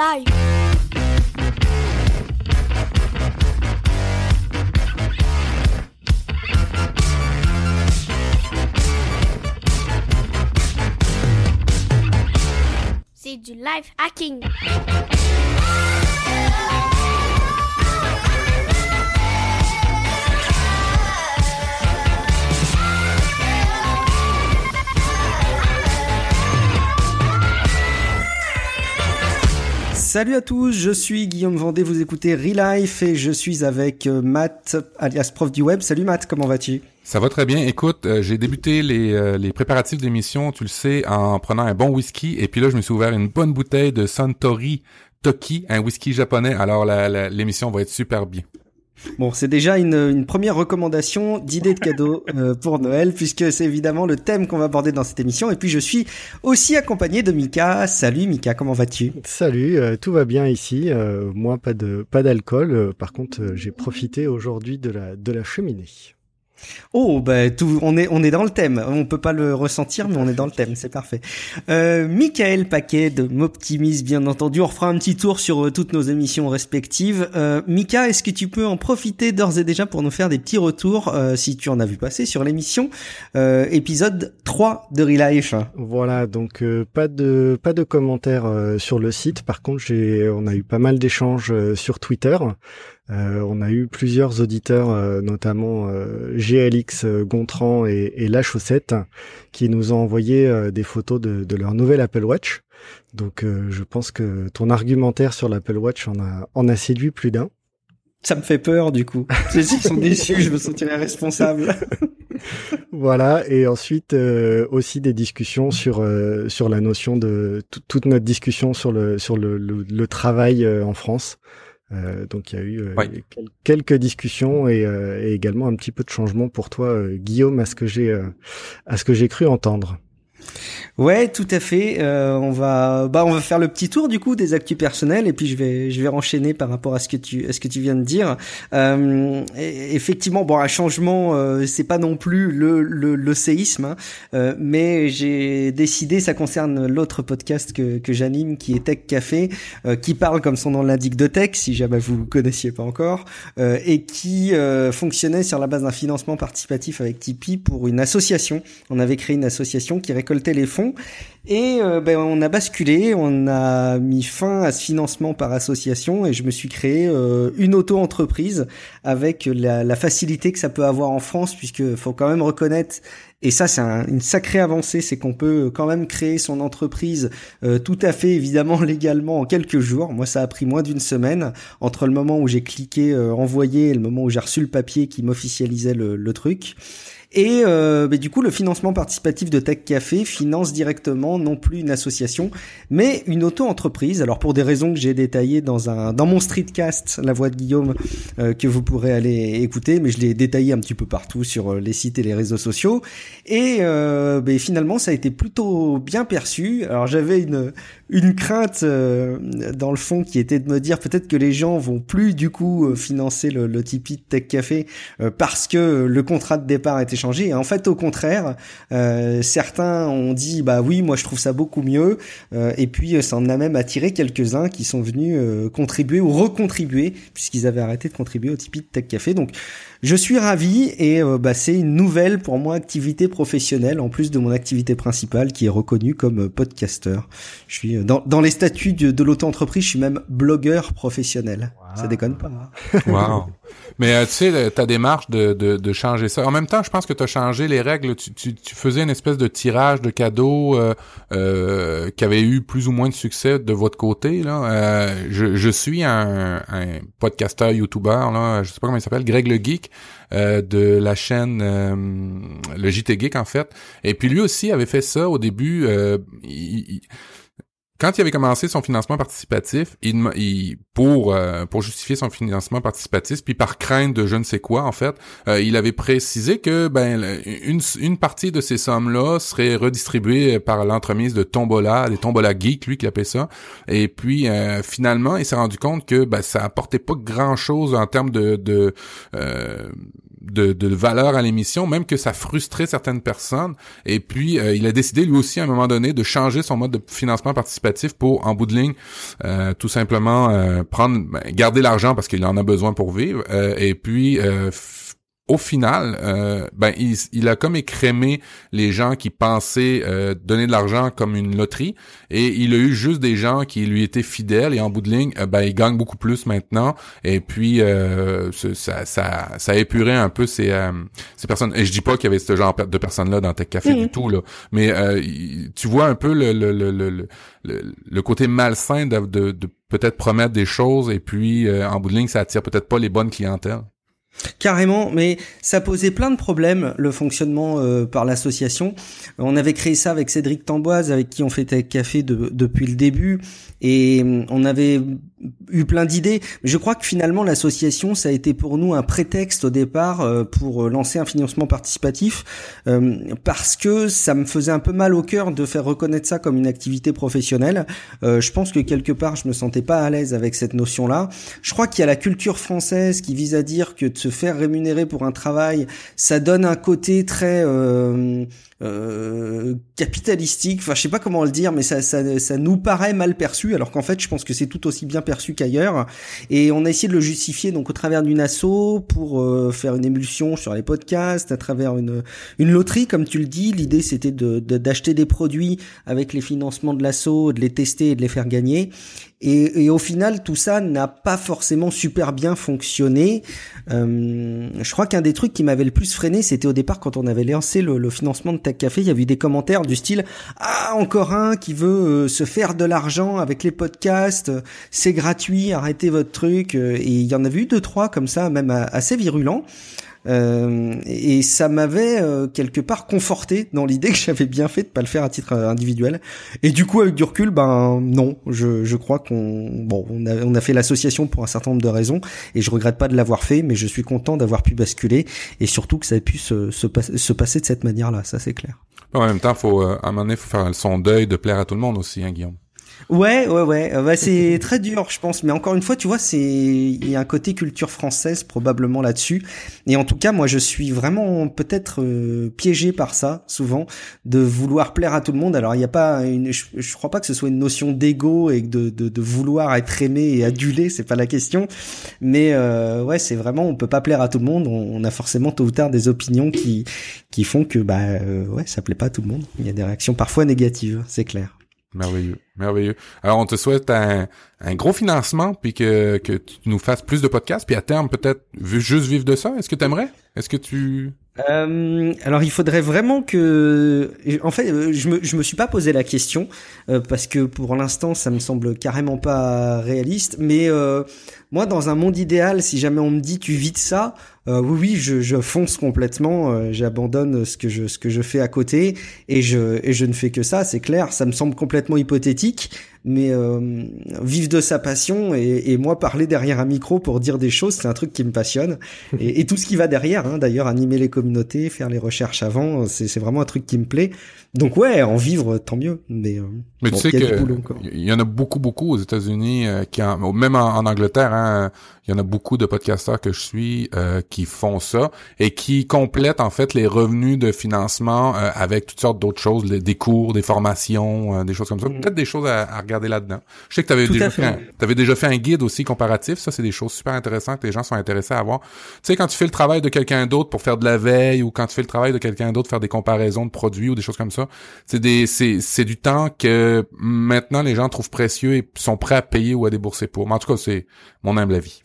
live. C'est du live hacking. Salut à tous, je suis Guillaume Vendée, vous écoutez Relife et je suis avec euh, Matt, alias prof du web. Salut Matt, comment vas-tu? Ça va très bien. Écoute, euh, j'ai débuté les, euh, les préparatifs d'émission, tu le sais, en prenant un bon whisky et puis là, je me suis ouvert une bonne bouteille de Suntory Toki, un whisky japonais. Alors l'émission va être super bien. Bon, c'est déjà une, une, première recommandation d'idée de cadeau euh, pour Noël, puisque c'est évidemment le thème qu'on va aborder dans cette émission. Et puis je suis aussi accompagné de Mika. Salut Mika, comment vas-tu? Salut, euh, tout va bien ici. Euh, moi, pas de pas d'alcool. par contre, j'ai profité aujourd'hui de la de la cheminée. Oh, bah, tout, on est, on est dans le thème. On peut pas le ressentir, mais on est dans le thème. C'est parfait. Euh, Michael Paquet de M'Optimise, bien entendu. On refera un petit tour sur euh, toutes nos émissions respectives. Euh, Mika, est-ce que tu peux en profiter d'ores et déjà pour nous faire des petits retours, euh, si tu en as vu passer sur l'émission, euh, épisode 3 de Relife? Voilà. Donc, euh, pas de, pas de commentaires sur le site. Par contre, j'ai, on a eu pas mal d'échanges sur Twitter. Euh, on a eu plusieurs auditeurs, euh, notamment euh, GLX Gontran et, et, La Chaussette, qui nous ont envoyé des photos de, de, leur nouvel Apple Watch. Donc je pense que ton argumentaire sur l'Apple Watch en a, en a séduit plus d'un. Ça me fait peur du coup. Ceux qui sont déçus, je me sentirais responsable. voilà, et ensuite aussi des discussions sur sur la notion de toute notre discussion sur le sur le, le travail en France. Euh, donc il y a eu euh, quelques discussions et, euh, et, également un petit peu de changement pour toi, Guillaume, à ce que j'ai à ce que j'ai cru entendre. Ouais, tout à fait. Euh, on va, bah, on va faire le petit tour du coup des actus personnels et puis je vais, je vais enchaîner par rapport à ce que tu, à ce que tu viens de dire. Euh, effectivement, bon, un changement, euh, c'est pas non plus le, le, le séisme, hein, euh, mais j'ai décidé, ça concerne l'autre podcast que, que j'anime, qui est Tech Café, euh, qui parle comme son nom l'indique de tech, si jamais vous connaissiez pas encore, euh, et qui fonctionnait sur la base d'un financement participatif avec Tipeee pour une association. On avait créé une association qui récoltait les fonds. Et euh, ben, on a basculé, on a mis fin à ce financement par association et je me suis créé euh, une auto-entreprise avec la, la, facilité que ça peut avoir en France puisque faut quand même reconnaître et ça c'est une sacrée avancée, c'est qu'on peut quand même créer son entreprise euh, tout à fait évidemment légalement en quelques jours. Moi ça a pris moins d'une semaine entre le moment où j'ai cliqué envoyer et le moment où j'ai reçu le papier qui m'officialisait le, truc. Et euh, bah, du coup, le financement participatif de Tech Café finance directement non plus une association, mais une auto-entreprise. Alors pour des raisons que j'ai détaillées dans un dans mon streetcast, la voix de Guillaume, euh, que vous pourrez aller écouter, mais je l'ai détaillé un petit peu partout sur euh, les sites et les réseaux sociaux. Et euh, bah, finalement, ça a été plutôt bien perçu. Alors j'avais une une crainte euh, dans le fond qui était de me dire peut-être que les gens vont plus du coup euh, financer le, le Tipeee de Tech Café parce que le contrat de départ a été changé. en fait, au contraire, euh, certains ont dit bah oui, moi je trouve ça beaucoup mieux. Euh, et puis euh, ça en a même attiré quelques-uns qui sont venus contribuer ou recontribuer puisqu'ils avaient arrêté de contribuer au Tipeee de Tech Café. Donc je suis ravi et bah, c'est une nouvelle pour moi activité professionnelle en plus de mon activité principale qui est reconnue comme podcasteur. Je suis dans, dans les statuts de, de l'auto-entreprise, je suis même blogueur professionnel. Ça déconne pas. Hein. wow. Mais euh, tu sais, ta démarche de, de, de, changer ça. En même temps, je pense que tu as changé les règles. Tu, tu, tu, faisais une espèce de tirage de cadeaux euh, euh, qui avait eu plus ou moins de succès de votre côté. Là. Euh, je, je suis un, un podcasteur, youtubeur, là, je sais pas comment il s'appelle, Greg le Geek. Euh, de la chaîne le JT Geek en fait et puis lui aussi avait fait ça au début il, quand il avait commencé son financement participatif, il, pour euh, pour justifier son financement participatif, puis par crainte de je ne sais quoi en fait, euh, il avait précisé que ben une, une partie de ces sommes-là serait redistribuée par l'entremise de Tombola, des Tombola geeks, lui qui appelait ça. Et puis euh, finalement, il s'est rendu compte que ben ça apportait pas grand-chose en termes de, de de, valeur à l'émission, même que ça frustrait certaines personnes. Et puis, euh, il a décidé lui aussi à un moment donné de changer son mode de financement participatif pour, en bout de ligne, euh, tout simplement prendre, ben, garder l'argent parce qu'il en a besoin pour vivre, et puis au final, euh, ben il, a comme écrémé les gens qui pensaient euh, donner de l'argent comme une loterie, et il a eu juste des gens qui lui étaient fidèles. Et en bout de ligne, euh, ben il gagne beaucoup plus maintenant. Et puis ça, ça, ça a épuré un peu ces, ces personnes. Et je dis pas qu'il y avait ce genre de personnes là dans Tech Café du mm. tout là, mais tu vois un peu le le, le, le, le, côté malsain de, de, de peut-être promettre des choses et puis en bout de ligne ça attire peut-être pas les bonnes clientèles. Carrément, mais ça posait plein de problèmes le fonctionnement euh, par l'association. On avait créé ça avec Cédric Tamboise, avec qui on fait Café depuis le début, et hum, on avait eu plein d'idées. Je crois que finalement l'association, ça a été pour nous un prétexte au départ euh, pour lancer un financement participatif, euh, parce que ça me faisait un peu mal au cœur de faire reconnaître ça comme une activité professionnelle. Euh, je pense que quelque part, je me sentais pas à l'aise avec cette notion-là. Je crois qu'il y a la culture française qui vise à dire que de se faire rémunérer pour un travail, ça donne un côté très euh, capitalistique. Enfin, je sais pas comment le dire, mais ça, ça, ça nous paraît mal perçu, alors qu'en fait, je pense que c'est tout aussi bien perçu qu'ailleurs. Et on a essayé de le justifier donc au travers d'une asso pour euh, faire une émulsion sur les podcasts, à travers une une loterie, comme tu le dis. L'idée, c'était de d'acheter des produits avec les financements de l'asso, de les tester et de les faire gagner. Et, et, au final, tout ça n'a pas forcément super bien fonctionné. Euh, je crois qu'un des trucs qui m'avait le plus freiné, c'était au départ quand on avait lancé le, le, financement de Café, il y avait eu des commentaires du style ah encore un qui veut euh, se faire de l'argent avec les podcasts, c'est gratuit, arrêtez votre truc. Euh, et il y en avait eu deux trois comme ça, même assez virulents. Euh, et ça m'avait euh, quelque part conforté dans l'idée que j'avais bien fait de pas le faire à titre euh, individuel. Et du coup, avec du recul, ben non, je, je crois qu'on bon, on a, on a fait l'association pour un certain nombre de raisons, et je regrette pas de l'avoir fait, mais je suis content d'avoir pu basculer, et surtout que ça ait pu se, se, se passer de cette manière-là, ça c'est clair. En même temps, faut à un moment donné, faut faire son deuil de plaire à tout le monde aussi, hein, Guillaume. Ouais, ouais, ouais. Bah, c'est très dur, je pense. Mais encore une fois, tu vois, c'est il y a un côté culture française probablement là-dessus. Et en tout cas, moi, je suis vraiment peut-être euh, piégé par ça souvent, de vouloir plaire à tout le monde. Alors, il n'y a pas une, je, je, crois pas que ce soit une notion d'ego et de, de, de, vouloir être aimé et adulé, c'est pas la question. Mais euh, ouais, c'est vraiment, on peut pas plaire à tout le monde. On, a forcément tôt ou tard des opinions qui qui font que bah euh, ouais, ça plaît pas à tout le monde. Il y a des réactions parfois négatives, c'est clair. Merveilleux, merveilleux. Alors, on te souhaite un, un gros financement, puis que, que tu nous fasses plus de podcasts, puis à terme, peut-être juste vivre de ça. Est-ce que tu aimerais? Est-ce que tu... Euh, alors il faudrait vraiment que, en fait, je me je me suis pas posé la question euh, parce que pour l'instant ça me semble carrément pas réaliste. Mais euh, moi, dans un monde idéal, si jamais on me dit tu vis de ça, euh, oui, oui, je, je fonce complètement. Euh, j'abandonne ce que je ce que je fais à côté et je et je ne fais que ça. C'est clair. Ça me semble complètement hypothétique, mais euh, vivre de sa passion et, et, moi parler derrière un micro pour dire des choses, c'est un truc qui me passionne. Et, et tout ce qui va derrière, hein, d'ailleurs, animer les communautés, faire les recherches avant, c'est vraiment un truc qui me plaît. Donc ouais, en vivre, tant mieux. Mais, euh, mais tu sais il y en a beaucoup, beaucoup aux États-Unis, euh, qui même en, Angleterre, hein, il y en a beaucoup de podcasteurs que je suis euh, qui font ça et qui complètent en fait les revenus de financement avec toutes sortes d'autres choses, des cours, des formations, des choses comme ça. Mm. Peut-être des choses à, regarder là-dedans. Je sais que tu avais déjà fait, avais déjà fait un guide aussi comparatif. Ça, c'est des choses super intéressantes que les gens sont intéressés à voir. Tu sais, quand tu fais le travail de quelqu'un d'autre pour faire de la veille ou quand tu fais le travail de quelqu'un d'autre faire des comparaisons de produits ou des choses comme ça, c'est des, c'est, c'est du temps que maintenant les gens trouvent précieux et sont prêts à payer ou à débourser pour. Mais en tout cas, c'est mon humble avis.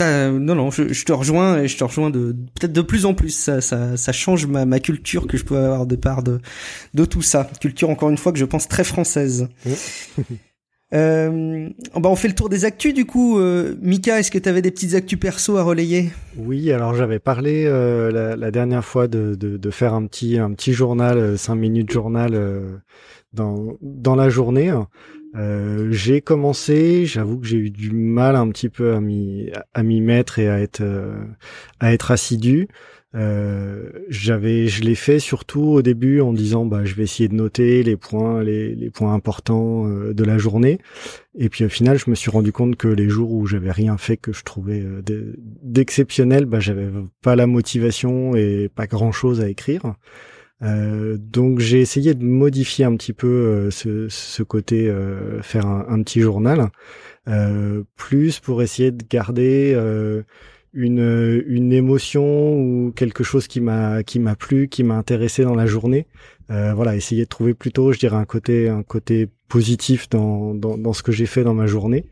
Non, non, je, je, te rejoins et je te rejoins de peut-être de plus en plus. Ça, ça, ça change ma, ma, culture que je peux avoir de part de, de tout ça. Culture, encore une fois, que je pense très française. Euh, bah on fait le tour des actus du coup. Euh, Mika, est-ce que tu avais des petites actus perso à relayer? Oui, alors j'avais parlé euh, la, la, dernière fois de, de, de, faire un petit un petit journal, 5 minutes journal dans dans la journée. j'ai commencé, j'avoue que j'ai eu du mal un petit peu à m'y à m'y mettre et à être à être assidu. Euh, j'avais, je l'ai fait surtout au début en disant bah je vais essayer de noter les points, les, les points importants euh, de la journée. Et puis au final, je me suis rendu compte que les jours où j'avais rien fait que je trouvais euh, d'exceptionnel, bah j'avais pas la motivation et pas grand chose à écrire. Donc j'ai essayé de modifier un petit peu ce, ce, côté faire un, un, petit journal, plus pour essayer de garder une, une émotion ou quelque chose qui m'a qui m'a plu, qui m'a intéressé dans la journée. Euh, voilà, essayer de trouver plutôt, je dirais, un côté un côté positif dans dans, ce que j'ai fait dans ma journée.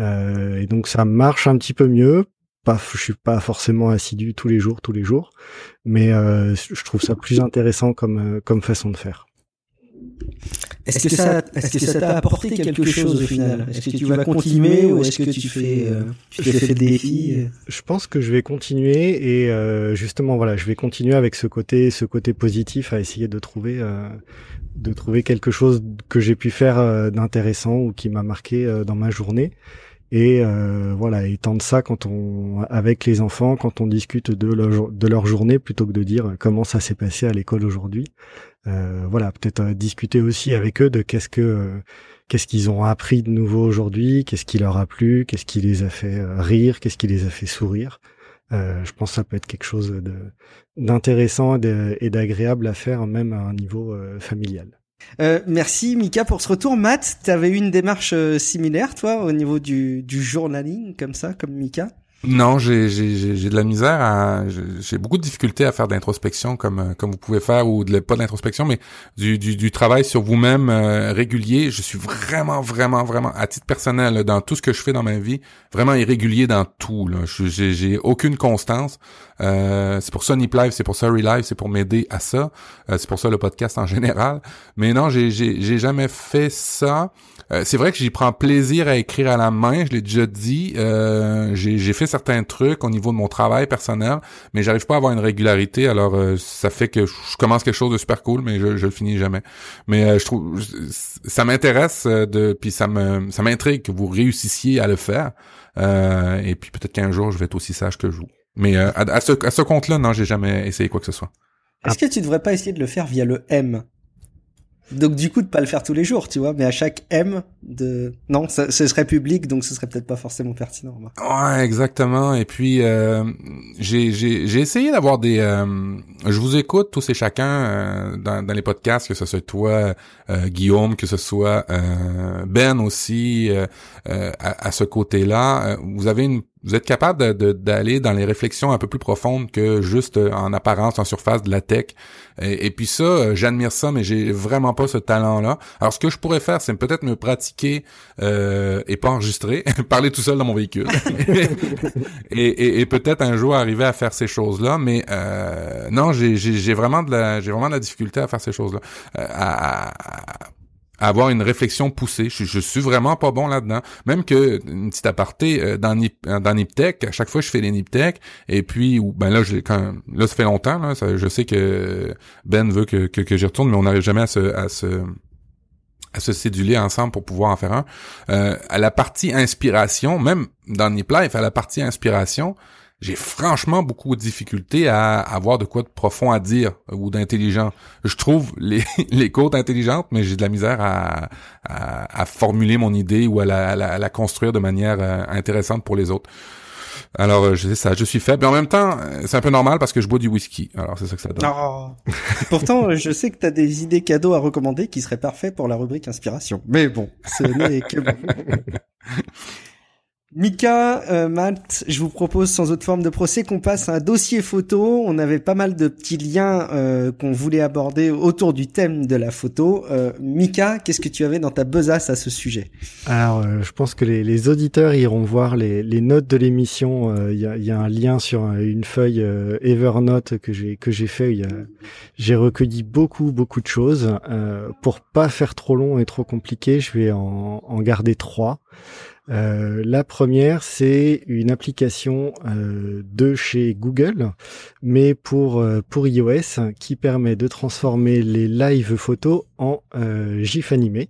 Euh, et donc ça marche un petit peu mieux. Pas, je suis pas forcément assidu tous les jours, tous les jours, mais euh, je trouve ça plus intéressant comme comme façon de faire. Est-ce que ça, est-ce que ça t'a apporté quelque chose au final Est-ce que tu vas continuer ou est-ce que tu fais, euh, tu fais des défis euh? Je pense que je vais continuer et euh, justement voilà, je vais continuer avec ce côté, ce côté positif à essayer de trouver, de trouver quelque chose que j'ai pu faire d'intéressant ou qui m'a marqué dans ma journée. Et voilà, étant de ça quand on, avec les enfants, quand on discute de leur, de leur journée, plutôt que de dire comment ça s'est passé à l'école aujourd'hui, euh, voilà, peut-être euh, discuter aussi avec eux de qu'est-ce que euh, qu'est-ce qu'ils ont appris de nouveau aujourd'hui, qu'est-ce qui leur a plu, qu'est-ce qui les a fait rire, qu'est-ce qui les a fait sourire. je pense que ça peut être quelque chose de d'intéressant et d'agréable à faire même à un niveau familial. Euh, merci Mika pour ce retour. Matt, tu avais eu une démarche similaire toi au niveau du, du journaling comme ça, comme Mika? Non, j'ai de la misère à j'ai beaucoup de difficultés à faire de l'introspection comme euh, comme vous pouvez faire ou de pas d'introspection mais du, du, du travail sur vous-même euh, régulier. Je suis vraiment vraiment vraiment à titre personnel dans tout ce que je fais dans ma vie vraiment irrégulier dans tout. J'ai aucune constance. Euh, c'est pour ça Live, c'est pour ça Relive, c'est pour m'aider à ça. c'est pour ça le podcast en général. Mais non, j'ai j'ai jamais fait ça. Euh, c'est vrai que j'y prends plaisir à écrire à la main, je l'ai déjà dit. Euh, j'ai fait certains trucs au niveau de mon travail personnel, mais j'arrive pas à avoir une régularité. Alors euh, ça fait que je commence quelque chose de super cool, mais je, je le finis jamais. Mais je trouve ça m'intéresse de, puis ça me ça m'intrigue que vous réussissiez à le faire. et puis peut-être qu'un jour je vais être aussi sage que vous. Mais à, à, ce, à ce compte-là, non, j'ai jamais essayé quoi que ce soit. Est-ce que tu devrais pas essayer de le faire via le M? Donc du coup de pas le faire tous les jours, tu vois, mais à chaque M de non, ce serait public, donc ce serait peut-être pas forcément pertinent. Ouais, exactement. Et puis euh, j'ai j'ai essayé d'avoir des. Euh, je vous écoute tous et chacun euh, dans, dans les podcasts, que ce soit toi, euh, Guillaume, que ce soit Ben aussi, à, à, ce côté-là. vous avez une vous êtes capable d'aller dans les réflexions un peu plus profondes que juste euh, en apparence, en surface de la tech. Et, puis ça, euh, j'admire ça, mais j'ai vraiment pas ce talent-là. Alors ce que je pourrais faire, c'est peut-être me pratiquer euh, et pas enregistrer, parler tout seul dans mon véhicule, et, peut-être un jour arriver à faire ces choses-là. Mais euh, non, j'ai vraiment de la, j'ai vraiment la difficulté à faire ces choses-là. à, avoir une réflexion poussée. Je, je suis vraiment pas bon là-dedans. Même que une petite aparté euh, dans dans Niptech, à chaque fois je fais les Niptech et puis ben là je quand là ça fait longtemps là, je sais que Ben veut que que, que j'y retourne mais on n'arrive jamais à se à se à se céduler ensemble pour pouvoir en faire un. Euh, à la partie inspiration, même dans Nip Life, à la partie inspiration, j'ai franchement beaucoup de difficultés à avoir de quoi de profond à dire ou d'intelligent. Je trouve les, les côtes intelligentes, mais j'ai de la misère à, à, formuler mon idée ou à la, la, construire de manière euh, intéressante pour les autres. Alors, euh, je sais ça, je suis faible. Mais en même temps, euh, c'est un peu normal parce que je bois du whisky. Alors, c'est ça que ça donne. Pourtant, je sais que tu as des idées cadeaux à recommander qui seraient parfaits pour la rubrique inspiration. Mais bon, ce n'est que bon. Mika, euh, Matt, je vous propose sans autre forme de procès qu'on passe à un dossier photo. On avait pas mal de petits liens euh, qu'on voulait aborder autour du thème de la photo. Euh, Mika, qu'est-ce que tu avais dans ta besace à ce sujet? Alors, euh, je pense que les, les, auditeurs iront voir les, les notes de l'émission. Il y a, y, a, un lien sur une feuille Evernote que j'ai que j'ai fait. J'ai recueilli beaucoup beaucoup de choses. pour pas faire trop long et trop compliqué, je vais en, en garder trois. Euh, la première, c'est une application euh, de chez Google, mais pour euh, pour iOS, qui permet de transformer les live photos en GIF animé.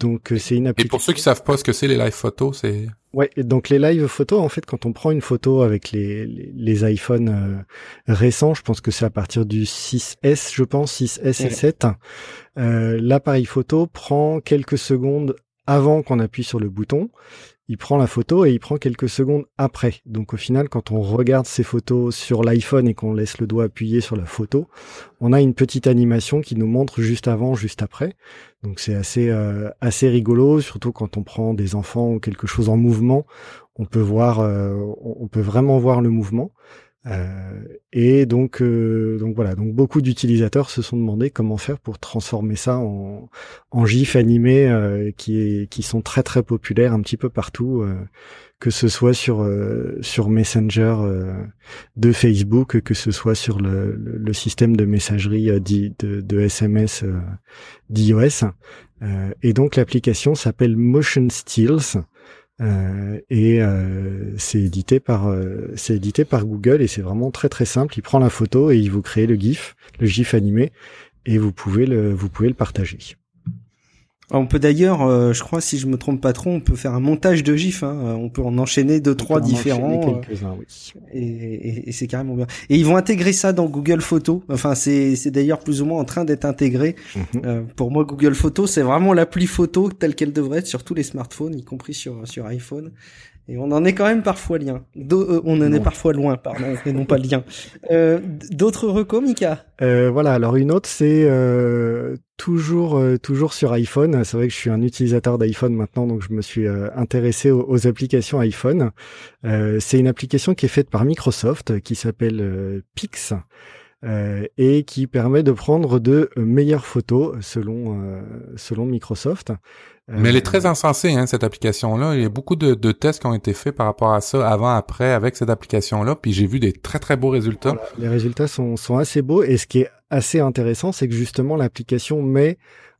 Donc c'est une application. Et pour ceux qui savent pas ce que c'est les live photos, c'est Ouais, donc les live photos, en fait, quand on prend une photo avec les, les, iPhones récents, je pense que c'est à partir du 6S, je pense, 6S et 7, euh, l'appareil photo prend quelques secondes avant qu'on appuie sur le bouton il prend la photo et il prend quelques secondes après. Donc au final, quand on regarde ces photos sur l'iPhone et qu'on laisse le doigt appuyé sur la photo, on a une petite animation qui nous montre juste avant, juste après. Donc c'est assez euh, assez rigolo, surtout quand on prend des enfants ou quelque chose en mouvement, on peut voir, euh, on peut vraiment voir le mouvement. Euh, et donc, euh, donc voilà, donc beaucoup d'utilisateurs se sont demandé comment faire pour transformer ça en, en GIF animé euh, qui, est, qui sont très très populaires un petit peu partout, que ce soit sur sur Messenger de Facebook, que ce soit sur le, le système de messagerie de, de, SMS d'iOS. et donc l'application s'appelle Motion Stills. Euh, et euh, c'est édité par euh, c'est édité par Google et c'est vraiment très très simple. Il prend la photo et il vous crée le GIF, le GIF animé, et vous pouvez le vous pouvez le partager. On peut d'ailleurs, euh, je crois, si je me trompe pas trop, on peut faire un montage de gifs. Hein. On peut en enchaîner deux, trois différents. oui. Et, et, c'est carrément bien. Et ils vont intégrer ça dans Google Photos. Enfin, c'est, c'est d'ailleurs plus ou moins en train d'être intégré. Mhm. Euh, pour moi, Google Photos, c'est vraiment l'appli photo telle qu'elle devrait être sur tous les smartphones, y compris sur sur iPhone. Et on en est quand même parfois lien. Euh, on en est parfois loin, pardon, et non pas lien. Euh, D'autres recos, Mika? Euh, Voilà, alors une autre, c'est euh, toujours toujours sur iPhone. C'est vrai que je suis un utilisateur d'iPhone maintenant, donc je me suis intéressé aux, aux, applications iPhone. c'est une application qui est faite par Microsoft, qui s'appelle Pix. Et qui permet de prendre de meilleures photos selon selon Microsoft. Mais elle est très insensée, hein, cette application-là. Il y a beaucoup de, de, tests qui ont été faits par rapport à ça, avant, après, avec cette application-là. Puis j'ai vu des très, très beaux résultats. les résultats sont, sont assez beaux. Et ce qui est assez intéressant, c'est que justement, l'application met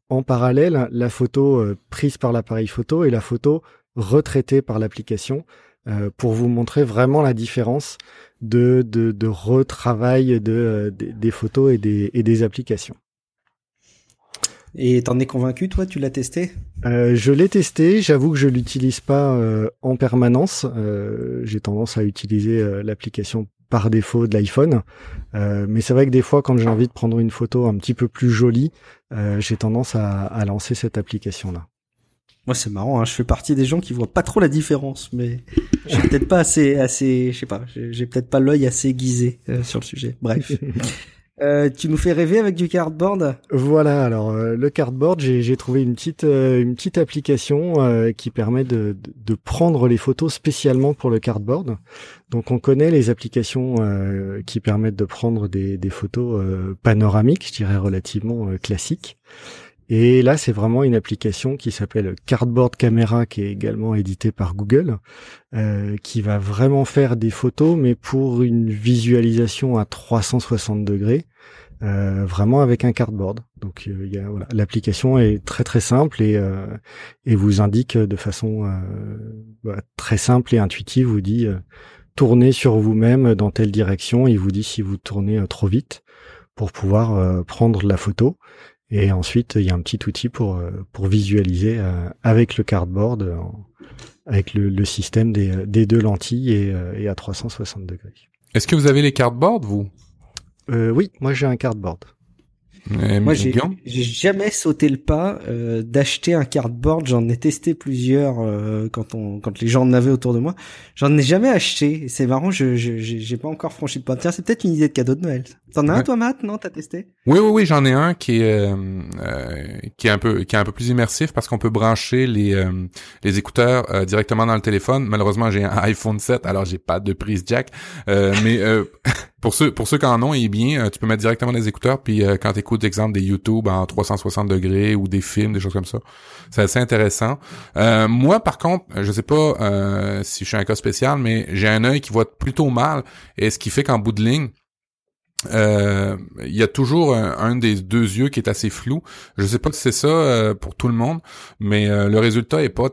en parallèle la photo euh, prise par l'appareil photo et la photo retraitée par l'application euh, pour vous montrer vraiment la différence de, de, de retravail de, euh, des photos et des, et des applications. Et t'en es convaincu, toi? Tu l'as testé? Euh, Je l'ai testé. J'avoue que je l'utilise pas euh, en permanence. Euh, J'ai tendance à utiliser l'application par défaut de l'iPhone. Euh, mais c'est vrai que des fois, quand j'ai envie de prendre une photo un petit peu plus jolie, j'ai tendance à, à, lancer cette application-là. Moi, c'est marrant. Hein, je fais partie des gens qui voient pas trop la différence, mais j'ai peut-être pas assez, assez, je sais pas, j'ai peut-être pas l'œil assez aiguisé sur le sujet. Bref. Euh, tu nous fais rêver avec du cardboard? Voilà, alors euh, le cardboard, j'ai trouvé une petite euh, une petite application qui permet de, de, prendre les photos spécialement pour le cardboard. Donc on connaît les applications qui permettent de prendre des, des photos panoramiques, je dirais relativement classiques. Et là, c'est vraiment une application qui s'appelle Cardboard Camera, qui est également éditée par Google, euh, qui va vraiment faire des photos, mais pour une visualisation à 360 degrés, euh, vraiment avec un cardboard. Donc, euh, voilà, l'application est très très simple et, euh, et vous indique de façon euh, très simple et intuitive, vous dit tournez sur vous-même dans telle direction, il vous dit si vous tournez trop vite pour pouvoir prendre la photo. Et ensuite, il y a un petit outil pour euh, pour visualiser euh, avec le cardboard, euh, avec le, le, système des, des deux lentilles et, et à 360 degrés. Est-ce que vous avez les cardboards, vous? Euh, Oui, moi j'ai un cardboard. Moi, j'ai jamais sauté le pas euh, d'acheter un cardboard. J'en ai testé plusieurs euh, quand on, quand les gens en avaient autour de moi. J'en ai jamais acheté. C'est marrant, je j'ai pas encore franchi le pas. Tiens, c'est peut-être une idée de cadeau de Noël. T'en as un toi, Matt? Non, t'as testé? Oui, oui, oui, j'en ai un qui est euh, euh, qui est un peu qui est un peu plus immersif parce qu'on peut brancher les euh, les écouteurs directement dans le téléphone. Malheureusement, j'ai un iPhone 7, alors j'ai pas de prise jack. mais pour ceux pour ceux qui en ont, eh bien, tu peux mettre directement des écouteurs puis quand t'écoutes d'exemple des YouTube en 360 degrés ou des films, des choses comme ça. C'est assez intéressant. Euh, moi, par contre, je sais pas euh, si je suis un cas spécial, mais j'ai un œil qui voit plutôt mal, et ce qui fait qu'en bout de ligne, euh, il y a toujours un, des deux yeux qui est assez flou. Je sais pas si c'est ça pour tout le monde, mais le résultat est pas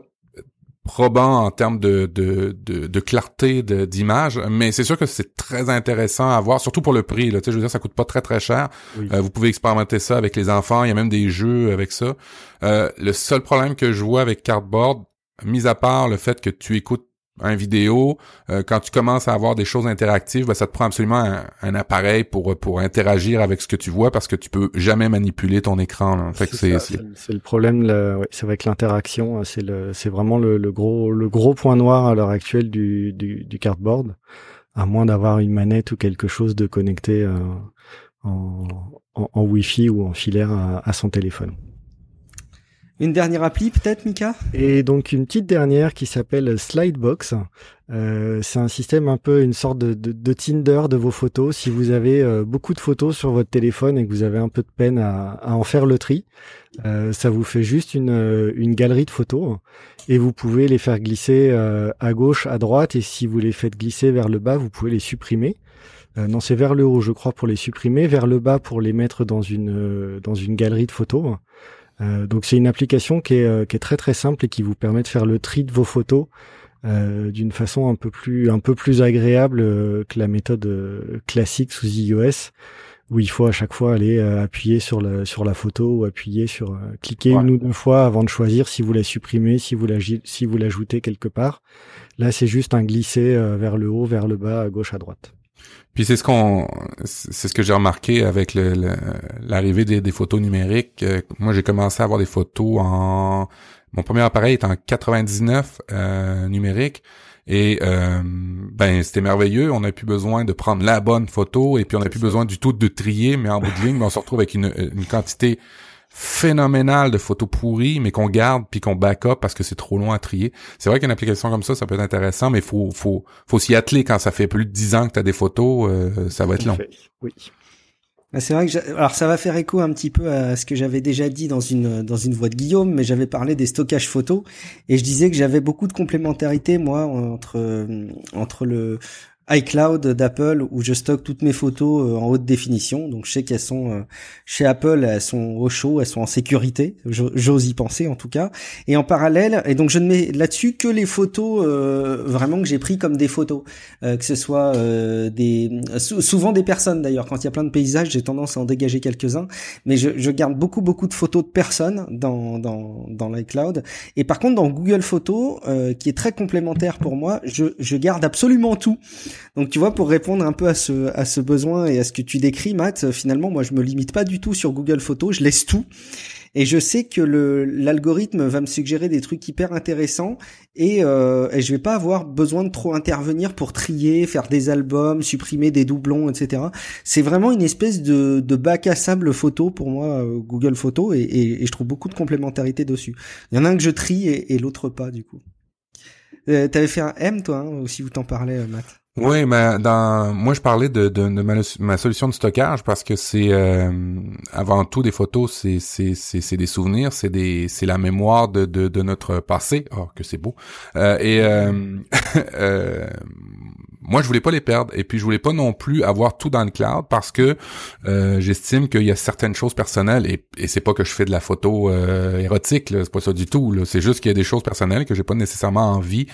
probant en termes de, de, de, de clarté d'image, mais c'est sûr que c'est très intéressant à voir, surtout pour le prix. Là, je veux dire, ça coûte pas très très cher. Euh, vous pouvez expérimenter ça avec les enfants. Il y a même des jeux avec ça. Euh, le seul problème que je vois avec Cardboard, mis à part le fait que tu écoutes un vidéo, euh, quand tu commences à avoir des choses interactives, ben, ça te prend absolument un, appareil pour pour interagir avec ce que tu vois parce que tu peux jamais manipuler ton écran. c'est le problème. Ouais, c'est vrai que l'interaction, euh, c'est le c'est vraiment le, le, gros le gros point noir à l'heure actuelle du, du, du cardboard, à moins d'avoir une manette ou quelque chose de connecté euh, en, en, en, Wi-Fi ou en filaire à, à son téléphone. Une dernière appli peut-être, Mika? Et donc une petite dernière qui s'appelle Slidebox. Euh, c'est un système un peu une sorte de, de, de, Tinder de vos photos. Si vous avez euh, beaucoup de photos sur votre téléphone et que vous avez un peu de peine à, en faire le tri, euh, ça vous fait juste une, euh, une galerie de photos et vous pouvez les faire glisser à gauche, à droite. Et si vous les faites glisser vers le bas, vous pouvez les supprimer. non, c'est vers le haut, je crois, pour les supprimer, vers le bas pour les mettre dans une dans une galerie de photos. Euh, donc c'est une application qui est, euh, qui est, très très simple et qui vous permet de faire le tri de vos photos euh, d'une façon un peu plus un peu plus agréable euh, que la méthode classique sous iOS où il faut à chaque fois aller appuyer sur la sur la photo ou appuyer sur cliquer une ou deux fois avant de choisir si vous la supprimez, si vous la si vous l'ajoutez quelque part. Là, c'est juste un glisser vers le haut, vers le bas, à gauche, à droite. Puis c'est ce qu'on, c'est ce que j'ai remarqué avec l'arrivée le, des, photos numériques. Euh, moi, j'ai commencé à avoir des photos en, mon premier appareil est en 99 euh, numérique. Et euh, ben c'était merveilleux. On n'a plus besoin de prendre la bonne photo et puis on n'a plus besoin du tout de trier, mais en bout de ligne, ben, on se retrouve avec une, une quantité phénoménal de photos pourries, mais qu'on garde puis qu'on backup parce que c'est trop long à trier. C'est vrai qu'une application comme ça, ça peut être intéressant, mais faut faut faut s'y atteler quand ça fait plus de 10 ans que tu as des photos, euh, ça va être long. Oui. Ah, c'est vrai que alors ça va faire écho un petit peu à ce que j'avais déjà dit dans une dans une voix de Guillaume, mais j'avais parlé des stockages photos et je disais que j'avais beaucoup de complémentarité moi entre entre le iCloud d'Apple où je stocke toutes mes photos euh, en haute définition. Donc je sais qu'elles sont euh, chez Apple, elles sont au chaud, elles sont en sécurité. J'ose y penser en tout cas. Et en parallèle, et donc je ne mets là-dessus que les photos euh, vraiment que j'ai pris comme des photos, que ce soit des souvent des personnes d'ailleurs. Quand il y a plein de paysages, j'ai tendance à en dégager quelques-uns, mais je, je, garde beaucoup beaucoup de photos de personnes dans dans dans l'iCloud. Et par contre dans Google Photos, qui est très complémentaire pour moi, je je garde absolument tout. Donc tu vois, pour répondre un peu à ce, à ce besoin et à ce que tu décris, Matt, finalement, moi je me limite pas du tout sur Google Photos, je laisse tout. Et je sais que l'algorithme va me suggérer des trucs hyper intéressants et, euh, et je vais pas avoir besoin de trop intervenir pour trier, faire des albums, supprimer des doublons, etc. C'est vraiment une espèce de, de bac à sable photo pour moi, euh, Google Photos, et, et, je trouve beaucoup de complémentarité dessus. Il y en a un que je trie et, et l'autre pas, du coup. Euh, T'avais fait un M, toi, hein, aussi, vous t'en parlais, euh, Matt? Oui, mais dans moi je parlais de, de, de ma, solution de stockage parce que c'est euh, avant tout des photos, c'est c'est c'est des souvenirs, c'est des c'est la mémoire de, de, de notre passé. Oh que c'est beau. Euh, et euh, euh moi je voulais pas les perdre et puis je voulais pas non plus avoir tout dans le cloud parce que euh, j'estime qu'il y a certaines choses personnelles et, et c'est pas que je fais de la photo euh, érotique c'est pas ça du tout c'est juste qu'il y a des choses personnelles que j'ai pas nécessairement envie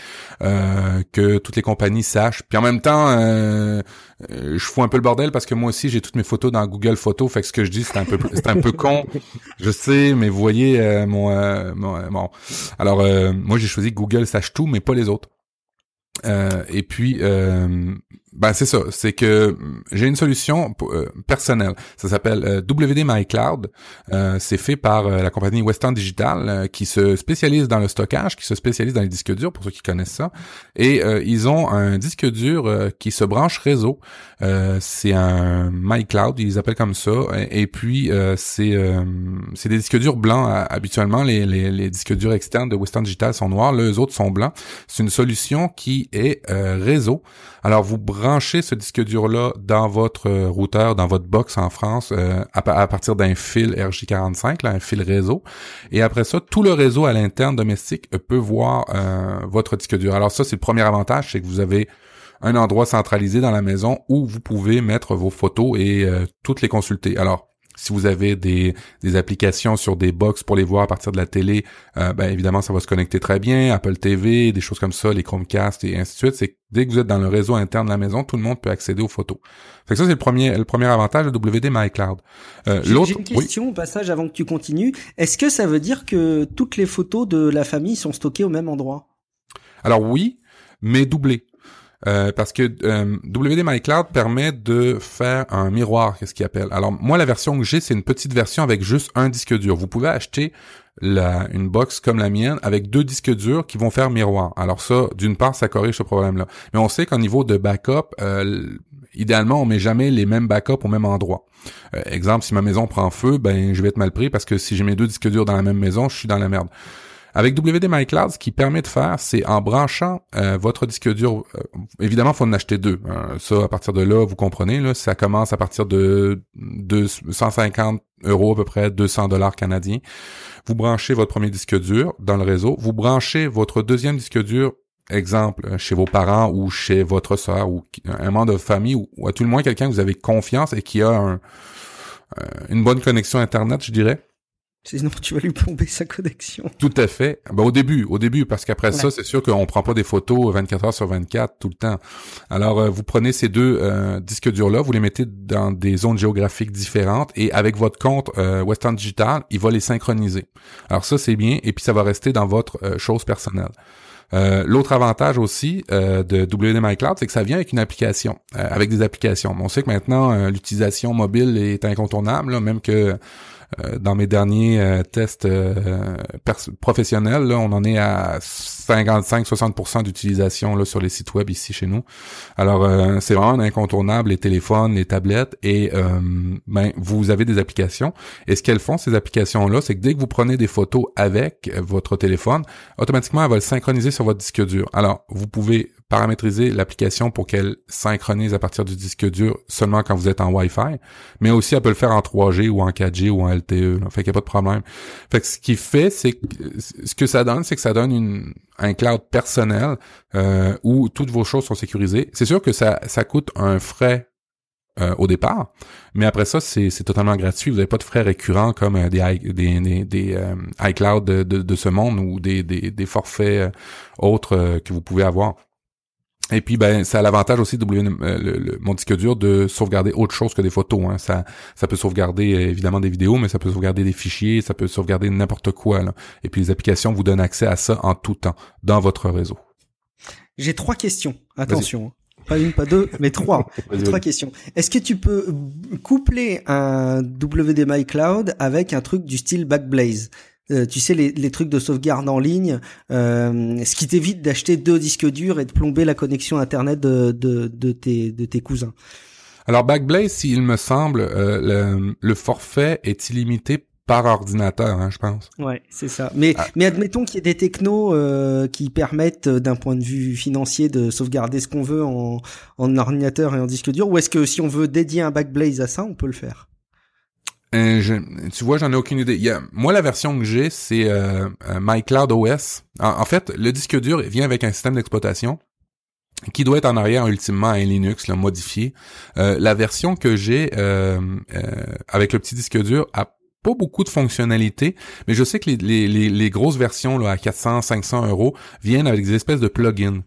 euh, que toutes les compagnies sachent. Puis en même temps euh, je fous un peu le bordel parce que moi aussi j'ai toutes mes photos dans Google Photos. Fait que ce que je dis c'est un peu c'est un peu con. Je sais mais vous voyez mon, mon, bon. Alors moi j'ai choisi Google sache tout mais pas les autres. euh, et puis, euh, ben c'est ça, c'est que j'ai une solution euh, personnelle. Ça s'appelle euh, WD My Cloud. Euh, c'est fait par la compagnie Western Digital qui se spécialise dans le stockage, qui se spécialise dans les disques durs pour ceux qui connaissent ça. Et ils ont un disque dur qui se branche réseau. c'est un My Cloud, ils appellent comme ça. Et, puis c'est c'est des disques durs blancs habituellement. Les, les, les, disques durs externes de Western Digital sont noirs, les autres sont blancs. C'est une solution qui est réseau. Alors vous branchez ce disque dur-là dans votre euh, routeur, dans votre box en France, euh, à, partir d'un fil RJ45, là, un fil réseau. Et après ça, tout le réseau à l'interne domestique peut voir euh, votre disque dur. Alors ça, c'est le premier avantage, c'est que vous avez un endroit centralisé dans la maison où vous pouvez mettre vos photos et toutes les consulter. Alors, Si vous avez des, des applications sur des box pour les voir à partir de la télé, euh, ben évidemment ça va se connecter très bien. Apple TV, des choses comme ça, les Chromecast et ainsi de suite. C'est dès que vous êtes dans le réseau interne de la maison, tout le monde peut accéder aux photos. Fait que ça c'est le premier le premier avantage de WD My Cloud. Euh, L'autre, j'ai une question au passage avant que tu continues. Est-ce que ça veut dire que toutes les photos de la famille sont stockées au même endroit? Alors oui, mais doublées. Euh, parce que euh, WD My Cloud permet de faire un miroir, qu'est-ce qu'il appelle. Alors moi la version que j'ai, c'est une petite version avec juste un disque dur. Vous pouvez acheter la, une box comme la mienne avec deux disques durs qui vont faire miroir. Alors ça, d'une part, ça corrige ce problème-là. Mais on sait qu'au niveau de backup, euh, idéalement, on met jamais les mêmes backups au même endroit. Euh, exemple, si ma maison prend feu, ben je vais être mal pris parce que si j'ai mes deux disques durs dans la même maison, je suis dans la merde. Avec WD My Cloud, ce qui permet de faire, c'est en branchant euh, votre disque dur, euh, évidemment, il faut en acheter deux. Hein. ça, à partir de là, vous comprenez, là, ça commence à partir de 250 euros à peu près, 200 dollars canadiens. Vous branchez votre premier disque dur dans le réseau, vous branchez votre deuxième disque dur exemple, euh, chez vos parents ou chez votre soeur ou un membre de famille ou, à tout le moins quelqu'un que vous avez confiance et qui a une bonne connexion Internet, je dirais. Sinon, tu vas lui plomber sa connexion. Tout à fait. Ben, au début, au début, parce qu'après ça, c'est sûr qu'on prend pas des photos 24 heures sur 24 tout le temps. Alors, euh, vous prenez ces deux euh, disques durs-là, vous les mettez dans des zones géographiques différentes et avec votre compte euh, Western Digital, il va les synchroniser. Alors ça, c'est bien et puis ça va rester dans votre chose personnelle. L'autre avantage aussi de WD My Cloud, c'est que ça vient avec une application, avec des applications. On sait que maintenant l'utilisation mobile est incontournable, même que euh, dans mes derniers euh, tests euh, professionnels, là, on en est à 55-60% d'utilisation sur les sites web ici chez nous. Alors c'est vraiment incontournable les téléphones, les tablettes et ben vous avez des applications. Et ce qu'elles font ces applications là, c'est que dès que vous prenez des photos avec votre téléphone, automatiquement elle va le synchroniser sur votre disque dur. Alors vous pouvez paramétriser l'application pour qu'elle synchronise à partir du disque dur seulement quand vous êtes en Wi-Fi, mais aussi elle peut le faire en 3G ou en 4G ou en LTE. Là. Fait qu'il n'y a pas de problème. Fait que ce qui fait, c'est que ce que ça donne, c'est que ça donne une, un cloud personnel euh, où toutes vos choses sont sécurisées. C'est sûr que ça, ça coûte un frais euh, au départ. Mais après ça, c'est, totalement gratuit. Vous n'avez pas de frais récurrents comme euh, des, euh, iCloud de, de, de, ce monde ou des, des, des forfaits autres que vous pouvez avoir. Et puis, ben, ça a l'avantage aussi de euh, le, mon disque dur de sauvegarder autre chose que des photos. Hein. Ça, ça peut sauvegarder euh, évidemment des vidéos, mais ça peut sauvegarder des fichiers, ça peut sauvegarder n'importe quoi. Là. Et puis, les applications vous donnent accès à ça en tout temps dans votre réseau. J'ai trois questions. Attention. Hein. Pas une, pas deux, mais trois. trois questions. Est-ce que tu peux coupler un WD My Cloud avec un truc du style Backblaze? Euh, tu sais les, les, trucs de sauvegarde en ligne, euh, ce qui t'évite d'acheter deux disques durs et de plomber la connexion internet de, de, de tes, de tes cousins. Alors Backblaze, il me semble, euh, le, le, forfait est illimité par ordinateur, hein, je pense. Ouais, c'est ça. Mais ah. mais admettons qu'il y ait des technos euh, qui permettent d'un point de vue financier de sauvegarder ce qu'on veut en, en ordinateur et en disque dur. Ou est-ce que si on veut dédier un Backblaze à ça, on peut le faire? Euh, tu vois, j'en ai aucune idée. Moi, la version que j'ai, c'est euh, euh MyCloud OS. En, fait, le disque dur vient avec un système d'exploitation qui doit être en arrière ultimement un Linux, là, modifié. Euh, la version que j'ai avec le petit disque dur a pas beaucoup de fonctionnalités, mais je sais que les, les, les, grosses versions là, à 400, 500 euros viennent avec des espèces de plugins,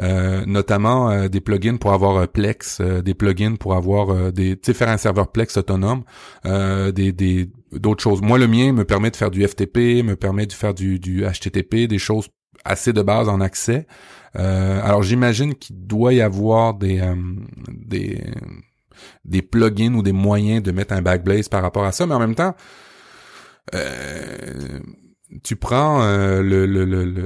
euh, notamment euh, des plugins pour avoir euh, Plex, des plugins pour avoir des, tu sais, faire un serveur Plex autonome, des, des d'autres choses. Moi, le mien me permet de faire du FTP, me permet de faire du, du HTTP, des choses assez de base en accès. alors j'imagine qu'il doit y avoir des des des plugins ou des moyens de mettre un Backblaze par rapport à ça, mais en même temps, euh, tu prends euh, le,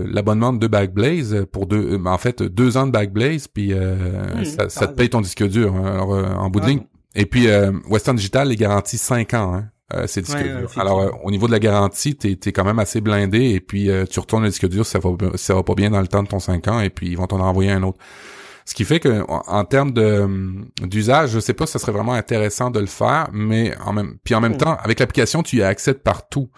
l'abonnement de Backblaze pour deux, euh, en fait deux ans de Backblaze, puis hmm, ça, te paye ton disque dur hein, alors, en bout de ligne. Et puis Western Digital les garantit cinq ans. Hein. c'est disque dur. Alors au niveau de la garantie, t'es es quand même assez blindé et puis tu retournes le disque dur, ça va ça va pas bien dans le temps de ton cinq ans et puis ils vont t'en envoyer un autre. Ce qui fait que en termes de d'usage, je sais pas si ça serait vraiment intéressant de le faire, mais en même puis en même hmm. temps, avec l'application, tu y as accès de partout.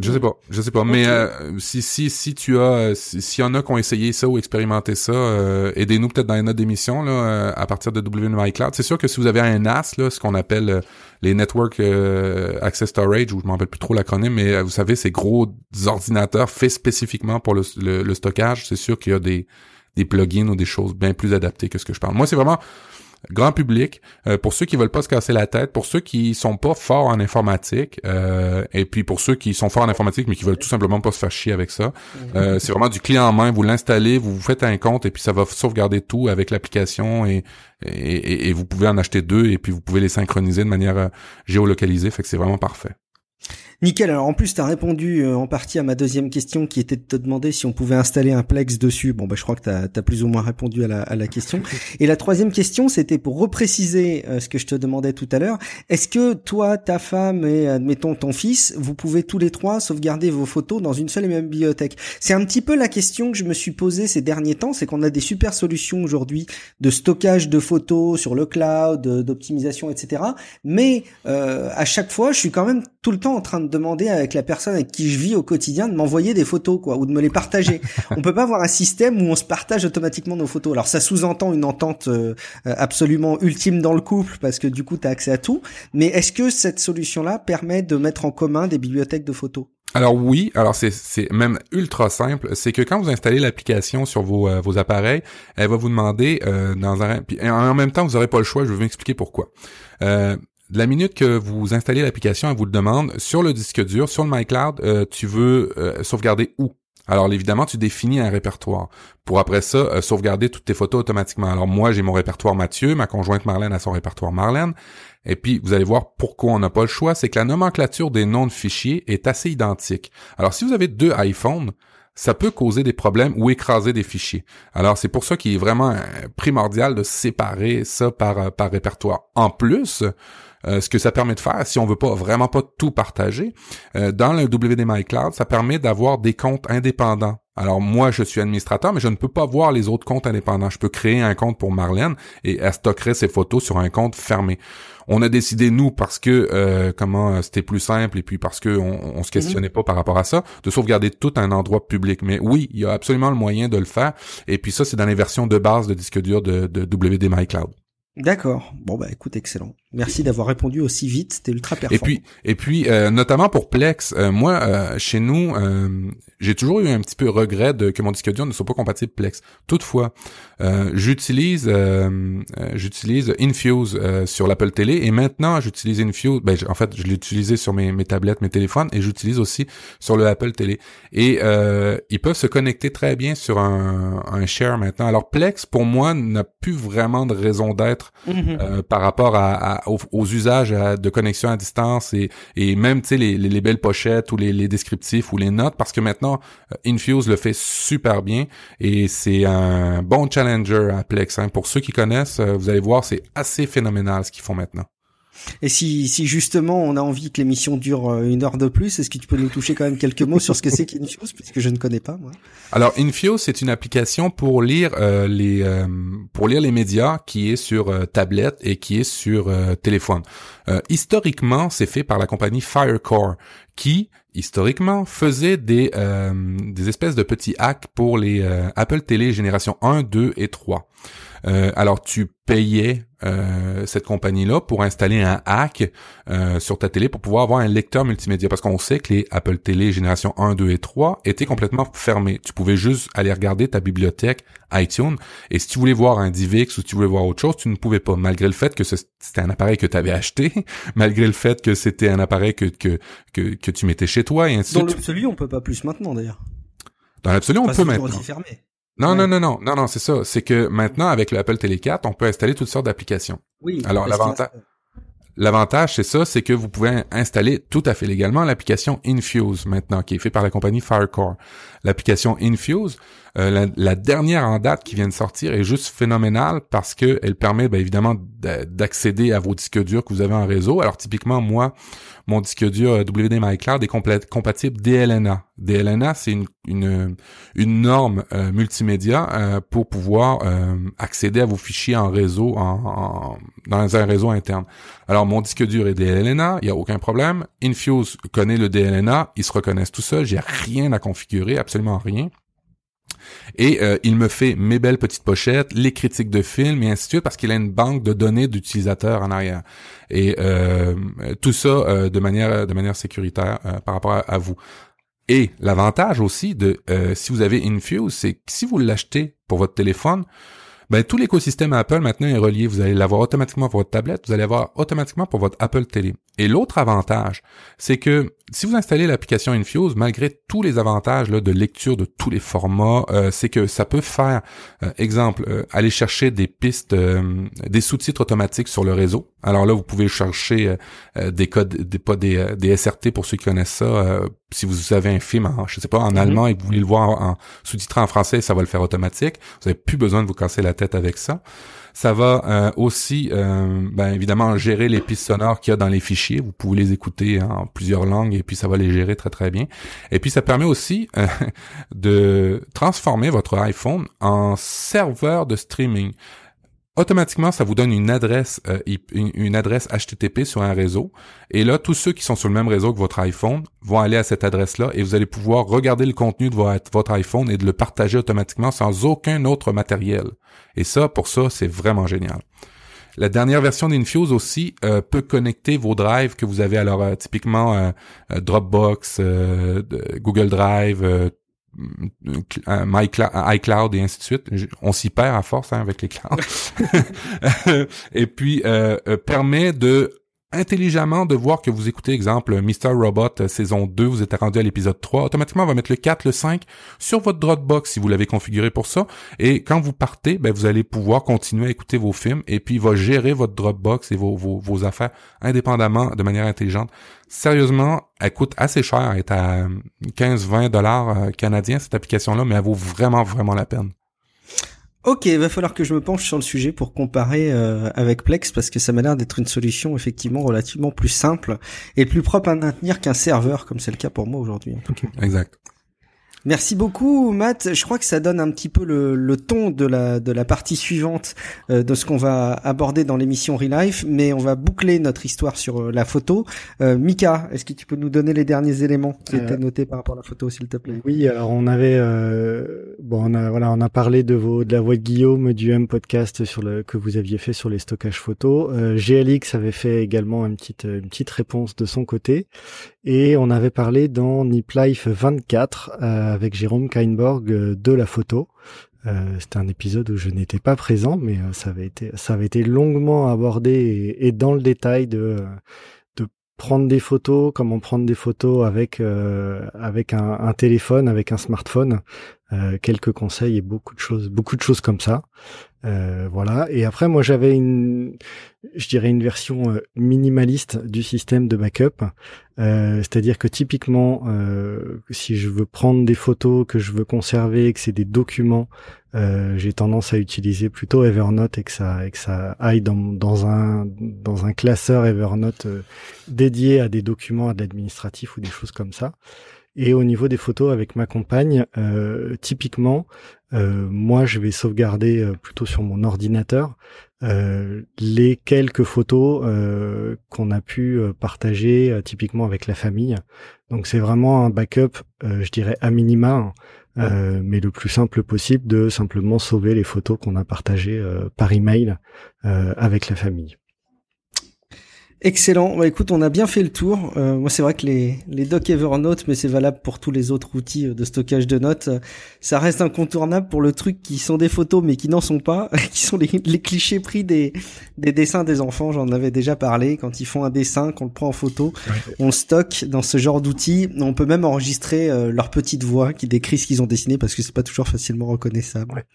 Je sais pas, je sais pas, mais euh, si si si tu as, s'il y en a qui ont essayé ça ou expérimenté ça, euh, aidez-nous peut-être dans les notes d'émission là euh, à partir de WMI C'est sûr que si vous avez un NAS là, ce qu'on appelle les Network Access Storage, ou je m'en rappelle plus trop l'acronyme, mais vous savez ces gros ordinateurs faits spécifiquement pour le, le stockage, c'est sûr qu'il y a des des plugins ou des choses bien plus adaptées que ce que je parle. Moi, c'est vraiment grand public, euh, pour ceux qui veulent pas se casser la tête, pour ceux qui sont pas forts en informatique, euh, et puis pour ceux qui sont forts en informatique mais qui veulent tout simplement pas se faire chier avec ça, mhm. euh, c'est vraiment du clé en main. Vous l'installez, vous vous faites un compte et puis ça va sauvegarder tout avec l'application et, et, et, vous pouvez en acheter deux et puis vous pouvez les synchroniser de manière géolocalisée. Fait que c'est vraiment parfait. Nickel. Alors en plus, tu as répondu euh, en partie à ma deuxième question qui était de te demander si on pouvait installer un Plex dessus. Bon, bah, je crois que tu as, plus ou moins répondu à la, à la question. Et la troisième question, c'était pour repréciser euh, ce que je te demandais tout à l'heure. Est-ce que toi, ta femme et admettons ton fils, vous pouvez tous les trois sauvegarder vos photos dans une seule et même bibliothèque? C'est un petit peu la question que je me suis posée ces derniers temps. C'est qu'on a des super solutions aujourd'hui de stockage de photos sur le cloud, d'optimisation, etc. Mais euh, à chaque fois, je suis quand même tout le temps en train de demander avec la personne avec qui je vis au quotidien de m'envoyer des photos, quoi, ou de me les partager. on peut pas avoir un système où on se partage automatiquement nos photos. Alors ça sous-entend une entente euh, absolument ultime dans le couple parce que du coup tu as accès à tout. Mais est-ce que cette solution-là permet de mettre en commun des bibliothèques de photos? Alors oui, alors c'est c'est même ultra simple, c'est que quand vous installez l'application sur vos euh, vos appareils, elle va vous demander euh, dans un puis en même temps vous aurez pas le choix, je vais vous expliquer pourquoi. Euh, la minute que vous installez l'application, elle vous le demande sur le disque dur, sur le MyCloud, euh, tu veux euh, sauvegarder où? Alors évidemment, tu définis un répertoire pour après ça euh, sauvegarder toutes tes photos automatiquement. Alors moi, j'ai mon répertoire Mathieu, ma conjointe Marlène a son répertoire Marlène. Et puis, vous allez voir pourquoi on n'a pas le choix, c'est que la nomenclature des noms de fichiers est assez identique. Alors si vous avez deux iPhones, ça peut causer des problèmes ou écraser des fichiers. Alors c'est pour ça qu'il est vraiment primordial de séparer ça par, par répertoire. En plus, euh, ce que ça permet de faire, si on veut pas vraiment pas tout partager, euh, dans le WDMI Cloud, ça permet d'avoir des comptes indépendants. Alors moi, je suis administrateur, mais je ne peux pas voir les autres comptes indépendants. Je peux créer un compte pour Marlène et elle stockerait ses photos sur un compte fermé. On a décidé nous parce que euh, comment c'était plus simple et puis parce que on, se mhm. questionnait pas par rapport à ça, de sauvegarder tout un endroit public. Mais oui, il y a absolument le moyen de le faire. Et puis ça, c'est dans les versions de base de disque dur de, de WDMI Cloud. D'accord. Bon bah écoute, excellent. Merci d'avoir répondu aussi vite. C'était ultra performant. Et puis, et puis, euh, notamment pour Plex, euh, moi, euh, chez nous, j'ai toujours eu un petit peu regret de que mon disque dur ne soit pas compatible Plex. Toutefois, j'utilise, j'utilise Infuse sur l'Apple Télé et maintenant j'utilise Infuse. Ben, en fait, je l'ai utilisé sur mes, mes tablettes, mes téléphones et j'utilise aussi sur le Apple Télé. Et ils peuvent se connecter très bien sur un, un share maintenant. Alors Plex, pour moi, n'a plus vraiment de raison d'être Mhm. Euh, par rapport à, aux, usages de connexion à distance et, et même tu sais les, les, belles pochettes ou les, descriptifs ou les notes parce que maintenant euh, Infuse le fait super bien et c'est un bon challenger à Plex. Hein. Pour ceux qui connaissent, euh, vous allez voir c'est assez phénoménal ce qu'ils font maintenant. Et si, si justement on a envie que l'émission dure euh, une heure de plus, est-ce que tu peux nous toucher quand même quelques mots sur ce que c'est qu'Infuse, puisque je ne connais pas moi? Alors Infuse, c'est une application pour lire euh, les euh, pour lire les médias qui est sur tablette et qui est sur téléphone. historiquement, c'est fait par la compagnie Firecore, qui historiquement faisait des des espèces de petits hacks pour les Apple Télé génération 1, 2 et 3. Euh, alors tu payais euh, cette compagnie-là pour installer un hack euh, sur ta télé pour pouvoir avoir un lecteur multimédia parce qu'on sait que les Apple Télé génération 1, 2 et 3 étaient complètement fermés. Tu pouvais juste aller regarder ta bibliothèque iTunes et si tu voulais voir un DivX ou si tu voulais voir autre chose, tu ne pouvais pas malgré le fait que c'était un appareil que tu avais acheté, malgré le fait que c'était un appareil que, que, que, tu mettais chez toi et ainsi Dans l'absolu, on peut pas plus maintenant d'ailleurs. Dans l'absolu, on peut maintenant. Non, non, non, non, non, non, c'est ça. C'est que maintenant, avec l'Apple Télé 4, on peut installer toutes sortes d'applications. Oui. Alors, l'avantage, l'avantage, c'est ça, c'est que vous pouvez installer tout à fait légalement l'application Infuse maintenant, qui est faite par la compagnie Firecore. L'application Infuse, Euh, la, dernière en date qui vient de sortir est juste phénoménale parce que elle permet ben, évidemment d'accéder à vos disques durs que vous avez en réseau. Alors typiquement moi, mon disque dur euh, WD Cloud est compatible DLNA. DLNA, c'est une, une, une, norme euh, multimédia euh, pour pouvoir accéder à vos fichiers en réseau, en, dans un réseau interne. Alors, mon disque dur est DLNA, il n'y a aucun problème. Infuse connaît le DLNA, ils se reconnaissent tout seul, j'ai rien à configurer, absolument rien. Et euh, il me fait mes belles petites pochettes, les critiques de films et ainsi de suite parce qu'il a une banque de données d'utilisateurs en arrière. Et euh, tout ça euh, de manière de manière sécuritaire par rapport à, vous. Et l'avantage aussi de si vous avez Infuse, c'est que si vous l'achetez pour votre téléphone, ben tout l'écosystème Apple maintenant est relié. Vous allez l'avoir automatiquement pour votre tablette, vous allez l'avoir automatiquement pour votre Apple Télé. Et l'autre avantage, c'est que si vous installez l'application Infuse, malgré tous les avantages là, de lecture de tous les formats, euh, c'est que ça peut faire, euh, exemple, euh, aller chercher des pistes, des sous-titres automatiques sur le réseau. Alors là, vous pouvez chercher des codes, des, pas des, des SRT pour ceux qui connaissent ça. Si vous avez un film, en, je sais pas, en mm-hmm. allemand et que vous voulez le voir en, sous-titré en français, ça va le faire automatique. Vous n'avez plus besoin de vous casser la tête avec ça. Ça va euh, aussi, euh, ben, évidemment, gérer les pistes sonores qu'il y a dans les fichiers. Vous pouvez les écouter en plusieurs langues et puis ça va les gérer très très bien. Et puis ça permet aussi euh, de transformer votre iPhone en serveur de streaming automatiquement, ça vous donne une adresse, euh, une, adresse HTTP sur un réseau. Et là, tous ceux qui sont sur le même réseau que votre iPhone vont aller à cette adresse-là et vous allez pouvoir regarder le contenu de votre iPhone et de le partager automatiquement sans aucun autre matériel. Et ça, pour ça, c'est vraiment génial. La dernière version d'Infuse aussi euh, peut connecter vos drives que vous avez alors euh, typiquement Dropbox, Google Drive, iCloud et ainsi de suite. On s'y perd à force hein, avec les clouds. et puis euh, euh, permet de intelligemment de voir que vous écoutez, exemple, Mr. Robot euh, saison 2, vous êtes rendu à l'épisode 3, automatiquement, on va mettre le 4, le 5 sur votre Dropbox si vous l'avez configuré pour ça. Et quand vous partez, ben, vous allez pouvoir continuer à écouter vos films et puis il va gérer votre Dropbox et vos, vos, vos affaires indépendamment de manière intelligente. Sérieusement, elle coûte assez cher, elle est à 15-20 dollars euh, canadiens cette application-là, mais elle vaut vraiment, vraiment la peine. Ok, il va falloir que je me penche sur le sujet pour comparer euh, avec Plex parce que ça m'a l'air d'être une solution effectivement relativement plus simple et plus propre à maintenir qu'un serveur comme c'est le cas pour moi aujourd'hui. Exact. Merci beaucoup, Matt. Je crois que ça donne un petit peu le, le ton de la, de la partie suivante euh, de ce qu'on va aborder dans l'émission Relife, mais on va boucler notre histoire sur euh, la photo. Euh, Mika, est-ce que tu peux nous donner les derniers éléments qui étaient notés par rapport à la photo, s'il te plaît? Oui, alors on avait, bon, on a, voilà, on a parlé de vos, de la voix de Guillaume du M podcast sur le que vous aviez fait sur les stockages photos. GLX avait fait également une petite, une petite réponse de son côté, et on avait parlé dans Nip Life 24 avec Jérôme Kainborg euh, de la photo. Euh, C'était un épisode où je n'étais pas présent, mais euh, ça avait été ça avait été longuement abordé et, dans le détail de de prendre des photos, comment prendre des photos avec avec un, un, téléphone, avec un smartphone, quelques conseils et beaucoup de choses, beaucoup de choses comme ça. Euh, voilà. Et après, moi, j'avais une, je dirais une version euh, minimaliste du système de backup. Euh, c'est-à-dire que typiquement, si je veux prendre des photos que je veux conserver, que c'est des documents, j'ai tendance à utiliser plutôt Evernote et que ça, et que ça aille dans, dans un dans un classeur Evernote dédié à des documents, à de l'administratif ou des choses comme ça. Et au niveau des photos avec ma compagne, euh, typiquement, euh, moi je vais sauvegarder euh, plutôt sur mon ordinateur les quelques photos qu'on a pu partager typiquement avec la famille. Donc c'est vraiment un backup, je dirais à minima, hein, mais le plus simple possible de simplement sauver les photos qu'on a partagées par email avec la famille. Excellent. Bah, écoute, on a bien fait le tour. Euh, moi, c'est vrai que les, les docs Evernote, mais c'est valable pour tous les autres outils euh, de stockage de notes, euh, ça reste incontournable pour le truc qui sont des photos, mais qui n'en sont pas, qui sont les, les, clichés pris des, des dessins des enfants. J'en avais déjà parlé. Quand ils font un dessin, qu'on le prend en photo, on le stocke dans ce genre d'outils. On peut même enregistrer leur petite voix qui décrit ce qu'ils ont dessiné parce que c'est pas toujours facilement reconnaissable.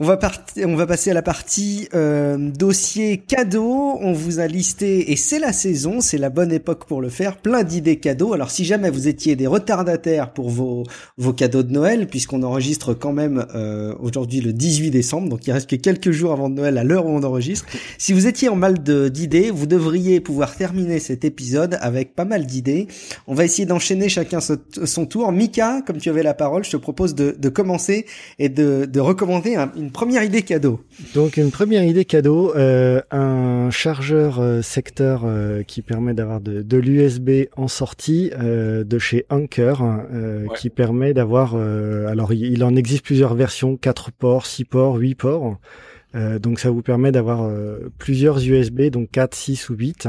On va, on va passer à la partie euh, dossier cadeau. On vous a listé, et c'est la saison, c'est la bonne époque pour le faire, plein d'idées cadeaux. Alors si jamais vous étiez des retardataires pour vos, vos cadeaux de Noël, puisqu'on enregistre quand même euh, aujourd'hui le 18 décembre, donc il reste que quelques jours avant Noël à l'heure où on enregistre. Si vous étiez en mal d'idées, vous devriez pouvoir terminer cet épisode avec pas mal d'idées. On va essayer d'enchaîner chacun son tour. Mika, comme tu avais la parole, je te propose de, de commencer et de, de recommander première idée cadeau. Donc une première idée cadeau, euh, un chargeur euh, secteur euh, qui permet d'avoir de, de l'USB en sortie de chez Anker, qui permet d'avoir, alors il, en existe plusieurs versions, 4 ports, 6 ports, 8 ports. donc ça vous permet d'avoir plusieurs USB, donc 4, 6 ou 8.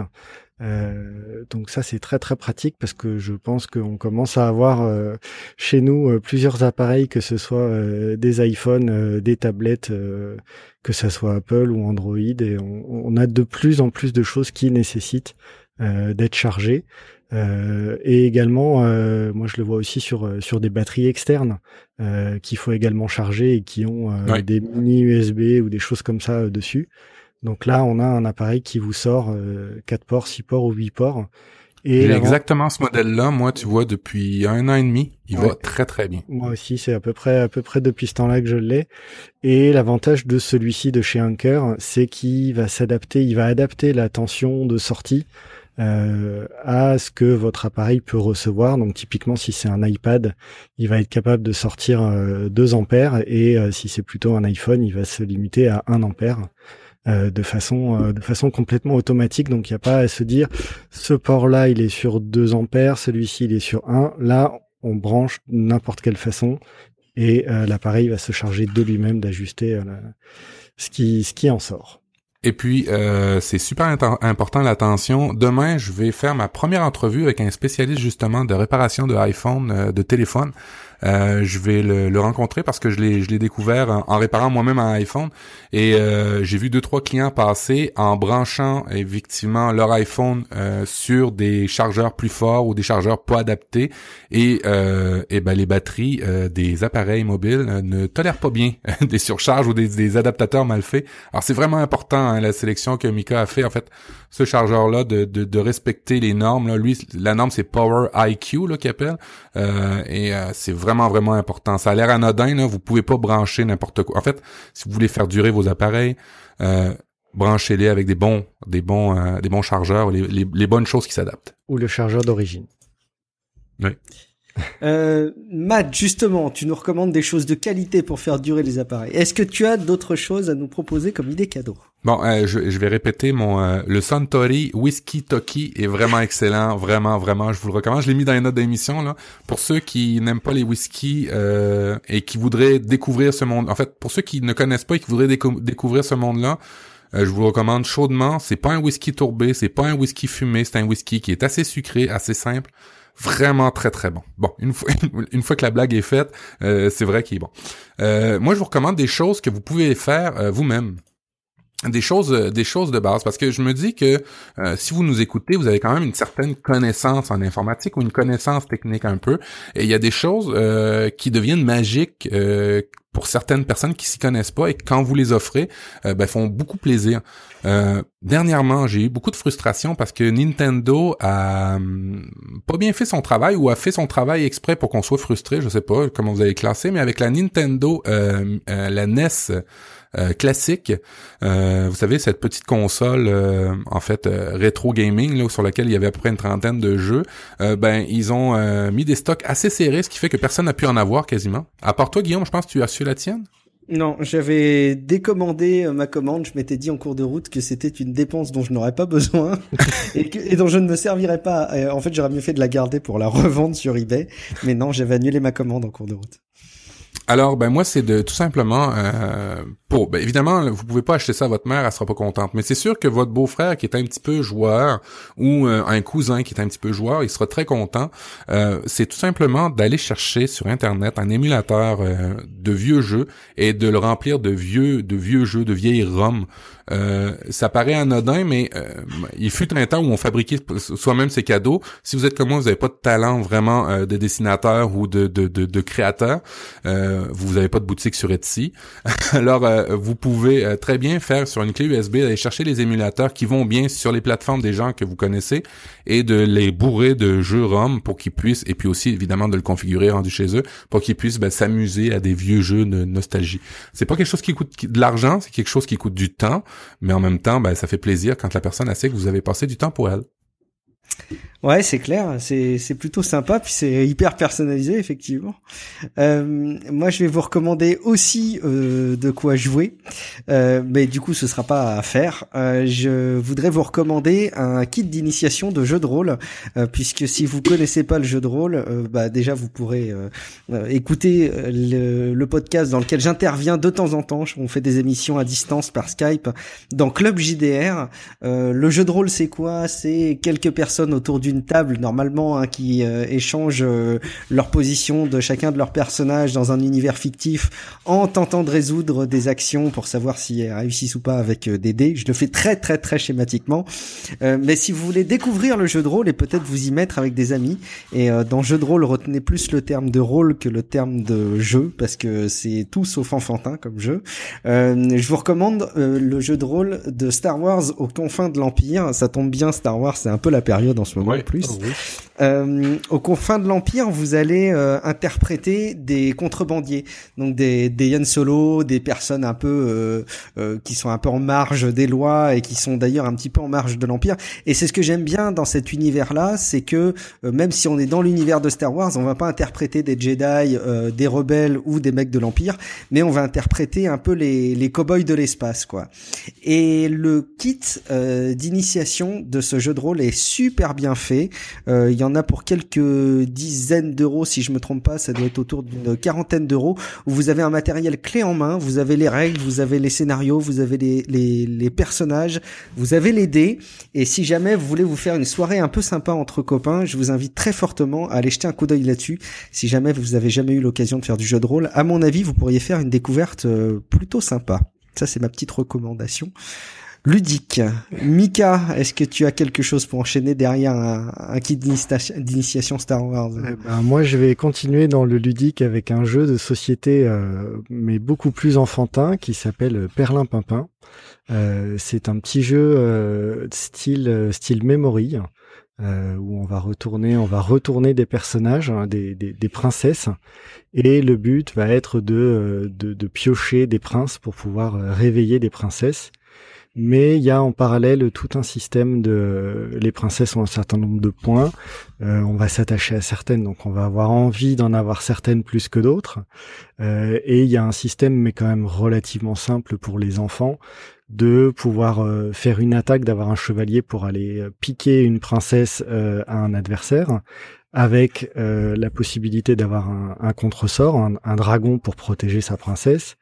Euh, donc ça c'est très très pratique parce que je pense qu'on commence à avoir euh, chez nous euh, plusieurs appareils, que ce soit des iPhones, des tablettes, que ce soit Apple ou Android, et on, on, a de plus en plus de choses qui nécessitent d'être chargées. et également, moi je le vois aussi sur sur des batteries externes qu'il faut également charger et qui ont des mini USB ou des choses comme ça dessus. Donc là, on a un appareil qui vous sort euh, 4 ports, 6 ports ou 8 ports. Et exactement ce modèle-là, moi, tu vois, depuis un an et demi, il va très très bien. Moi aussi, c'est à peu près à peu près depuis ce temps-là que je l'ai. Et l'avantage de celui-ci de chez Anker, c'est qu'il va s'adapter, il va adapter la tension de sortie euh, à ce que votre appareil peut recevoir. Donc typiquement, si c'est un iPad, il va être capable de sortir 2 euh, ampères, et euh, si c'est plutôt un iPhone, il va se limiter à 1 ampère. Euh, de façon euh, de façon complètement automatique. Donc il n'y a pas à se dire ce port-là il est sur 2 ampères, celui-ci il est sur 1. Là on branche n'importe quelle façon et euh, l'appareil va se charger de lui-même d'ajuster ce qui ce qui en sort. Et puis, c'est super important l'attention. Demain, je vais faire ma première entrevue avec un spécialiste justement de réparation de iPhone, de téléphone. Euh, je vais le, rencontrer parce que je l'ai découvert en, réparant moi-même un iPhone et euh, j'ai vu deux trois clients passer en branchant effectivement leur iPhone euh, sur des chargeurs plus forts ou des chargeurs pas adaptés et et ben les batteries des appareils mobiles ne tolèrent pas bien des surcharges ou des, adaptateurs mal faits. Alors c'est vraiment important hein, la sélection que Mika a fait en fait ce chargeur là de, de, respecter les normes là. lui la norme c'est Power IQ là qu'il appelle et c'est vraiment vraiment, important. Ça a l'air anodin, là. Vous pouvez pas brancher n'importe quoi. En fait, si vous voulez faire durer vos appareils, euh, branchez-les avec des bons, des bons, euh, des bons chargeurs, les, les, bonnes choses qui s'adaptent. Ou le chargeur d'origine. Oui. Euh, Matt, justement, tu nous recommandes des choses de qualité pour faire durer les appareils. Est-ce que tu as d'autres choses à nous proposer comme idée cadeau? Bon, euh, je, vais répéter mon euh, le Suntory Whisky Toki est vraiment excellent, vraiment, vraiment, je vous le recommande. Je l'ai mis dans les notes d'émission là. Pour ceux qui n'aiment pas les whiskies euh, et qui voudraient découvrir ce monde, en fait, pour ceux qui ne connaissent pas et qui voudraient découvrir ce monde-là, je vous le recommande chaudement. C'est pas un whisky tourbé, c'est pas un whisky fumé, c'est un whisky qui est assez sucré, assez simple vraiment très très bon. Bon, une fois une fois que la blague est faite, euh, c'est vrai qu'il est bon. Euh, moi, je vous recommande des choses que vous pouvez faire euh, vous-même des choses des choses de base parce que je me dis que si vous nous écoutez vous avez quand même une certaine connaissance en informatique ou une connaissance technique un peu et il y a des choses qui deviennent magiques pour certaines personnes qui s'y connaissent pas et quand vous les offrez, euh, ben, font beaucoup plaisir. Euh, dernièrement, j'ai eu beaucoup de frustration parce que Nintendo a hum, pas bien fait son travail ou a fait son travail exprès pour qu'on soit frustré, je sais pas comment vous avez classé, mais avec la Nintendo, euh, la NES euh, classique. Euh, vous savez, cette petite console, euh, en fait, rétro gaming, là, sur laquelle il y avait à peu près une trentaine de jeux, ben, ils ont mis des stocks assez serrés, ce qui fait que personne n'a pu en avoir quasiment. À part toi, Guillaume, je pense que tu as su la tienne. Non, j'avais décommandé ma commande. Je m'étais dit en cours de route que c'était une dépense dont je n'aurais pas besoin et, et, dont je ne me servirais pas. En fait, j'aurais mieux fait de la garder pour la revendre sur eBay. Mais non, j'avais annulé ma commande en cours de route. Alors, ben moi, c'est de tout simplement euh, pour. Ben, évidemment, vous pouvez pas acheter ça à votre mère, elle sera pas contente. Mais c'est sûr que votre beau-frère qui est un petit peu joueur ou euh, un cousin qui est un petit peu joueur, il sera très content. Euh, c'est tout simplement d'aller chercher sur internet un émulateur de vieux jeux et de le remplir de vieux, de vieux jeux, de vieilles ROM. Ça paraît anodin, mais il fut un temps où on fabriquait soi-même ses cadeaux. Si vous êtes comme moi, vous n'avez pas de talent vraiment de dessinateur ou de, de, de, créateur vous n'avez pas de boutique sur Etsy. Alors, euh, vous pouvez euh, très bien faire sur une clé USB, aller chercher les émulateurs qui vont bien sur les plateformes des gens que vous connaissez et de les bourrer de jeux ROM pour qu'ils puissent, et puis aussi évidemment de le configurer rendu chez eux, pour qu'ils puissent ben, s'amuser à des vieux jeux de nostalgie. C'est pas quelque chose qui coûte de l'argent, c'est quelque chose qui coûte du temps, mais en même temps, ben, ça fait plaisir quand la personne sait que vous avez passé du temps pour elle. Ouais, c'est clair, c'est c'est plutôt sympa, puis c'est hyper personnalisé effectivement. Euh, moi, je vais vous recommander aussi euh, de quoi jouer, euh, mais du coup, ce sera pas à faire. Euh, je voudrais vous recommander un kit d'initiation de jeu de rôle, euh, puisque si vous connaissez pas le jeu de rôle, euh, bah déjà vous pourrez écouter le, podcast dans lequel j'interviens de temps en temps. On fait des émissions à distance par Skype dans Club JDR. le jeu de rôle, c'est quoi? C'est quelques personnes autour d'une table normalement hein, qui euh, échangent euh, leur position de chacun de leurs personnages dans un univers fictif en tentant de résoudre des actions pour savoir si elles réussissent ou pas avec euh, des dés. Je le fais très très très schématiquement. mais si vous voulez découvrir le jeu de rôle et peut-être vous y mettre avec des amis, et dans jeu de rôle retenez plus le terme de rôle que le terme de jeu parce que c'est tout sauf enfantin comme jeu. je vous recommande le jeu de rôle de Star Wars aux confins de l'Empire. Ça tombe bien, Star Wars c'est un peu la période en ce moment plus. Oh, euh, aux confins de l'Empire, vous allez euh, interpréter des contrebandiers, donc des, des Yann Solo, des personnes un peu euh, qui sont un peu en marge des lois et qui sont d'ailleurs un petit peu en marge de l'Empire. Et c'est ce que j'aime bien dans cet univers-là, c'est que même si on est dans l'univers de Star Wars, on va pas interpréter des Jedi, des rebelles ou des mecs de l'Empire, mais on va interpréter un peu les, les cow-boys de l'espace, quoi. Et le kit d'initiation de ce jeu de rôle est super bien fait. Euh, il y en a pour quelques dizaines d'euros, si je me trompe pas, ça doit être autour d'une quarantaine d'euros, vous avez un matériel clé en main, vous avez les règles, vous avez les scénarios, vous avez les, les, les personnages, vous avez les dés, et si jamais vous voulez vous faire une soirée un peu sympa entre copains, je vous invite très fortement à aller jeter un coup d'œil là-dessus. Si jamais vous avez jamais eu l'occasion de faire du jeu de rôle, à mon avis, vous pourriez faire une découverte euh, plutôt sympa. Ça, c'est ma petite recommandation ludique. Mika, est-ce que tu as quelque chose pour enchaîner derrière un, kit d'initiation Star Wars? Eh ben, Moi, je vais continuer dans le ludique avec un jeu de société, euh, mais beaucoup plus enfantin, qui s'appelle Perlin Pimpin. Euh, c'est un petit jeu euh, style style memory. où on va retourner, on va retourner des personnages, hein, des, des, princesses, et le but va être de, de, de piocher des princes pour pouvoir réveiller des princesses mais il y a en parallèle tout un système de les princesses ont un certain nombre de points euh, on va s'attacher à certaines donc on va avoir envie d'en avoir certaines plus que d'autres. Euh, et il y a un système mais quand même relativement simple pour les enfants de pouvoir euh, faire une attaque d'avoir un chevalier pour aller piquer une princesse à un adversaire avec la possibilité d'avoir un, un contresort, un, un, dragon pour protéger sa princesse,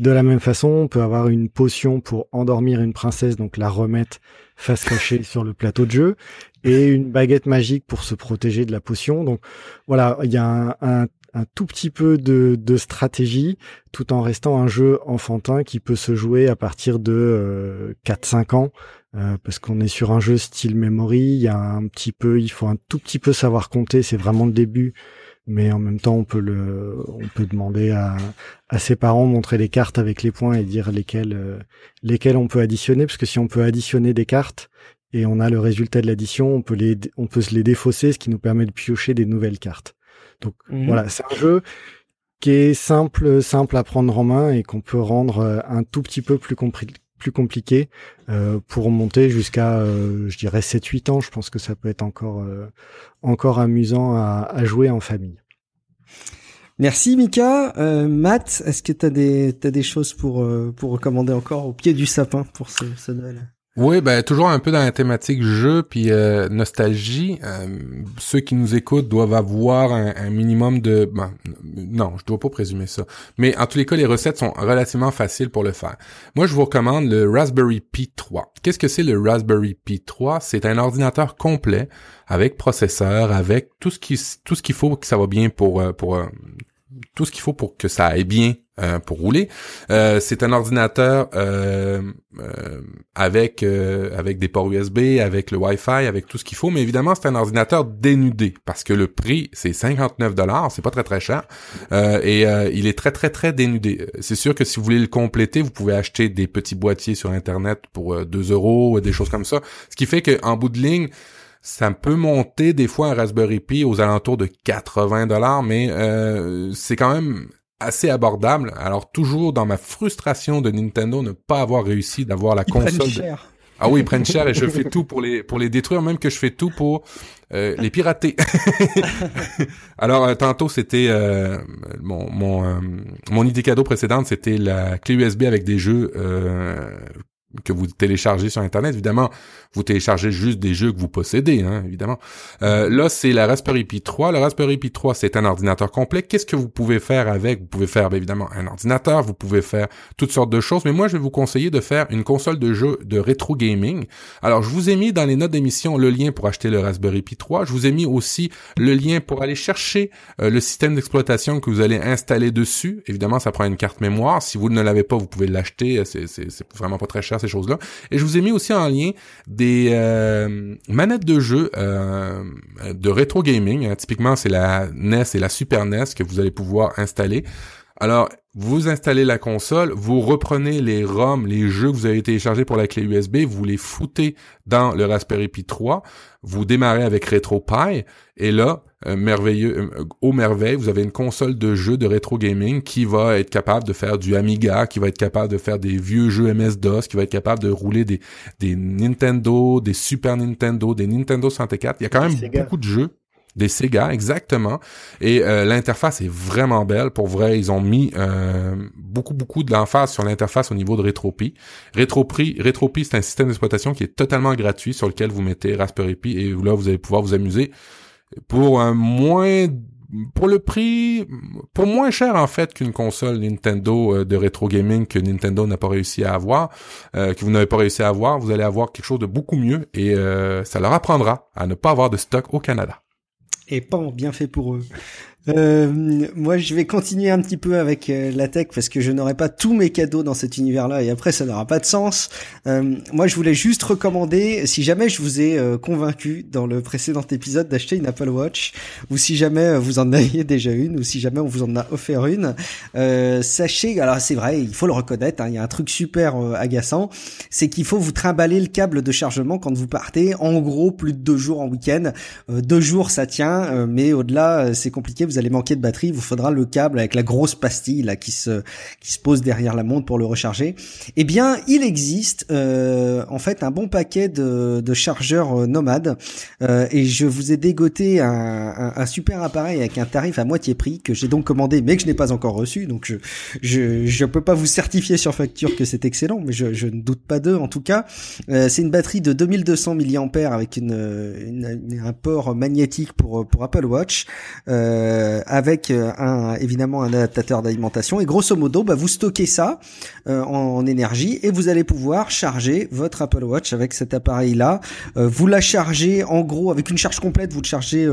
de la même façon, on peut avoir une potion pour endormir une princesse, donc la remettre face cachée sur le plateau de jeu, et une baguette magique pour se protéger de la potion. Donc voilà, il y a un, tout petit peu de, stratégie, tout en restant un jeu enfantin qui peut se jouer à partir de 4-5 euh, ans. Euh, parce qu'on est sur un jeu style memory, il y a un petit peu, il faut un tout petit peu savoir compter, c'est vraiment le début mais en même temps on peut le on peut demander à, à ses parents montrer les cartes avec les points et dire lesquelles euh, lesquelles on peut additionner parce que si on peut additionner des cartes et on a le résultat de l'addition on peut les on peut se les défausser ce qui nous permet de piocher des nouvelles cartes donc mhm. voilà c'est un jeu qui est simple simple à prendre en main et qu'on peut rendre euh, un tout petit peu plus compris plus compliqué euh, pour monter jusqu'à, euh, je dirais, 7-8 ans. Je pense que ça peut être encore, euh, encore amusant à, jouer en famille. Merci Mika. Matt, est-ce que tu as des, choses pour, recommander encore au pied du sapin pour ce, ce oui, ben toujours un peu dans la thématique jeu puis euh, nostalgie. Euh, ceux qui nous écoutent doivent avoir un, minimum de. Ben, non, je dois pas présumer ça. Mais en tous les cas, les recettes sont relativement faciles pour le faire. Moi, je vous recommande le Raspberry Pi 3. Qu'est-ce que c'est le Raspberry Pi 3 C'est un ordinateur complet avec processeur, avec tout ce qui tout ce qu'il faut que ça va bien pour euh, pour tout ce qu'il faut pour que ça aille bien euh, pour rouler. Euh, c'est un ordinateur euh, avec avec des ports USB, avec le Wi-Fi, avec tout ce qu'il faut, mais évidemment c'est un ordinateur dénudé parce que le prix c'est 59 dollars, c'est pas très très cher et il est très très très dénudé. C'est sûr que si vous voulez le compléter, vous pouvez acheter des petits boîtiers sur internet pour 2 euros des choses comme ça, ce qui fait qu'en bout de ligne ça peut monter des fois un Raspberry Pi aux alentours de 80 dollars, mais c'est quand même assez abordable. Alors toujours dans ma frustration de Nintendo ne pas avoir réussi d'avoir la console. cher. Ah oui, ils prennent cher et je fais tout pour les pour les détruire, même que je fais tout pour euh, les pirater. Alors euh, tantôt c'était euh, mon mon mon idée cadeau précédente, c'était la clé USB avec des jeux que vous téléchargez sur Internet. Évidemment, vous téléchargez juste des jeux que vous possédez, hein, évidemment. Euh, là, c'est la Raspberry Pi 3. La Raspberry Pi 3, c'est un ordinateur complet. Qu'est-ce que vous pouvez faire avec? Vous pouvez faire, bien évidemment, un ordinateur, vous pouvez faire toutes sortes de choses, mais moi, je vais vous conseiller de faire une console de jeu de rétro gaming. Alors, je vous ai mis dans les notes d'émission le lien pour acheter le Raspberry Pi 3. Je vous ai mis aussi le lien pour aller chercher euh, le système d'exploitation que vous allez installer dessus. Évidemment, ça prend une carte mémoire. Si vous ne l'avez pas, vous pouvez l'acheter. C'est vraiment pas très cher ces choses-là. Et je vous ai mis aussi en lien des euh, manettes de jeu euh, de rétro gaming. Hein. Typiquement, c'est la NES et la Super NES que vous allez pouvoir installer. Alors, vous installez la console, vous reprenez les ROM, les jeux que vous avez téléchargés pour la clé USB, vous les foutez dans le Raspberry Pi 3, vous démarrez avec RetroPie, et là, euh, merveilleux, euh, au merveille, vous avez une console de jeux de rétro gaming qui va être capable de faire du Amiga, qui va être capable de faire des vieux jeux MS-DOS, qui va être capable de rouler des, des Nintendo, des Super Nintendo, des Nintendo 64. Il y a quand même beaucoup de jeux. Des Sega, exactement. Et euh, l'interface est vraiment belle. Pour vrai, ils ont mis euh, beaucoup, beaucoup de l'emphase sur l'interface au niveau de RetroPie. RetroPie, RetroPie c'est un système d'exploitation qui est totalement gratuit sur lequel vous mettez Raspberry Pi et là, vous allez pouvoir vous amuser pour un moins pour le prix, pour moins cher en fait qu'une console Nintendo euh, de rétro gaming que Nintendo n'a pas réussi à avoir, que vous n'avez pas réussi à avoir, vous allez avoir quelque chose de beaucoup mieux et ça leur apprendra à ne pas avoir de stock au Canada et pas bien fait pour eux. Euh, moi, je vais continuer un petit peu avec euh, la tech parce que je n'aurai pas tous mes cadeaux dans cet univers-là et après ça n'aura pas de sens. Euh, moi, je voulais juste recommander, si jamais je vous ai euh, convaincu dans le précédent épisode d'acheter une Apple Watch ou si jamais euh, vous en aviez déjà une ou si jamais on vous en a offert une, sachez, alors c'est vrai, il faut le reconnaître, hein, il y a un truc super agaçant, c'est qu'il faut vous trimballer le câble de chargement quand vous partez. En gros, plus de deux jours en week-end. deux jours, ça tient, mais au-delà, c'est compliqué vous allez manquer de batterie, vous faudra le câble avec la grosse pastille là qui se qui se pose derrière la montre pour le recharger. Eh bien, il existe euh, en fait un bon paquet de, de chargeurs euh, nomades euh, et je vous ai dégoté un, un, super appareil avec un tarif à moitié prix que j'ai donc commandé mais que je n'ai pas encore reçu. Donc je je je peux pas vous certifier sur facture que c'est excellent, mais je, je ne doute pas d'eux en tout cas. c'est une batterie de 2200 mAh avec une, une, un port magnétique pour pour Apple Watch. Euh, euh, avec euh, un évidemment un adaptateur d'alimentation. Et grosso modo bah, vous stockez ça euh, en, énergie et vous allez pouvoir charger votre Apple Watch avec cet appareil là vous la chargez en gros avec une charge complète vous le chargez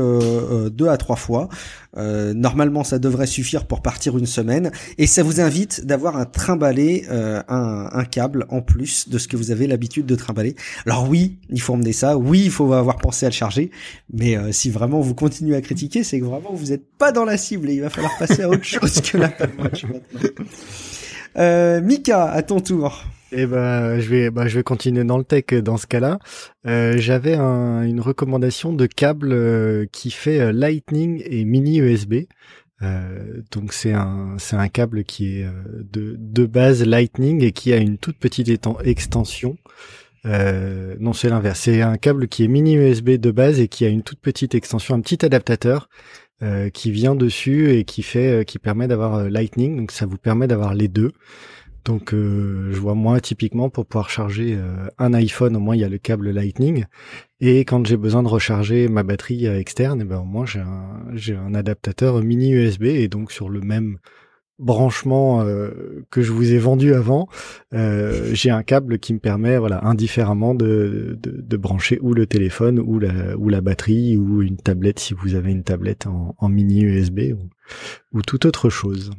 deux à trois fois normalement ça devrait suffire pour partir une semaine et ça vous invite d'avoir un trimbalé un, un câble en plus de ce que vous avez l'habitude de trimballer alors oui il faut emmener ça oui il faut avoir pensé à le charger mais si vraiment vous continuez à critiquer c'est que vraiment vous êtes pas dans la cible et il va falloir passer à autre chose que la Watch. Euh, Mika, à ton tour. Eh ben, je vais, bah, je vais continuer dans le tech dans ce cas-là. Euh, J'avais un, une recommandation de câble euh, qui fait euh, Lightning et mini USB. Euh, donc c'est un, c'est un câble qui est de, de base Lightning et qui a une toute petite extension. non, c'est l'inverse. C'est un câble qui est mini USB de base et qui a une toute petite extension, un petit adaptateur euh, qui vient dessus et qui fait, euh, qui permet d'avoir euh, Lightning. Donc ça vous permet d'avoir les deux. Donc je vois moi typiquement pour pouvoir charger un iPhone, au moins il y a le câble Lightning. Et quand j'ai besoin de recharger ma batterie externe, et eh ben au moins j'ai un, adaptateur mini USB et donc sur le même branchement euh, que je vous ai vendu avant, euh, j'ai un câble qui me permet, voilà, indifféremment de, brancher ou le téléphone ou la, batterie ou une tablette si vous avez une tablette en, en mini USB ou, ou toute autre chose.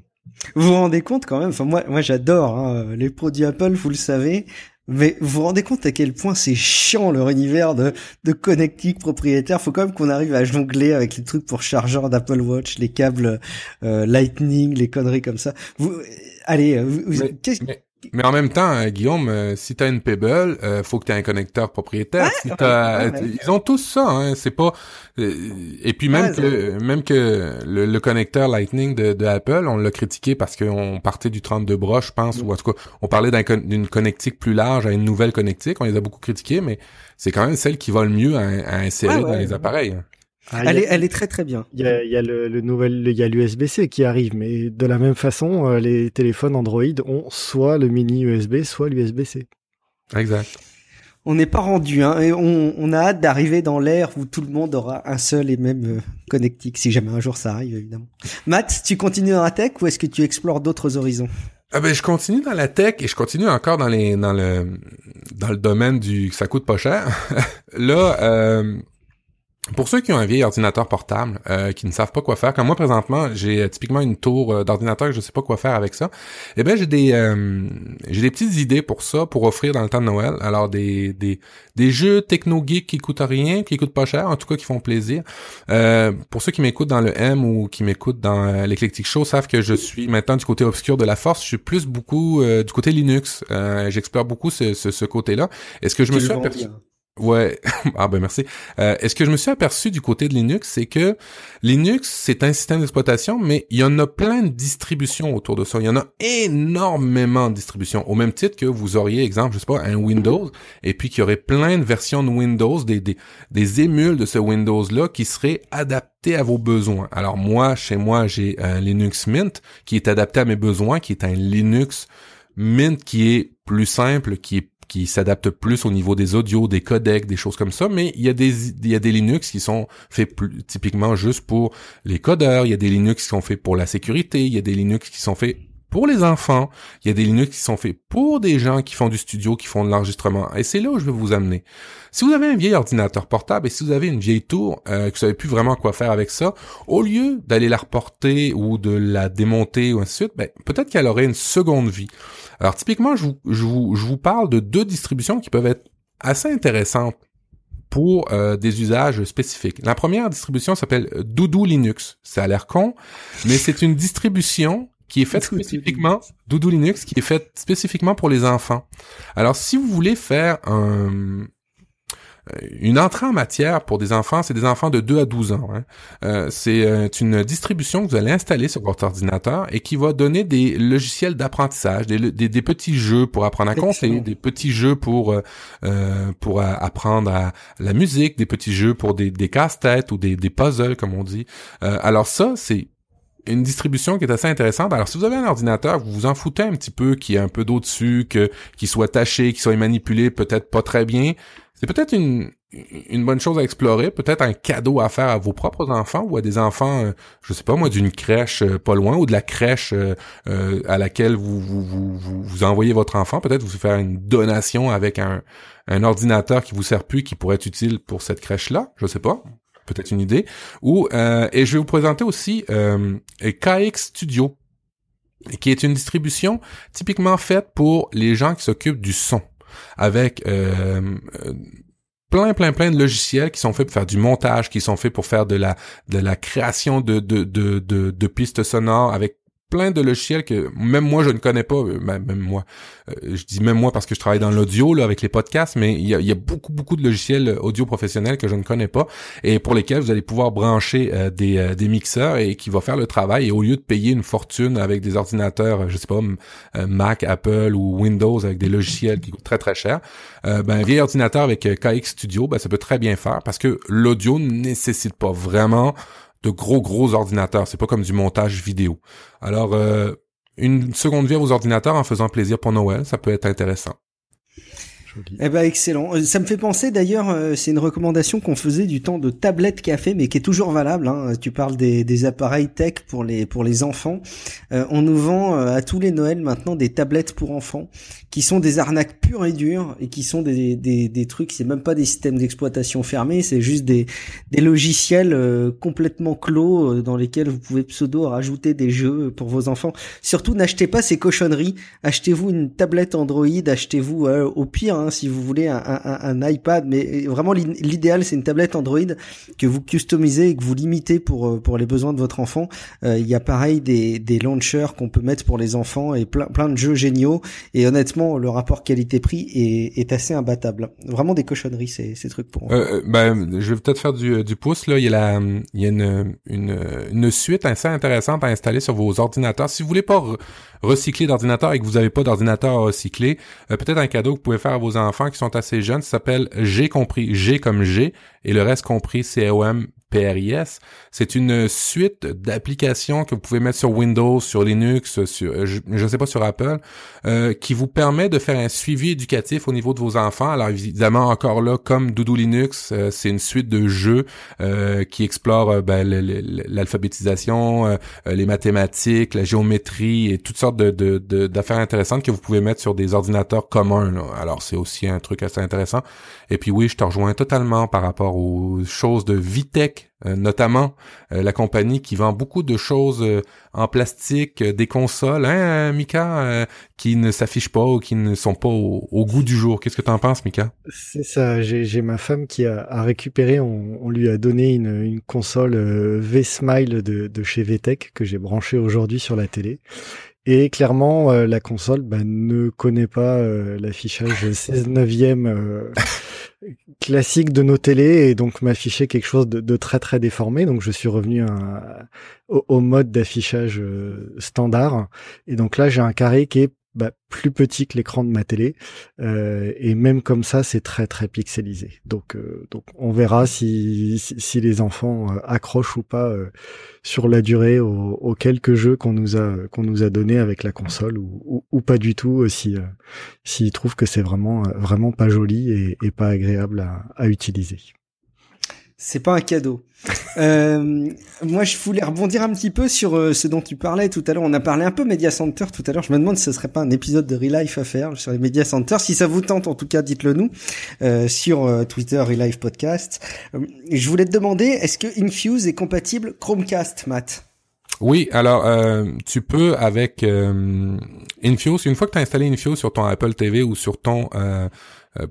Vous vous rendez compte quand même, enfin moi, moi j'adore hein, les produits Apple, vous le savez, mais vous vous rendez compte à quel point c'est chiant leur univers de, de connectique propriétaire. Faut quand même qu'on arrive à jongler avec les trucs pour chargeur d'Apple Watch, les câbles euh, Lightning, les conneries comme ça. Vous, allez, vous, mais en même temps, euh, Guillaume, euh, si t'as une Pebble, euh, faut que t'aies un connecteur propriétaire. ils ont tous ça, hein, c'est pas. et puis même que même que le, connecteur Lightning de, Apple, on l'a critiqué parce qu'on partait du 32 broches, je pense, ou en tout cas, on parlait d'une connectique plus large à une nouvelle connectique. On les a beaucoup critiqués, mais c'est quand même celle qui va le mieux à, insérer dans les appareils. Hein. Ah, elle, est, elle est très très bien. Il y a, y a le, le, nouvel, il y a l'USB-C qui arrive, mais de la même façon, euh, les téléphones Android ont soit le mini USB, soit l'USB-C. Exact. On n'est pas rendu, hein, et on, on a hâte d'arriver dans l'ère où tout le monde aura un seul et même euh, connectique, si jamais un jour ça arrive, évidemment. Matt, tu continues dans la tech ou est-ce que tu explores d'autres horizons? Ah ben je continue dans la tech et je continue encore dans les dans le dans le domaine du ça coûte pas cher. Là, euh, pour ceux qui ont un vieil ordinateur portable, euh, qui ne savent pas quoi faire, comme moi présentement, j'ai euh, typiquement une tour euh, d'ordinateur que je sais pas quoi faire avec ça. Eh ben j'ai des j'ai des petites idées pour ça, pour offrir dans le temps de Noël. Alors des des, des jeux techno geek qui coûtent rien, qui coûtent pas cher, en tout cas qui font plaisir. pour ceux qui m'écoutent dans le M ou qui m'écoutent dans l'éclectique show savent que je suis maintenant du côté obscur de la force. Je suis plus beaucoup du côté Linux. J'explore beaucoup ce, ce, ce côté-là. Est-ce que je me suis aperçu Ouais, ah ben merci. Euh, est-ce que je me suis aperçu du côté de Linux, c'est que Linux, c'est un système d'exploitation, mais il y en a plein de distributions autour de ça. Il y en a énormément de distributions. Au même titre que vous auriez, exemple, je sais pas, un Windows, et puis qu'il y aurait plein de versions de Windows, des, des, des émules de ce Windows-là qui seraient adaptés à vos besoins. Alors moi, chez moi, j'ai un Linux Mint qui est adapté à mes besoins, qui est un Linux Mint qui est plus simple, qui est qui s'adaptent plus au niveau des audios, des codecs, des choses comme ça, mais il y a des il y a des Linux qui sont faits plus, typiquement juste pour les codeurs, il y a des Linux qui sont faits pour la sécurité, il y a des Linux qui sont faits pour les enfants, il y a des Linux qui sont faits pour des gens qui font du studio, qui font de l'enregistrement. Et c'est là où je vais vous amener. Si vous avez un vieil ordinateur portable et si vous avez une vieille tour, euh, que vous savez plus vraiment quoi faire avec ça, au lieu d'aller la reporter ou de la démonter ou ainsi de suite, ben, peut-être qu'elle aurait une seconde vie. Alors typiquement, je vous, je vous, je vous parle de deux distributions qui peuvent être assez intéressantes pour euh, des usages spécifiques. La première distribution s'appelle Doudou Linux. Ça a l'air con, mais c'est une distribution qui est faite spécifiquement Doudou Linux qui est faite spécifiquement pour les enfants. Alors si vous voulez faire un une entrée en matière pour des enfants, c'est des enfants de 2 à 12 ans. Hein. Euh, c'est euh, une distribution que vous allez installer sur votre ordinateur et qui va donner des logiciels d'apprentissage, des, des, petits jeux pour apprendre à compter, des petits jeux pour euh, pour apprendre à la musique, des petits jeux pour des, des casse-têtes ou des, des puzzles comme on dit. alors ça, c'est une distribution qui est assez intéressante. Alors, si vous avez un ordinateur, vous vous en foutez un petit peu qu'il y ait un peu d'eau dessus, que qu'il soit taché, qu'il soit manipulé peut-être pas très bien, c'est peut-être une, une bonne chose à explorer, peut-être un cadeau à faire à vos propres enfants ou à des enfants, euh, je sais pas moi, d'une crèche euh, pas loin ou de la crèche euh, à laquelle vous vous, vous, vous, envoyez votre enfant. Peut-être vous faire une donation avec un, un ordinateur qui vous sert plus, qui pourrait être utile pour cette crèche-là. Je sais pas, peut-être une idée. Ou et je vais vous présenter aussi KX Studio, qui est une distribution typiquement faite pour les gens qui s'occupent du son avec euh, plein plein plein de logiciels qui sont faits pour faire du montage, qui sont faits pour faire de la de la création de de de de, de pistes sonores avec plein de logiciels que même moi je ne connais pas, euh, même moi, euh, je dis même moi parce que je travaille dans l'audio là avec les podcasts, mais il y a, beaucoup beaucoup de logiciels audio professionnels que je ne connais pas et pour lesquels vous allez pouvoir brancher euh, des, des mixeurs et qui va faire le travail. Et au lieu de payer une fortune avec des ordinateurs, je sais pas Mac, Apple ou Windows avec des logiciels qui coûtent très très cher, ben un vieil ordinateur avec KX Studio, ben ça peut très bien faire parce que l'audio ne nécessite pas vraiment de gros gros ordinateurs. C'est pas comme du montage vidéo. Alors euh, une seconde vie vos ordinateurs en faisant plaisir pour Noël, ça peut être intéressant. Eh ben excellent. Euh, ça me fait penser d'ailleurs, euh, c'est une recommandation qu'on faisait du temps de tablette café, mais qui est toujours valable. Hein. Tu parles des, des, appareils tech pour les pour les enfants. Euh, on nous vend à tous les Noëls maintenant des tablettes pour enfants, qui sont des arnaques pures et dures et qui sont des des, des trucs. C'est même pas des systèmes d'exploitation fermés, c'est juste des des logiciels complètement clos dans lesquels vous pouvez pseudo rajouter des jeux pour vos enfants. Surtout, n'achetez pas ces cochonneries. Achetez-vous une tablette Android. Achetez-vous au pire Hein, si vous voulez un, un, un iPad, mais vraiment l'idéal c'est une tablette Android que vous customisez et que vous limitez pour euh, pour les besoins de votre enfant. Euh, il y a pareil des, des launchers qu'on peut mettre pour les enfants et plein plein de jeux géniaux. Et honnêtement, le rapport qualité-prix est, est assez imbattable. Vraiment des cochonneries ces, ces trucs pour. Euh, ben, je vais peut-être faire du, du pouce là. Il y a la il y a une, une, une suite assez intéressante à installer sur vos ordinateurs. Si vous voulez pas recycler d'ordinateur et que vous n'avez pas d'ordinateur à recycler, peut-être un cadeau que vous pouvez faire à vos enfants qui sont assez jeunes, ça s'appelle J'ai compris, G comme G, et le reste compris C-O-M PRIS. C'est une suite d'applications que vous pouvez mettre sur Windows, sur Linux, sur euh, je ne sais pas sur Apple, euh, qui vous permet de faire un suivi éducatif au niveau de vos enfants. Alors évidemment encore là, comme Doudou Linux, euh, c'est une suite de jeux qui explorent ben, l'alphabétisation, les mathématiques, la géométrie et toutes sortes d'affaires intéressantes que vous pouvez mettre sur des ordinateurs communs. Alors c'est aussi un truc assez intéressant. Et puis oui, je te rejoins totalement par rapport aux choses de Vitech, euh, notamment euh, la compagnie qui vend beaucoup de choses euh, en plastique, des consoles, hein, Mika, qui ne s'affichent pas ou qui ne sont pas au, goût du jour. Qu'est-ce que tu en penses, Mika? C'est ça. J'ai ma femme qui a, récupéré. On, lui a donné une, console V-Smile de, de chez Vitech que j'ai branchée aujourd'hui sur la télé. Et clairement, la console bah, ne connaît pas l'affichage 16 neuvième classique de nos télés et donc m'affichait quelque chose de, très très déformé. Donc je suis revenu au, mode d'affichage euh, standard. Et donc là j'ai un carré qui est bah, plus petit que l'écran de ma télé euh, et même comme ça c'est très très pixelisé. Donc euh, donc on verra si si, les enfants euh, accrochent ou pas sur la durée aux, quelques jeux qu'on nous a qu'on nous a donné avec la console ou, ou, pas du tout si s'ils trouvent que c'est vraiment vraiment pas joli et, pas agréable à utiliser c'est pas un cadeau. euh, moi, je voulais rebondir un petit peu sur euh, ce dont tu parlais tout à l'heure. On a parlé un peu Media Center tout à l'heure. Je me demande si ce serait pas un épisode de Relife à faire sur les Media Center. Si ça vous tente, en tout cas, dites-le nous euh, sur euh, Twitter Relife Podcast. je voulais te demander, est-ce que Infuse est compatible Chromecast, Matt? Oui, alors tu peux avec Infuse, une fois que tu as installé Infuse sur ton Apple TV ou sur ton euh,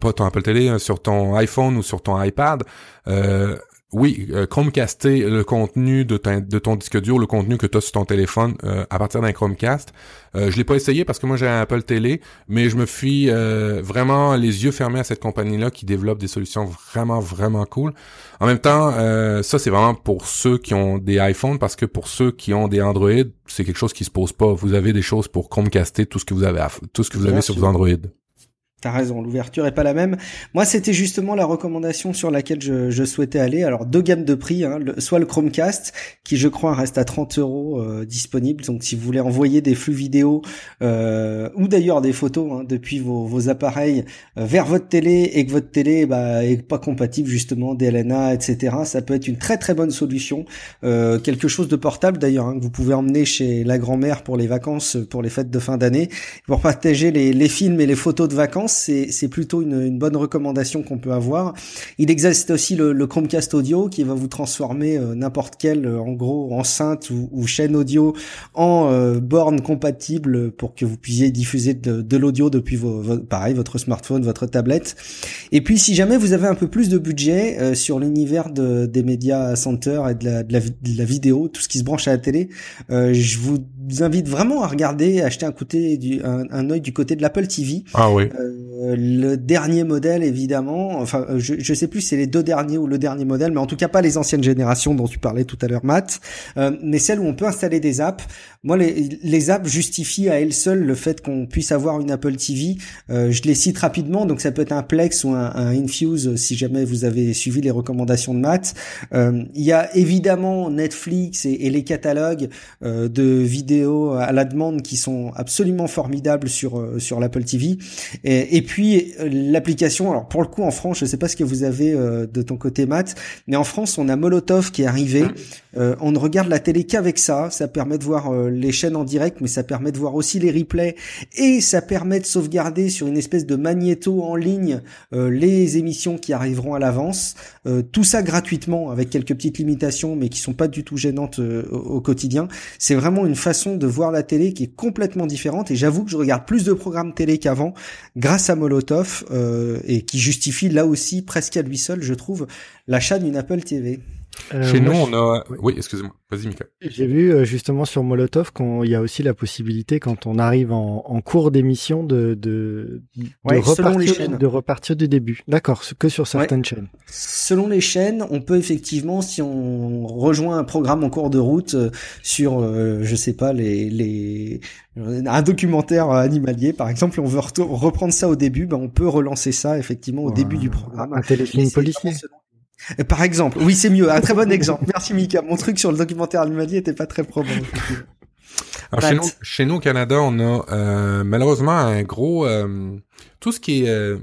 pas ton Apple Télé, euh, sur ton iPhone ou sur ton iPad, euh, oui, euh, Chromecaster le contenu de, de, ton disque dur, le contenu que tu as sur ton téléphone à partir d'un Chromecast. Euh, je l'ai pas essayé parce que moi j'ai un Apple Télé, mais je me fie vraiment les yeux fermés à cette compagnie-là qui développe des solutions vraiment vraiment cool. En même temps, ça c'est vraiment pour ceux qui ont des iPhones parce que pour ceux qui ont des Android, c'est quelque chose qui se pose pas. Vous avez des choses pour Chromecaster tout ce que vous avez tout ce que vous avez sur vos Android. T'as raison, l'ouverture est pas la même. Moi, c'était justement la recommandation sur laquelle je, je souhaitais aller. Alors, deux gammes de prix, hein, soit le Chromecast, qui je crois reste à 30 euros euh, disponible. Donc, si vous voulez envoyer des flux vidéo euh, ou d'ailleurs des photos hein, depuis vos, vos appareils euh, vers votre télé et que votre télé bah, est pas compatible justement DLNA, etc., ça peut être une très très bonne solution. Euh, quelque chose de portable d'ailleurs hein, que vous pouvez emmener chez la grand-mère pour les vacances, pour les fêtes de fin d'année, pour partager les, les films et les photos de vacances c'est plutôt une, bonne recommandation qu'on peut avoir. Il existe aussi le, Chromecast audio qui va vous transformer euh, n'importe quelle, euh, en gros, enceinte ou, chaîne audio en euh, borne compatible pour que vous puissiez diffuser de, l'audio depuis vos, pareil, votre smartphone, votre tablette. Et puis, si jamais vous avez un peu plus de budget sur l'univers des médias center et de la, de la, vidéo, tout ce qui se branche à la télé, je vous invite vraiment à regarder, acheter un côté du, un, un œil du côté de l'Apple TV. Ah oui. Euh, le dernier modèle évidemment, enfin euh, je, je sais plus si c'est les deux derniers ou le dernier modèle, mais en tout cas pas les anciennes générations dont tu parlais tout à l'heure Matt, euh, mais celles où on peut installer des apps. Moi les, les apps justifient à elles seules le fait qu'on puisse avoir une Apple TV. je les cite rapidement, donc ça peut être un Plex ou un, Infuse si jamais vous avez suivi les recommandations de Matt. Il y a évidemment Netflix et, les catalogues de vidéos à la demande qui sont absolument formidables sur sur l'Apple TV Et puis l'application, alors pour le coup en France, je sais pas ce que vous avez de ton côté Matt, mais en France on a Molotov qui est arrivé. on ne regarde la télé qu'avec ça. Ça permet de voir les chaînes en direct, mais ça permet de voir aussi les replays et ça permet de sauvegarder sur une espèce de magnéto en ligne les émissions qui arriveront à l'avance. tout ça gratuitement avec quelques petites limitations, mais qui sont pas du tout gênantes au quotidien. C'est vraiment une façon de voir la télé qui est complètement différente et j'avoue que je regarde plus de programmes télé qu'avant grâce à Molotov euh, et qui justifie là aussi presque à lui seul, je trouve, l'achat d'une Apple TV. Euh, Chez nous, on a. Oui, excusez-moi. Vas-y, Mika. J'ai vu euh, justement sur Molotov qu'il y a aussi la possibilité, quand on arrive en, en cours d'émission, de, de, de, repartir, de repartir du début. D'accord, que sur certaines chaînes. Selon les chaînes, on peut effectivement, si on rejoint un programme en cours de route euh, sur, je sais pas, les, les un documentaire animalier, par exemple, on veut reprendre ça au début, ben on peut relancer ça effectivement au début du programme. Un téléfilm policier. Euh, par exemple, oui, c'est mieux. Un très bon exemple. Merci Mika. Mon truc sur le documentaire animalier était pas très probant. chez, nous, chez nous au Canada, on a euh, malheureusement un gros euh, tout ce qui est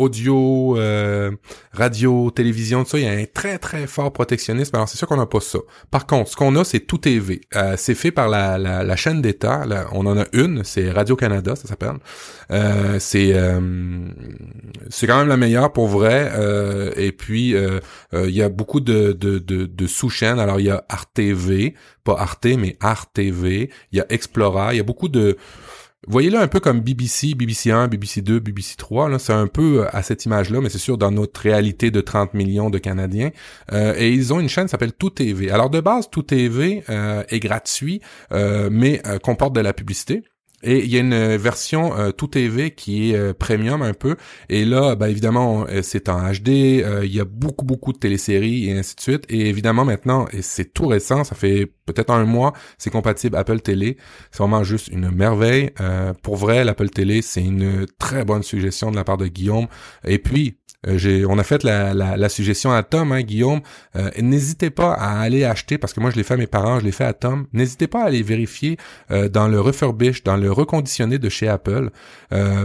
audio, euh, radio, télévision, tout ça, il y a un très très fort protectionnisme. Alors c'est sûr qu'on n'a pas ça. Par contre, ce qu'on a, c'est Tout TV. Euh, c'est fait par la, la, chaîne d'État. On en a une, c'est Radio Canada, ça s'appelle. Euh, c'est c'est quand même la meilleure pour vrai. Et puis il y a beaucoup de, de, sous-chaînes. Alors il y a Arte TV, pas Arte mais Arte TV. Il y a Explora. Il y a beaucoup de Voyez-le un peu comme BBC, BBC 1, BBC 2, BBC 3. Là, c'est un peu euh, à cette image-là, mais c'est sûr dans notre réalité de 30 millions de Canadiens. Euh, et ils ont une chaîne qui s'appelle Tout TV. Alors de base, Tout TV euh, est gratuit, mais comporte de la publicité. Et il y a une version euh, tout TV qui est euh, premium un peu. Et là, ben, évidemment, euh, c'est en HD. il y a beaucoup, beaucoup de téléséries et ainsi de suite. Et évidemment, maintenant, et c'est tout récent, ça fait peut-être un mois, c'est compatible Apple Télé. C'est vraiment juste une merveille. pour vrai, l'Apple Télé, c'est une très bonne suggestion de la part de Guillaume. Et puis, euh, on a fait la, suggestion à Tom, hein, Guillaume. Euh, n'hésitez pas à aller acheter, parce que moi je l'ai fait à mes parents, je l'ai fait à Tom. N'hésitez pas à aller vérifier euh, dans le refurbish, dans le reconditionné de chez Apple,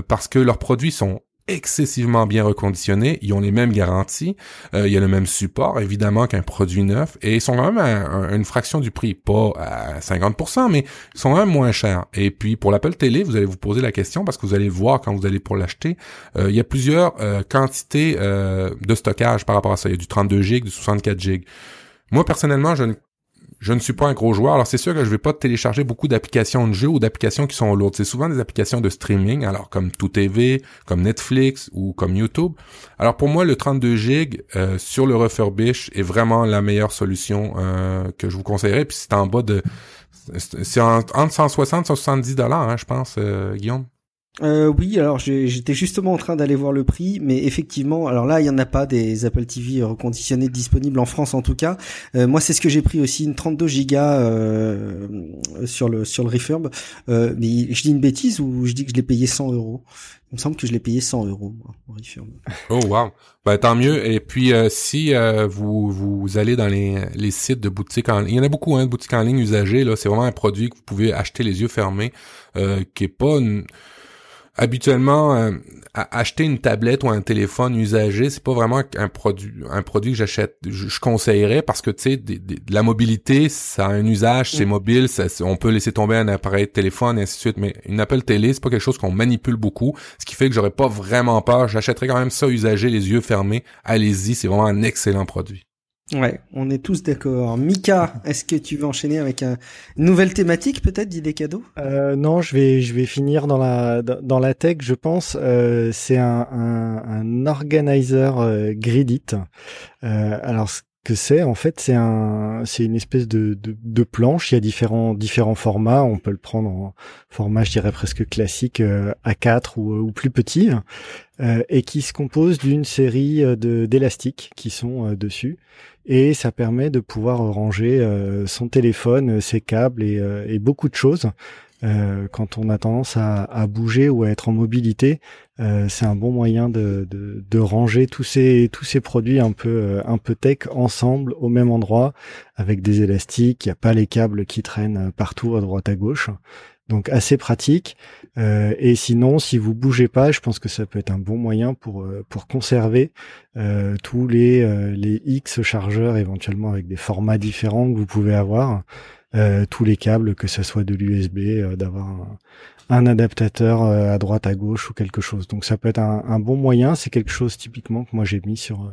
parce que leurs produits sont excessivement bien reconditionnés, ils ont les mêmes garanties, euh, il y a le même support évidemment qu'un produit neuf et ils sont quand même à, une fraction du prix, pas à 50%, mais ils sont quand même moins chers. Et puis pour l'Apple Télé, vous allez vous poser la question parce que vous allez voir quand vous allez pour l'acheter, euh, il y a plusieurs euh, quantités de stockage par rapport à ça. Il y a du 32 GB, du 64 GB. Moi personnellement, je ne je ne suis pas un gros joueur, alors c'est sûr que je vais pas télécharger beaucoup d'applications de jeux ou d'applications qui sont lourdes. C'est souvent des applications de streaming, alors comme Tout TV, comme Netflix ou comme YouTube. Alors pour moi, le 32 GB euh, sur le refurbish est vraiment la meilleure solution euh, que je vous conseillerais. Puis c'est en bas de, c'est entre 160 et 170 dollars, hein, je pense, euh, Guillaume euh, oui, alors j'étais justement en train d'aller voir le prix, mais effectivement, alors là, il y en a pas des Apple TV reconditionnés disponibles en France en tout cas. Euh, moi, c'est ce que j'ai pris aussi, une 32 gigas euh, sur le sur le refurb. Euh, mais je dis une bêtise ou je dis que je l'ai payé 100 euros? Il me semble que je l'ai payé 100 euros refurb. Oh wow, ben, tant mieux. Et puis euh, si vous vous allez dans les, les sites de boutiques en ligne, il y en a beaucoup, hein, de boutiques en ligne usagées. Là, c'est vraiment un produit que vous pouvez acheter les yeux fermés, qui est pas une habituellement euh, acheter une tablette ou un téléphone usagé c'est pas vraiment un produit un produit que j'achète je, conseillerais parce que tu sais la mobilité ça a un usage c'est mm. mobile ça, on peut laisser tomber un appareil de téléphone et ainsi de suite mais une Apple télé c'est pas quelque chose qu'on manipule beaucoup ce qui fait que j'aurais pas vraiment peur. J'achèterais quand même ça usagé les yeux fermés. Allez-y c'est vraiment un excellent produit Ouais, on est tous d'accord. Mika, est-ce que tu veux enchaîner avec une nouvelle thématique peut-être d'idées cadeaux? Euh, Non, je vais je vais finir dans la dans la tech, je pense. Euh, c'est un, un, un organizer euh, Gridit. Euh, alors ce que c'est en fait, c'est un c'est une espèce de, de, de planche. Il y a différents différents formats. On peut le prendre en format, je dirais presque classique euh, A4 ou, ou plus petit, et qui se compose d'une série de d'élastiques qui sont dessus et ça permet de pouvoir ranger euh, son téléphone, ses câbles euh, et beaucoup de choses. Euh, quand on a tendance à, bouger ou à être en mobilité, euh, c'est un bon moyen de, ranger tous ces produits un peu un peu tech ensemble au même endroit avec des élastiques. Il n'y a pas les câbles qui traînent partout à droite à gauche. Donc assez pratique. Euh, et sinon, si vous bougez pas, je pense que ça peut être un bon moyen pour euh, conserver euh, tous les X chargeurs éventuellement avec des formats différents que vous pouvez avoir. Tous les câbles, que ce soit de l'USB, d'avoir un, adaptateur à droite, à gauche ou quelque chose. Donc ça peut être un, un bon moyen. C'est quelque chose typiquement que moi j'ai mis sur,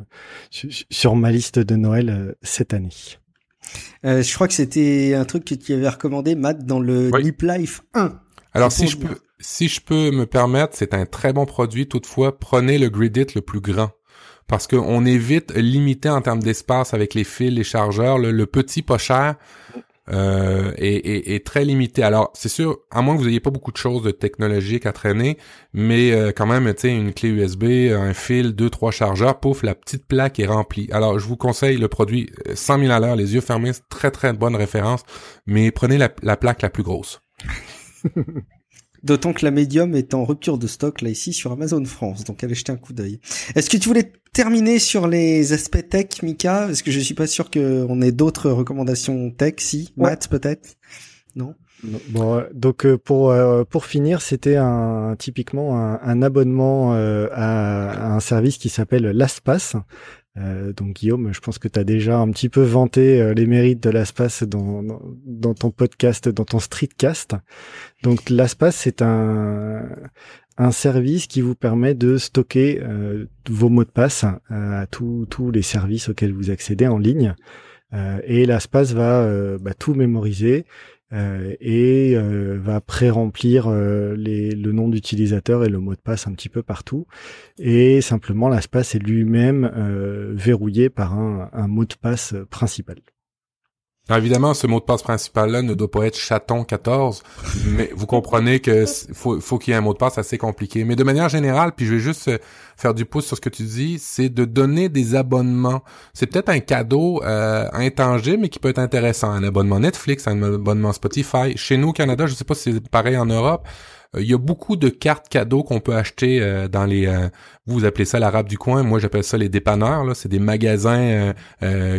sur, sur ma liste de Noël cette année. Euh, je crois que c'était un truc que tu avais recommandé, Matt, dans le oui. Life 1. Alors si je peux, si je peux me permettre, c'est un très bon produit. Toutefois, prenez le Gridit le plus grand. Parce qu'on est vite limité en termes d'espace avec les fils, les chargeurs. Le, petit pas cher euh, est, très limité. Alors, c'est sûr, à moins que vous ayez pas beaucoup de choses de technologiques à traîner, mais euh, quand même, tu sais, une clé USB, un fil, deux, trois chargeurs, pouf, la petite plaque est remplie. Alors, je vous conseille le produit 100 000 à l'heure, les yeux fermés, très très bonne référence, mais prenez la plaque la plus grosse. D'autant que la médium est en rupture de stock là ici sur Amazon France, donc allez jeter un coup d'œil. Est-ce que tu voulais terminer sur les aspects tech, Mika? Parce que je suis pas sûr qu'on ait d'autres recommandations tech, si Matt peut-être? Non? Bon, donc euh, pour euh, pour finir, c'était un typiquement un, abonnement euh, à, un service qui s'appelle LastPass. Euh, donc Guillaume, je pense que tu as déjà un petit peu vanté euh, les mérites de l'ASPAS dans, ton podcast, dans ton streetcast. Donc l'ASPAS, c'est un, un service qui vous permet de stocker euh, vos mots de passe à tous les services auxquels vous accédez en ligne. et l'ASPAS va bah, tout mémoriser euh, et euh, va pré-remplir euh, le nom d'utilisateur et le mot de passe un petit peu partout. Et simplement, l'espace est lui-même verrouillé par un, un mot de passe principal. Alors évidemment, ce mot de passe principal-là ne doit pas être chaton 14, mais vous comprenez que faut, faut qu'il y ait un mot de passe assez compliqué. Mais de manière générale, puis je vais juste euh, faire du pouce sur ce que tu dis, c'est de donner des abonnements. C'est peut-être un cadeau euh, intangible, mais qui peut être intéressant. Un abonnement Netflix, un abonnement Spotify. Chez nous au Canada, je sais pas si c'est pareil en Europe, il y a beaucoup de cartes cadeaux qu'on peut acheter euh, dans les euh, vous appelez ça l'arabe du coin, moi j'appelle ça les dépanneurs c'est des magasins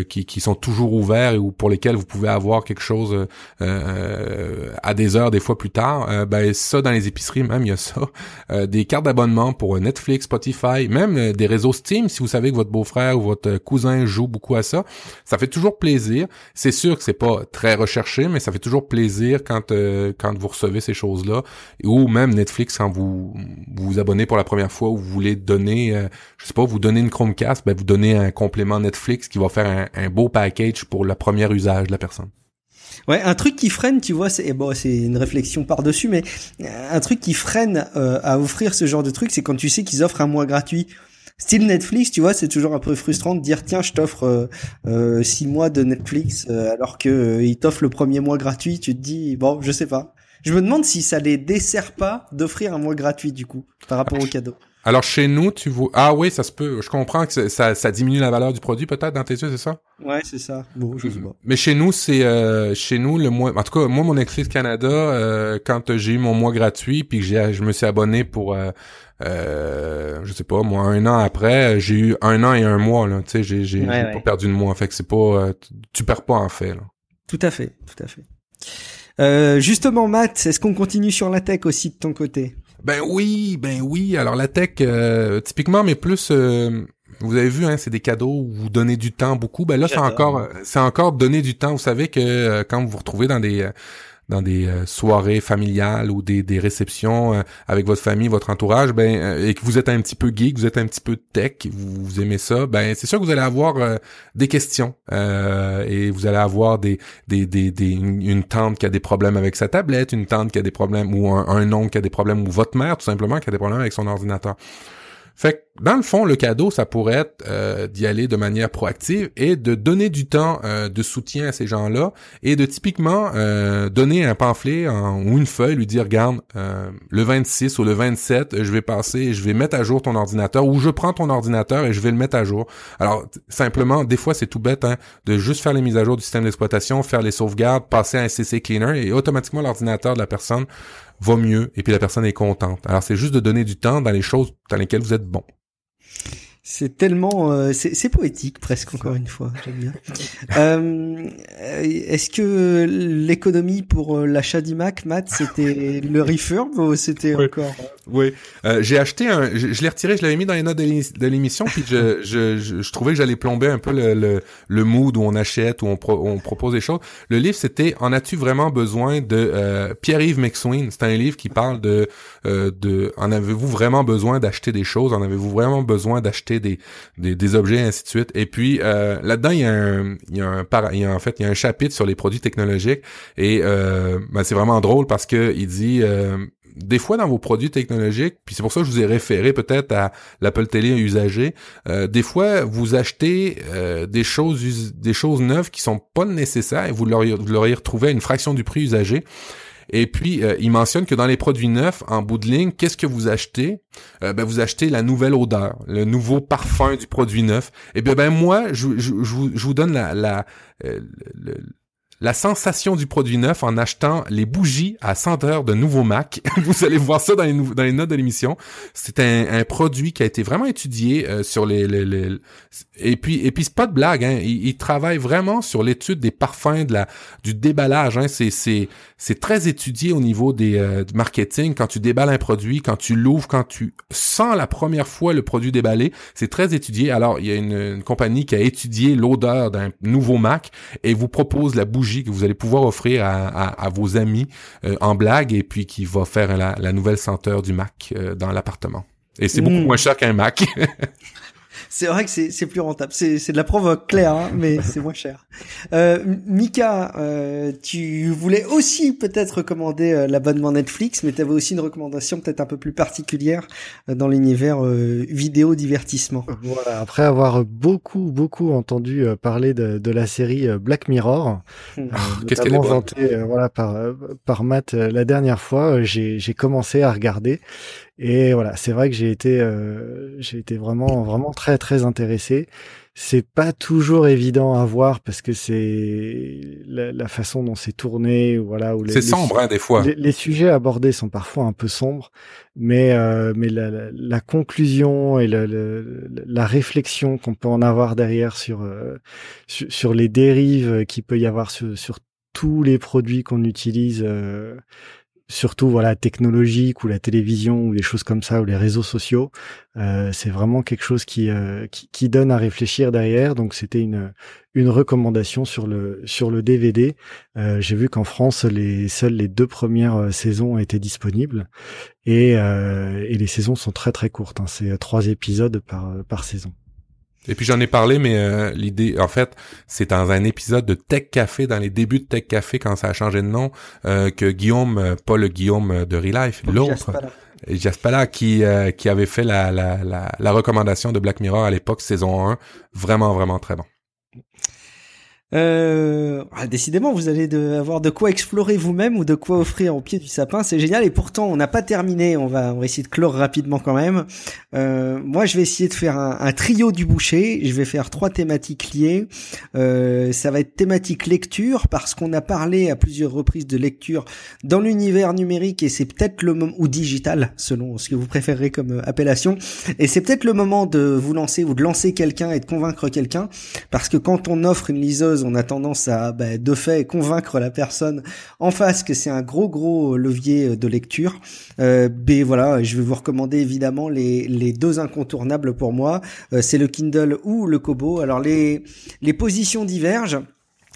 qui, qui sont toujours ouverts et ou pour lesquels vous pouvez avoir quelque chose à des heures des fois plus tard. ben ça dans les épiceries même il y a ça, des cartes d'abonnement pour Netflix, Spotify, même des réseaux Steam si vous savez que votre beau-frère ou votre cousin joue beaucoup à ça, ça fait toujours plaisir. C'est sûr que c'est pas très recherché mais ça fait toujours plaisir quand quand vous recevez ces choses-là ou ou même Netflix quand vous vous, abonnez pour la première fois ou vous voulez donner, euh, je sais pas, vous donnez une Chromecast, ben vous donnez un complément Netflix qui va faire un, beau package pour le premier usage de la personne. Ouais, un truc qui freine, tu vois, c'est bon, c'est une réflexion par dessus, mais un truc qui freine euh, à offrir ce genre de truc, c'est quand tu sais qu'ils offrent un mois gratuit. Style Netflix, tu vois, c'est toujours un peu frustrant de dire tiens, je t'offre euh, euh six mois de Netflix alors que ils t'offrent le premier mois gratuit. Tu te dis bon, je sais pas. Je me demande si ça les dessert pas d'offrir un mois gratuit du coup par rapport au cadeau. Alors chez nous, tu vois ah oui, ça se peut. Je comprends que ça, ça diminue la valeur du produit peut-être dans tes yeux, c'est ça? Ouais, c'est ça. Bon, je sais pas. Mais chez nous, c'est euh, chez nous le mois. En tout cas, moi, mon Netflix Canada, euh, quand j'ai eu mon mois gratuit, puis que j'ai, je me suis abonné pour, euh, euh, je sais pas, moi, un an après, j'ai eu un an et un mois là. Tu sais, j'ai, j'ai, pas perdu de mois. Fait que c'est pas, euh, tu perds pas en fait. Là. Tout à fait, tout à fait. Euh, justement, Matt, est-ce qu'on continue sur la tech aussi de ton côté? Ben oui, ben oui. Alors la tech, euh, typiquement, mais plus, euh, vous avez vu, hein, c'est des cadeaux où vous donnez du temps beaucoup. Ben là, c'est encore, c'est encore donner du temps. Vous savez que quand vous vous retrouvez dans des dans des euh, soirées familiales ou des, des réceptions euh, avec votre famille, votre entourage, ben euh, et que vous êtes un petit peu geek, vous êtes un petit peu tech, vous, vous aimez ça, ben c'est sûr que vous allez avoir des questions et vous allez avoir des, des, des, des une, tante qui a des problèmes avec sa tablette, une tante qui a des problèmes ou un, un oncle qui a des problèmes ou votre mère tout simplement qui a des problèmes avec son ordinateur. Fait que, dans le fond, le cadeau, ça pourrait être euh, d'y aller de manière proactive et de donner du temps euh, de soutien à ces gens-là et de typiquement euh, donner un pamphlet ou une feuille, lui dire, regarde, le 26 ou le 27, je vais passer, je vais mettre à jour ton ordinateur ou je prends ton ordinateur et je vais le mettre à jour. Alors, simplement, des fois, c'est tout bête hein, de juste faire les mises à jour du système d'exploitation, faire les sauvegardes, passer à un CC Cleaner et automatiquement l'ordinateur de la personne va mieux et puis la personne est contente. Alors c'est juste de donner du temps dans les choses dans lesquelles vous êtes bon. C'est tellement, euh, c'est poétique presque encore une fois. J'aime bien. euh, Est-ce que l'économie pour euh, l'achat d'iMac, Matt, c'était le refurb ou c'était encore Oui, euh, j'ai acheté un, je, je l'ai retiré, je l'avais mis dans les notes de l'émission, puis je, je, je, je, trouvais que j'allais plomber un peu le, le, le, mood où on achète, où on, pro, on propose des choses. Le livre, c'était En as-tu vraiment besoin? de euh, Pierre-Yves McSween. C'est un livre qui parle de, de En avez-vous vraiment besoin d'acheter des choses? En avez-vous vraiment besoin d'acheter des, des, des, objets, ainsi de suite. Et puis euh, là-dedans, il y a un, il y a un, il y a, en fait, il y a un chapitre sur les produits technologiques et euh, ben, c'est vraiment drôle parce que il dit euh, des fois dans vos produits technologiques, puis c'est pour ça que je vous ai référé peut-être à l'Apple Télé usagé, euh, des fois vous achetez euh, des choses des choses neuves qui sont pas nécessaires et vous l'auriez, vous l'auriez retrouvé à une fraction du prix usagé. Et puis, euh, il mentionne que dans les produits neufs, en bout de ligne, qu'est-ce que vous achetez? Euh, ben, vous achetez la nouvelle odeur, le nouveau parfum du produit neuf. Et bien, ben moi, je, je, je, vous, je vous donne la, la, euh, le, la sensation du produit neuf en achetant les bougies à senteur de nouveau Mac. Vous allez voir ça dans les, dans les notes de l'émission. C'est un, un, produit qui a été vraiment étudié euh, sur les, les, les, et puis et puis c'est pas de blague. Hein. Il, il travaille vraiment sur l'étude des parfums, de la du déballage. Hein. C'est c'est c'est très étudié au niveau des euh, marketing. Quand tu déballes un produit, quand tu l'ouvres, quand tu sens la première fois le produit déballé, c'est très étudié. Alors il y a une, une compagnie qui a étudié l'odeur d'un nouveau Mac et vous propose la bougie que vous allez pouvoir offrir à, à, à vos amis euh, en blague et puis qui va faire la, la nouvelle senteur du Mac euh, dans l'appartement. Et c'est mmh. beaucoup moins cher qu'un Mac. c'est vrai que c'est plus rentable. C'est de la provoque claire, hein, mais c'est moins cher. Euh, Mika, euh, tu voulais aussi peut-être recommander euh, l'abonnement Netflix, mais tu avais aussi une recommandation peut-être un peu plus particulière euh, dans l'univers euh, vidéo divertissement. Voilà. Après avoir beaucoup beaucoup entendu parler de, de la série Black Mirror, euh, notamment vanté voilà par par Matt la dernière fois, j'ai j'ai commencé à regarder. Et voilà, c'est vrai que j'ai été, euh, j'ai été vraiment, vraiment très, très intéressé. C'est pas toujours évident à voir parce que c'est la, la, façon dont c'est tourné, voilà. C'est sombre, hein, des fois. Les, les, sujets abordés sont parfois un peu sombres, mais euh, mais la, la, la, conclusion et la, la réflexion qu'on peut en avoir derrière sur, euh, sur, sur les dérives qu'il peut y avoir sur, sur tous les produits qu'on utilise euh, surtout voilà technologique ou la télévision ou des choses comme ça ou les réseaux sociaux euh, c'est vraiment quelque chose qui, euh, qui, qui donne à réfléchir derrière. Donc c'était une une recommandation sur le sur le DVD euh, j'ai vu qu'en France les seules les deux premières saisons étaient disponibles. Et et les saisons sont très très courtes hein, c'est trois épisodes par par saison et puis j'en ai parlé, mais euh, l'idée, en fait, c'est dans un épisode de Tech Café, dans les débuts de Tech Café, quand ça a changé de nom, euh, que Guillaume, euh, pas le Guillaume de Real Life, l'autre, Jaspala, qui euh, qui avait fait la, la, la, la, recommandation de Black Mirror à l'époque, saison 1, vraiment, vraiment très bon. Euh, ah, décidément, vous allez de, avoir de quoi explorer vous-même ou de quoi offrir au pied du sapin. C'est génial. Et pourtant, on n'a pas terminé. On va, on va essayer de clore rapidement quand même. Euh, moi, je vais essayer de faire un, trio du boucher. Je vais faire trois thématiques liées. Euh, ça va être thématique lecture parce qu'on a parlé à plusieurs reprises de lecture dans l'univers numérique et c'est peut-être le moment ou digital selon ce que vous préférez comme euh, appellation. Et c'est peut-être le moment de vous lancer ou de lancer quelqu'un et de convaincre quelqu'un parce que quand on offre une liseuse on a tendance à, bah, de fait, convaincre la personne en face que c'est un gros gros levier de lecture. Euh, voilà, je vais vous recommander évidemment les, deux incontournables pour moi. Euh, c'est le Kindle ou le Kobo. Alors les positions divergent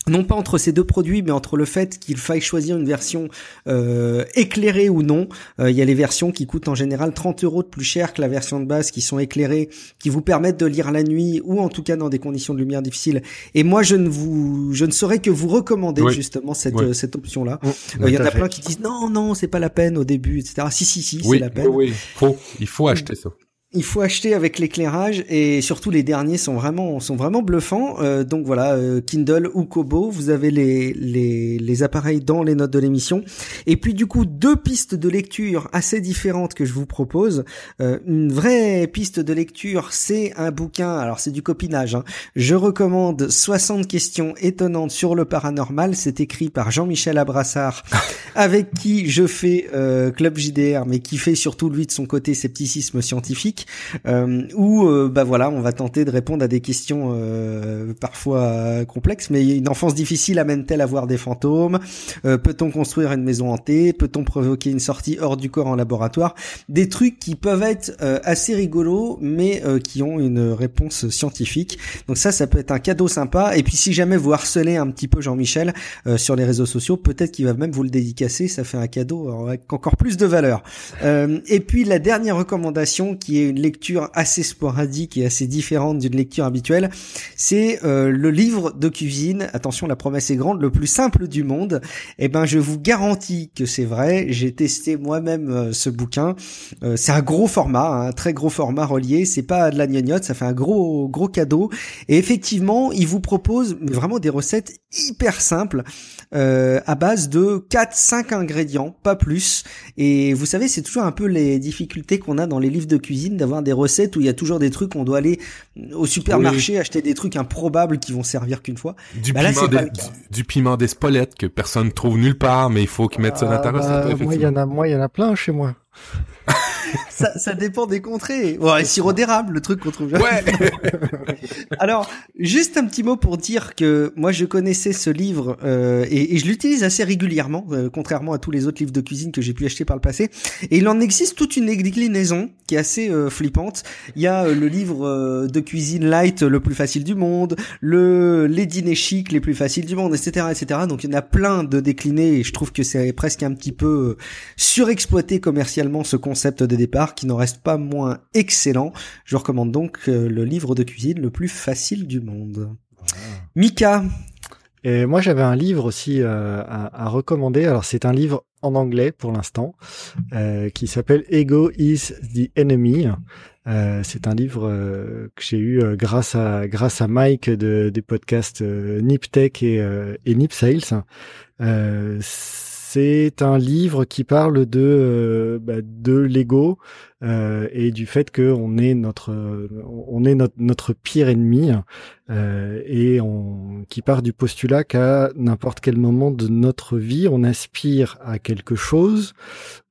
non pas entre ces deux produits, mais entre le fait qu'il faille choisir une version euh, éclairée ou non. Euh, il y a les versions qui coûtent en général 30 euros de plus cher que la version de base, qui sont éclairées, qui vous permettent de lire la nuit ou en tout cas dans des conditions de lumière difficiles. Et moi, je ne vous, je ne saurais que vous recommander oui. justement cette oui. cette option-là. Il oui, y en a plein qui disent non, non, c'est pas la peine au début, etc. Si, si, si, c'est la peine. Oui, faut, il faut acheter ça il faut acheter avec l'éclairage et surtout les derniers sont vraiment sont vraiment bluffants. Euh, donc voilà, euh, Kindle ou Kobo, vous avez les, les les appareils dans les notes de l'émission. Et puis du coup deux pistes de lecture assez différentes que je vous propose. Euh, une vraie piste de lecture, c'est un bouquin. Alors c'est du copinage. Hein. Je recommande 60 questions étonnantes sur le paranormal. C'est écrit par Jean-Michel Abrassard, avec qui je fais euh, Club JDR, mais qui fait surtout lui de son côté scepticisme scientifique. Scientifique où bah voilà, on va tenter de répondre à des questions parfois complexes. Mais une enfance difficile amène-t-elle à voir des fantômes? Peut-on construire une maison hantée? Peut-on provoquer une sortie hors du corps en laboratoire? Des trucs qui peuvent être assez rigolos, mais qui ont une réponse scientifique. Donc ça, ça peut être un cadeau sympa. Et puis si jamais vous harcelez un petit peu Jean-Michel euh, sur les réseaux sociaux, peut-être qu'il va même vous le dédicacer. Ça fait un cadeau avec encore plus de valeur. Euh, et puis la dernière recommandation, qui est une lecture assez sporadique et assez différente d'une lecture habituelle, c'est euh, le livre de cuisine. Attention, la promesse est grande, le plus simple du monde. Eh ben, je vous garantis que c'est vrai. J'ai testé moi-même ce bouquin. c'est un gros format, un très gros format relié. C'est pas de la gnognotte, ça fait un gros gros cadeau. Et effectivement, il vous propose vraiment des recettes hyper simples euh, à base de 4-5 ingrédients, pas plus. Et vous savez, c'est toujours un peu les difficultés qu'on a dans les livres de cuisine d'avoir des recettes où il y a toujours des trucs on doit aller au supermarché acheter des trucs improbables qui vont servir qu'une fois. Du, bah piment, des, du, piment que personne trouve nulle part, mais il faut qu'ils mettent ça dans ta recette. Bah, moi, il y en a, moi, il y en a plein chez moi. ça, ça, dépend des contrées. Ouais, sirop d'érable, le truc qu'on trouve jamais. Ouais. Alors, juste un petit mot pour dire que moi je connaissais ce livre euh, et, et, je l'utilise assez régulièrement, euh, contrairement à tous les autres livres de cuisine que j'ai pu acheter par le passé. Et il en existe toute une déclinaison qui est assez euh, flippante. Il y a euh, le livre de cuisine light le plus facile du monde, le les dîners chics les plus faciles du monde, etc., etc. Donc il y en a plein de déclinés et je trouve que c'est presque un petit peu surexploité commercialement ce concept de départ qui n'en reste pas moins excellent. Je recommande donc euh, le livre de cuisine le plus facile du monde. Mika et moi, j'avais un livre aussi euh, à, recommander. Alors, c'est un livre en anglais pour l'instant, euh, qui s'appelle Ego is the Enemy. c'est un livre que j'ai eu grâce à grâce à Mike de, des podcasts NipTech et, et Nip Sales. C'est un livre qui parle de euh, bah, de l'ego euh, et du fait qu'on est notre on est pire ennemi euh, et on qui part du postulat qu'à n'importe quel moment de notre vie on aspire à quelque chose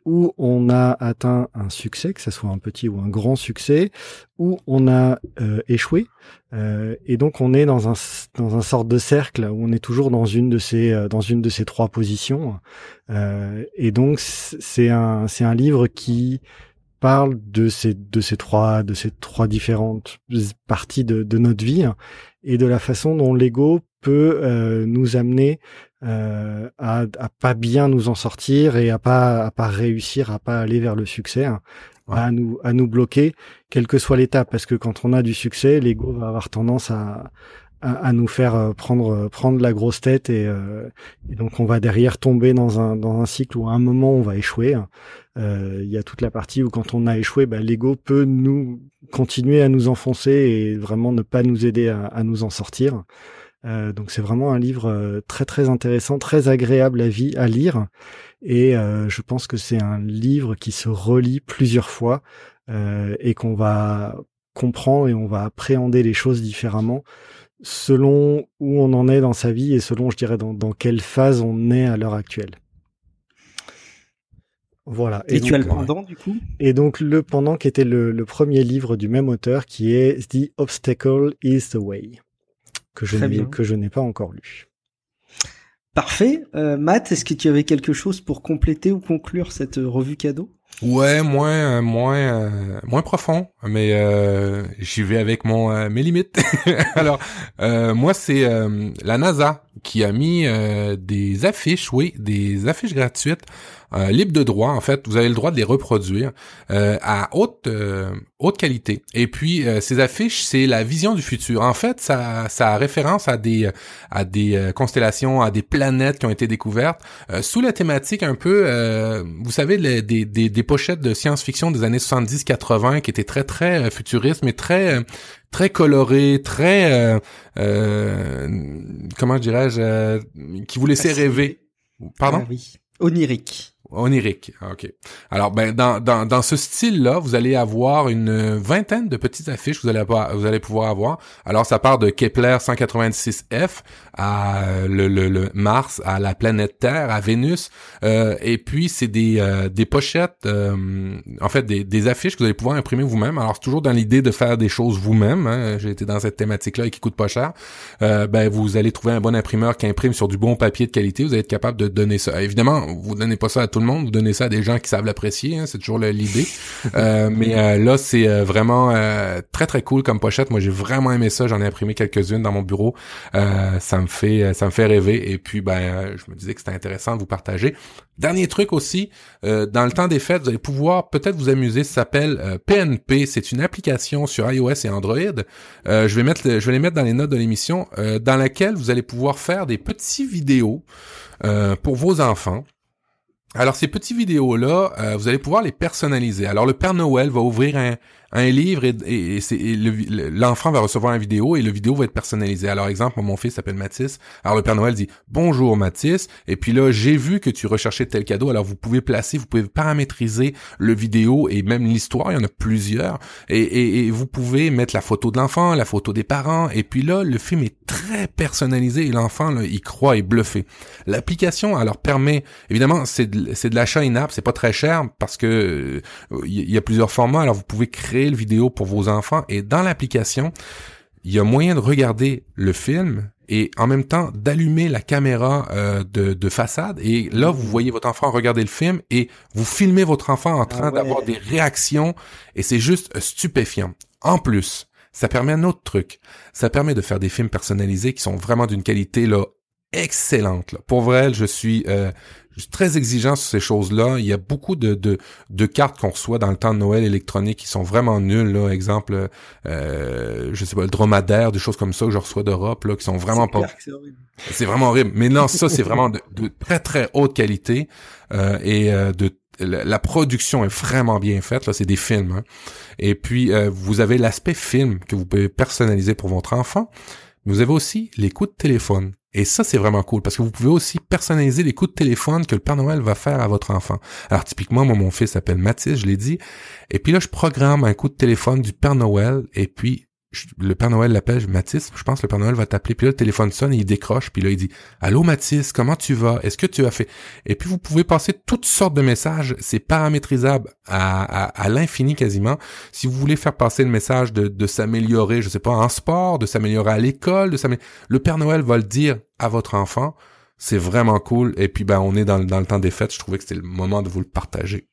où on a atteint un succès, que ce soit un petit ou un grand succès, où on a euh, échoué, euh, et donc on est dans un dans un sorte de cercle où on est toujours dans une de ces euh, dans une de ces trois positions, et donc c'est un c'est un livre qui parle de ces de ces trois de ces trois différentes parties de, de notre vie et de la façon dont l'ego peut nous amener euh, à, à, pas bien nous en sortir et à pas à pas réussir à pas aller vers le succès hein, à nous à nous bloquer quelle que soit l'étape parce que quand on a du succès l'ego va avoir tendance à, à nous faire euh, prendre euh, prendre la grosse tête et, et, donc on va derrière tomber dans un dans un cycle où à un moment on va échouer hein. il y a toute la partie où quand on a échoué bah, l'ego peut nous continuer à nous enfoncer et vraiment ne pas nous aider à, à nous en sortir euh, donc c'est vraiment un livre euh, très très intéressant, très agréable à, vie, à lire. Et euh, je pense que c'est un livre qui se relit plusieurs fois et qu'on va comprendre et on va appréhender les choses différemment selon où on en est dans sa vie et selon, je dirais, dans, dans quelle phase on est à l'heure actuelle. Voilà. Et, tu as le pendant du coup? Et donc le pendant qui était le, le, premier livre du même auteur qui est The Obstacle is the Way que je n'ai que je n'ai pas encore lu. Parfait. Euh, Matt, est-ce que tu avais quelque chose pour compléter ou conclure cette euh, revue cadeau? Ouais, moins, euh, moins, euh, moins profond, mais euh, j'y vais avec mon mes limites. Alors, moi, c'est la NASA qui a mis des affiches, oui, des affiches gratuites euh, libre de droit. En fait, vous avez le droit de les reproduire euh, à haute euh, haute qualité. Et puis ces affiches, c'est la vision du futur. En fait, ça ça a référence à des à des constellations, à des planètes qui ont été découvertes sous la thématique un peu, vous savez, des, des pochettes de science-fiction des années 70-80 qui étaient très très futuristes, mais très très coloré, très euh, comment dirais-je, qui vous laissait rêver. Pardon? Ah oui. Onirique. Onirique, ah, ok. Alors, ben dans, dans, dans ce style-là, vous allez avoir une vingtaine de petites affiches que vous allez, vous allez pouvoir avoir. Alors, ça part de Kepler 186F à le, le, le Mars, à la planète Terre, à Vénus, euh, et puis c'est des, euh, des pochettes, euh, en fait des, des affiches que vous allez pouvoir imprimer vous-même. Alors, c'est toujours dans l'idée de faire des choses vous-même. Hein. J'ai été dans cette thématique-là et qui coûte pas cher. ben, vous allez trouver un bon imprimeur qui imprime sur du bon papier de qualité. Vous allez être capable de donner ça. Évidemment, vous donnez pas ça à tout le monde, vous donnez ça à des gens qui savent l'apprécier, hein, c'est toujours l'idée. Euh, mais euh, là, c'est euh, vraiment très très cool comme pochette. Moi, j'ai vraiment aimé ça. J'en ai imprimé quelques-unes dans mon bureau. ça me fait ça me fait rêver. Et puis, ben, je me disais que c'était intéressant de vous partager. Dernier truc aussi, dans le temps des fêtes, vous allez pouvoir peut-être vous amuser. Ça s'appelle PNP. C'est une application sur iOS et Android. je vais mettre, je vais les mettre dans les notes de l'émission, dans laquelle vous allez pouvoir faire des petits vidéos pour vos enfants. Alors ces petites vidéos-là, euh, vous allez pouvoir les personnaliser. Alors le Père Noël va ouvrir un, un livre et, et, l'enfant va recevoir une vidéo et le vidéo va être personnalisé. Alors exemple, mon fils s'appelle Mathis. Alors le Père Noël dit bonjour Mathis et puis là j'ai vu que tu recherchais tel cadeau. Alors vous pouvez placer, vous pouvez paramétriser le vidéo et même l'histoire. Il y en a plusieurs et, vous pouvez mettre la photo de l'enfant, la photo des parents et puis là le film est très personnalisé et l'enfant il croit et bluffé. L'application alors permet évidemment c'est de, de l'achat in-app, c'est pas très cher parce que il euh, y a plusieurs formats. Alors vous pouvez créer le vidéo pour vos enfants et dans l'application, il y a moyen de regarder le film et en même temps d'allumer la caméra euh, de, façade et là vous voyez votre enfant regarder le film et vous filmez votre enfant en train ah d'avoir des réactions et c'est juste stupéfiant. En plus, ça permet un autre truc. Ça permet de faire des films personnalisés qui sont vraiment d'une qualité là excellente. Pour vrai, je suis euh, je suis très exigeant sur ces choses-là. Il y a beaucoup de, de, de cartes qu'on reçoit dans le temps de Noël électronique qui sont vraiment nulles. Là. Exemple, euh, je sais pas, le dromadaire, des choses comme ça que je reçois d'Europe, là, qui sont vraiment pas... C'est vraiment horrible. Mais non, ça, c'est vraiment de, très, très haute qualité. Euh, et euh, de la production est vraiment bien faite. Là, c'est des films. Hein. Et puis, euh, vous avez l'aspect film que vous pouvez personnaliser pour votre enfant. Vous avez aussi les coups de téléphone. Et ça, c'est vraiment cool parce que vous pouvez aussi personnaliser les coups de téléphone que le Père Noël va faire à votre enfant. Alors, typiquement, moi, mon fils s'appelle Mathis, je l'ai dit. Et puis là, je programme un coup de téléphone du Père Noël et puis le Père Noël l'appelle, Mathis, je pense que le Père Noël va t'appeler, puis là, le téléphone sonne et il décroche, puis là, il dit, Allô Mathis, comment tu vas? Est-ce que tu as fait? Et puis, vous pouvez passer toutes sortes de messages, c'est paramétrisable à, à, l'infini quasiment. Si vous voulez faire passer le message de, s'améliorer, je sais pas, en sport, de s'améliorer à l'école, de s'améliorer, le Père Noël va le dire à votre enfant. C'est vraiment cool. Et puis, ben, on est dans, dans le temps des fêtes. Je trouvais que c'était le moment de vous le partager.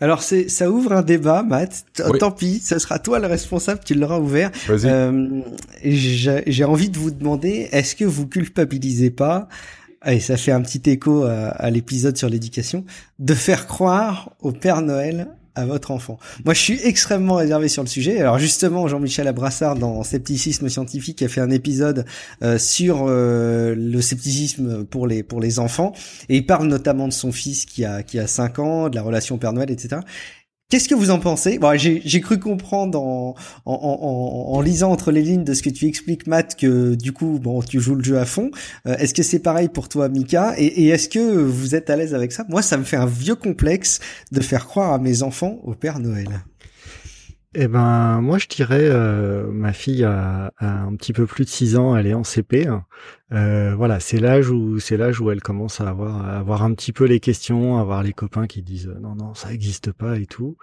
Alors c'est ça ouvre un débat, Matt. Tant pis, ce sera toi le responsable, tu l'auras ouvert. Euh, J'ai envie de vous demander, est-ce que vous culpabilisez pas et ça fait un petit écho à, à l'épisode sur l'éducation, de faire croire au Père Noël à votre enfant. Moi, je suis extrêmement réservé sur le sujet. Alors justement, Jean-Michel Abrassard, dans Scepticisme scientifique, a fait un épisode euh, sur euh, le scepticisme pour les pour les enfants, et il parle notamment de son fils qui a qui a 5 ans, de la relation Père Noël, etc. Qu'est-ce que vous en pensez? Bon, J'ai cru comprendre en, en, en, en, lisant entre les lignes de ce que tu expliques, Matt, que du coup, bon, tu joues le jeu à fond. Euh, est-ce que c'est pareil pour toi, Mika? Et, et est-ce que vous êtes à l'aise avec ça? Moi, ça me fait un vieux complexe de faire croire à mes enfants au Père Noël. Eh ben, moi, je dirais, euh, ma fille a, un petit peu plus de 6 ans, elle est en CP. Euh, voilà, c'est l'âge où c'est l'âge où elle commence à avoir, à avoir un petit peu les questions, à avoir les copains qui disent non, non, ça n'existe pas et tout.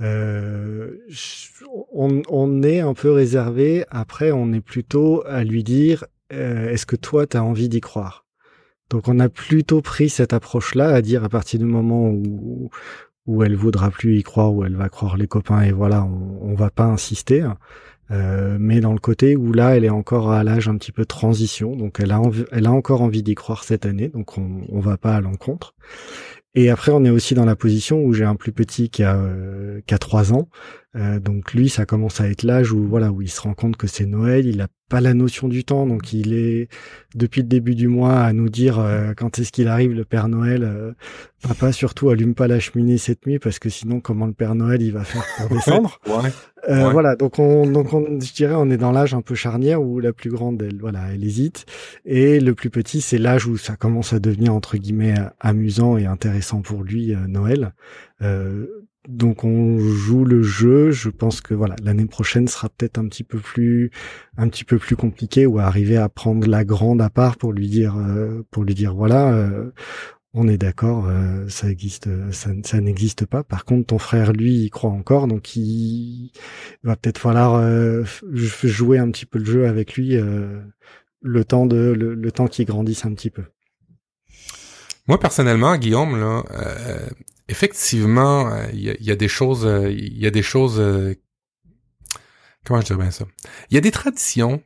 Euh, on, on, est un peu réservé. Après, on est plutôt à lui dire, est-ce que toi, tu as envie d'y croire? Donc on a plutôt pris cette approche-là à dire à partir du moment où, où elle voudra plus y croire, où elle va croire les copains et voilà, on, on va pas insister. Euh, mais dans le côté où là, elle est encore à l'âge un petit peu transition, donc elle a, elle a encore envie d'y croire cette année, donc on, on va pas à l'encontre. Et après, on est aussi dans la position où j'ai un plus petit qui a, euh, qui a 3 ans. Euh, donc lui, ça commence à être l'âge où voilà où il se rend compte que c'est Noël. Il a pas la notion du temps, donc il est depuis le début du mois à nous dire euh, quand est-ce qu'il arrive le Père Noël. Euh, papa surtout allume pas la cheminée cette nuit parce que sinon comment le Père Noël il va faire pour descendre. Euh, Voilà, donc on, donc on, je dirais, on est dans l'âge un peu charnière où la plus grande, elle, voilà, elle hésite, et le plus petit, c'est l'âge où ça commence à devenir entre guillemets amusant et intéressant pour lui, euh, Noël. Euh, donc on joue le jeu. Je pense que voilà, l'année prochaine sera peut-être un petit peu plus, un petit peu plus compliqué ou arriver à prendre la grande à part pour lui dire, euh, pour lui dire voilà, euh, on est d'accord, euh, ça existe, ça, ça n'existe pas. Par contre, ton frère lui, il croit encore, donc il va peut-être falloir jouer un petit peu le jeu avec lui le temps de le, temps qu'il grandisse un petit peu. Moi personnellement, Guillaume, là, effectivement, il y, a des choses, il y a des choses. comment je dirais bien ça? Il y a des traditions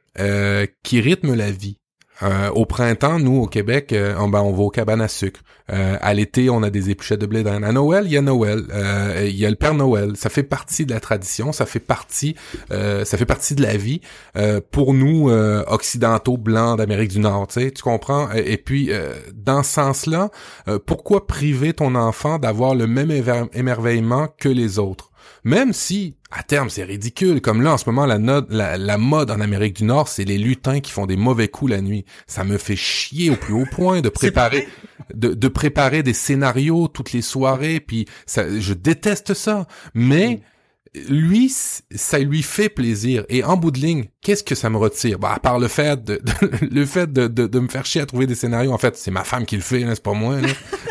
qui rythment la vie. Euh, au printemps, nous, au Québec, euh, on, ben, on va aux cabanes à sucre. Euh, à l'été, on a des épluchettes de blé d'Inde. À Noël, il y a Noël. il y a le Père Noël. Ça fait partie de la tradition. Ça fait partie, ça fait partie de la vie pour nous occidentaux blancs d'Amérique du Nord. Tu tu comprends? Et, puis, dans ce sens-là, pourquoi priver ton enfant d'avoir le même émerveillement que les autres? Même si, à terme, c'est ridicule, comme là, en ce moment, la, la, mode en Amérique du Nord, c'est les lutins qui font des mauvais coups la nuit. Ça me fait chier au plus haut point de préparer, de, préparer des scénarios toutes les soirées, puis ça, je déteste ça. Mais, lui, ça lui fait plaisir. Et en bout de ligne, qu'est-ce que ça me retire? Bah, à part le fait de, le fait de, de, me faire chier à trouver des scénarios. En fait, c'est ma femme qui le fait, c'est pas moi.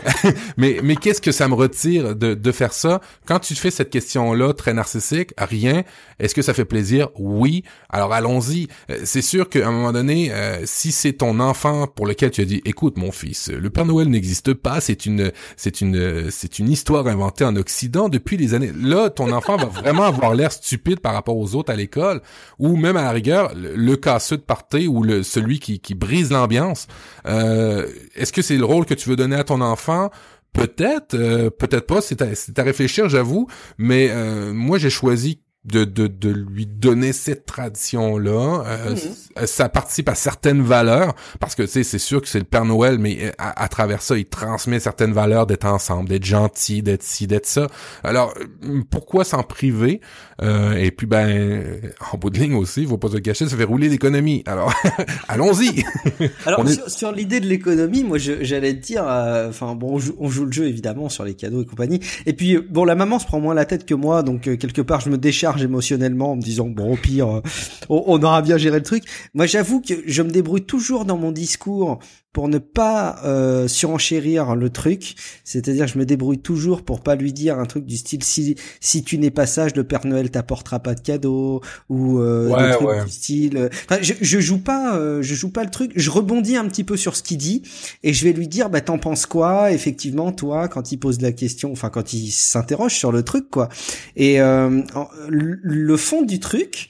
mais mais qu'est-ce que ça me retire de, de faire ça? Quand tu fais cette question-là très narcissique, rien. Est-ce que ça fait plaisir? Oui. Alors allons-y. Euh, c'est sûr qu'à un moment donné, euh, si c'est ton enfant pour lequel tu as dit, écoute mon fils, le Père Noël n'existe pas, c'est une c'est une c'est une histoire inventée en Occident depuis des années. Là, ton enfant va vraiment avoir l'air stupide par rapport aux autres à l'école, ou même à la rigueur, le, casseux de party ou le, celui qui, qui brise l'ambiance. Euh, Est-ce que c'est le rôle que tu veux donner à ton enfant? Peut-être, euh, peut-être pas, c'est à, à, réfléchir, j'avoue, mais euh, moi j'ai choisi de, de, de lui donner cette tradition-là. Euh, mhm. Ça participe à certaines valeurs, parce que tu sais, c'est sûr que c'est le Père Noël, mais euh, à, travers ça, il transmet certaines valeurs d'être ensemble, d'être gentil, d'être ci, d'être ça. Alors, euh, pourquoi s'en priver? Euh, et puis, ben, en bout de ligne aussi, il faut pas se cacher, ça fait rouler l'économie. Alors, allons-y! Alors, sur, l'idée de l'économie, moi, j'allais te dire, enfin, bon, on joue, on joue, le jeu, évidemment, sur les cadeaux et compagnie. Et puis, bon, la maman se prend moins la tête que moi, donc, quelque part, je me décharge émotionnellement en me disant bon au pire euh, on, aura bien géré le truc. Moi j'avoue que je me débrouille toujours dans mon discours pour ne pas euh, surenchérir le truc, c'est-à-dire je me débrouille toujours pour pas lui dire un truc du style si si tu n'es pas sage le Père Noël t'apportera pas de cadeau ou euh, du style. Euh, enfin, je, je joue pas euh, je joue pas le truc, je rebondis un petit peu sur ce qu'il dit et je vais lui dire bah t'en penses quoi effectivement toi quand il pose la question, enfin quand il s'interroge sur le truc quoi. Et euh, le fond du truc,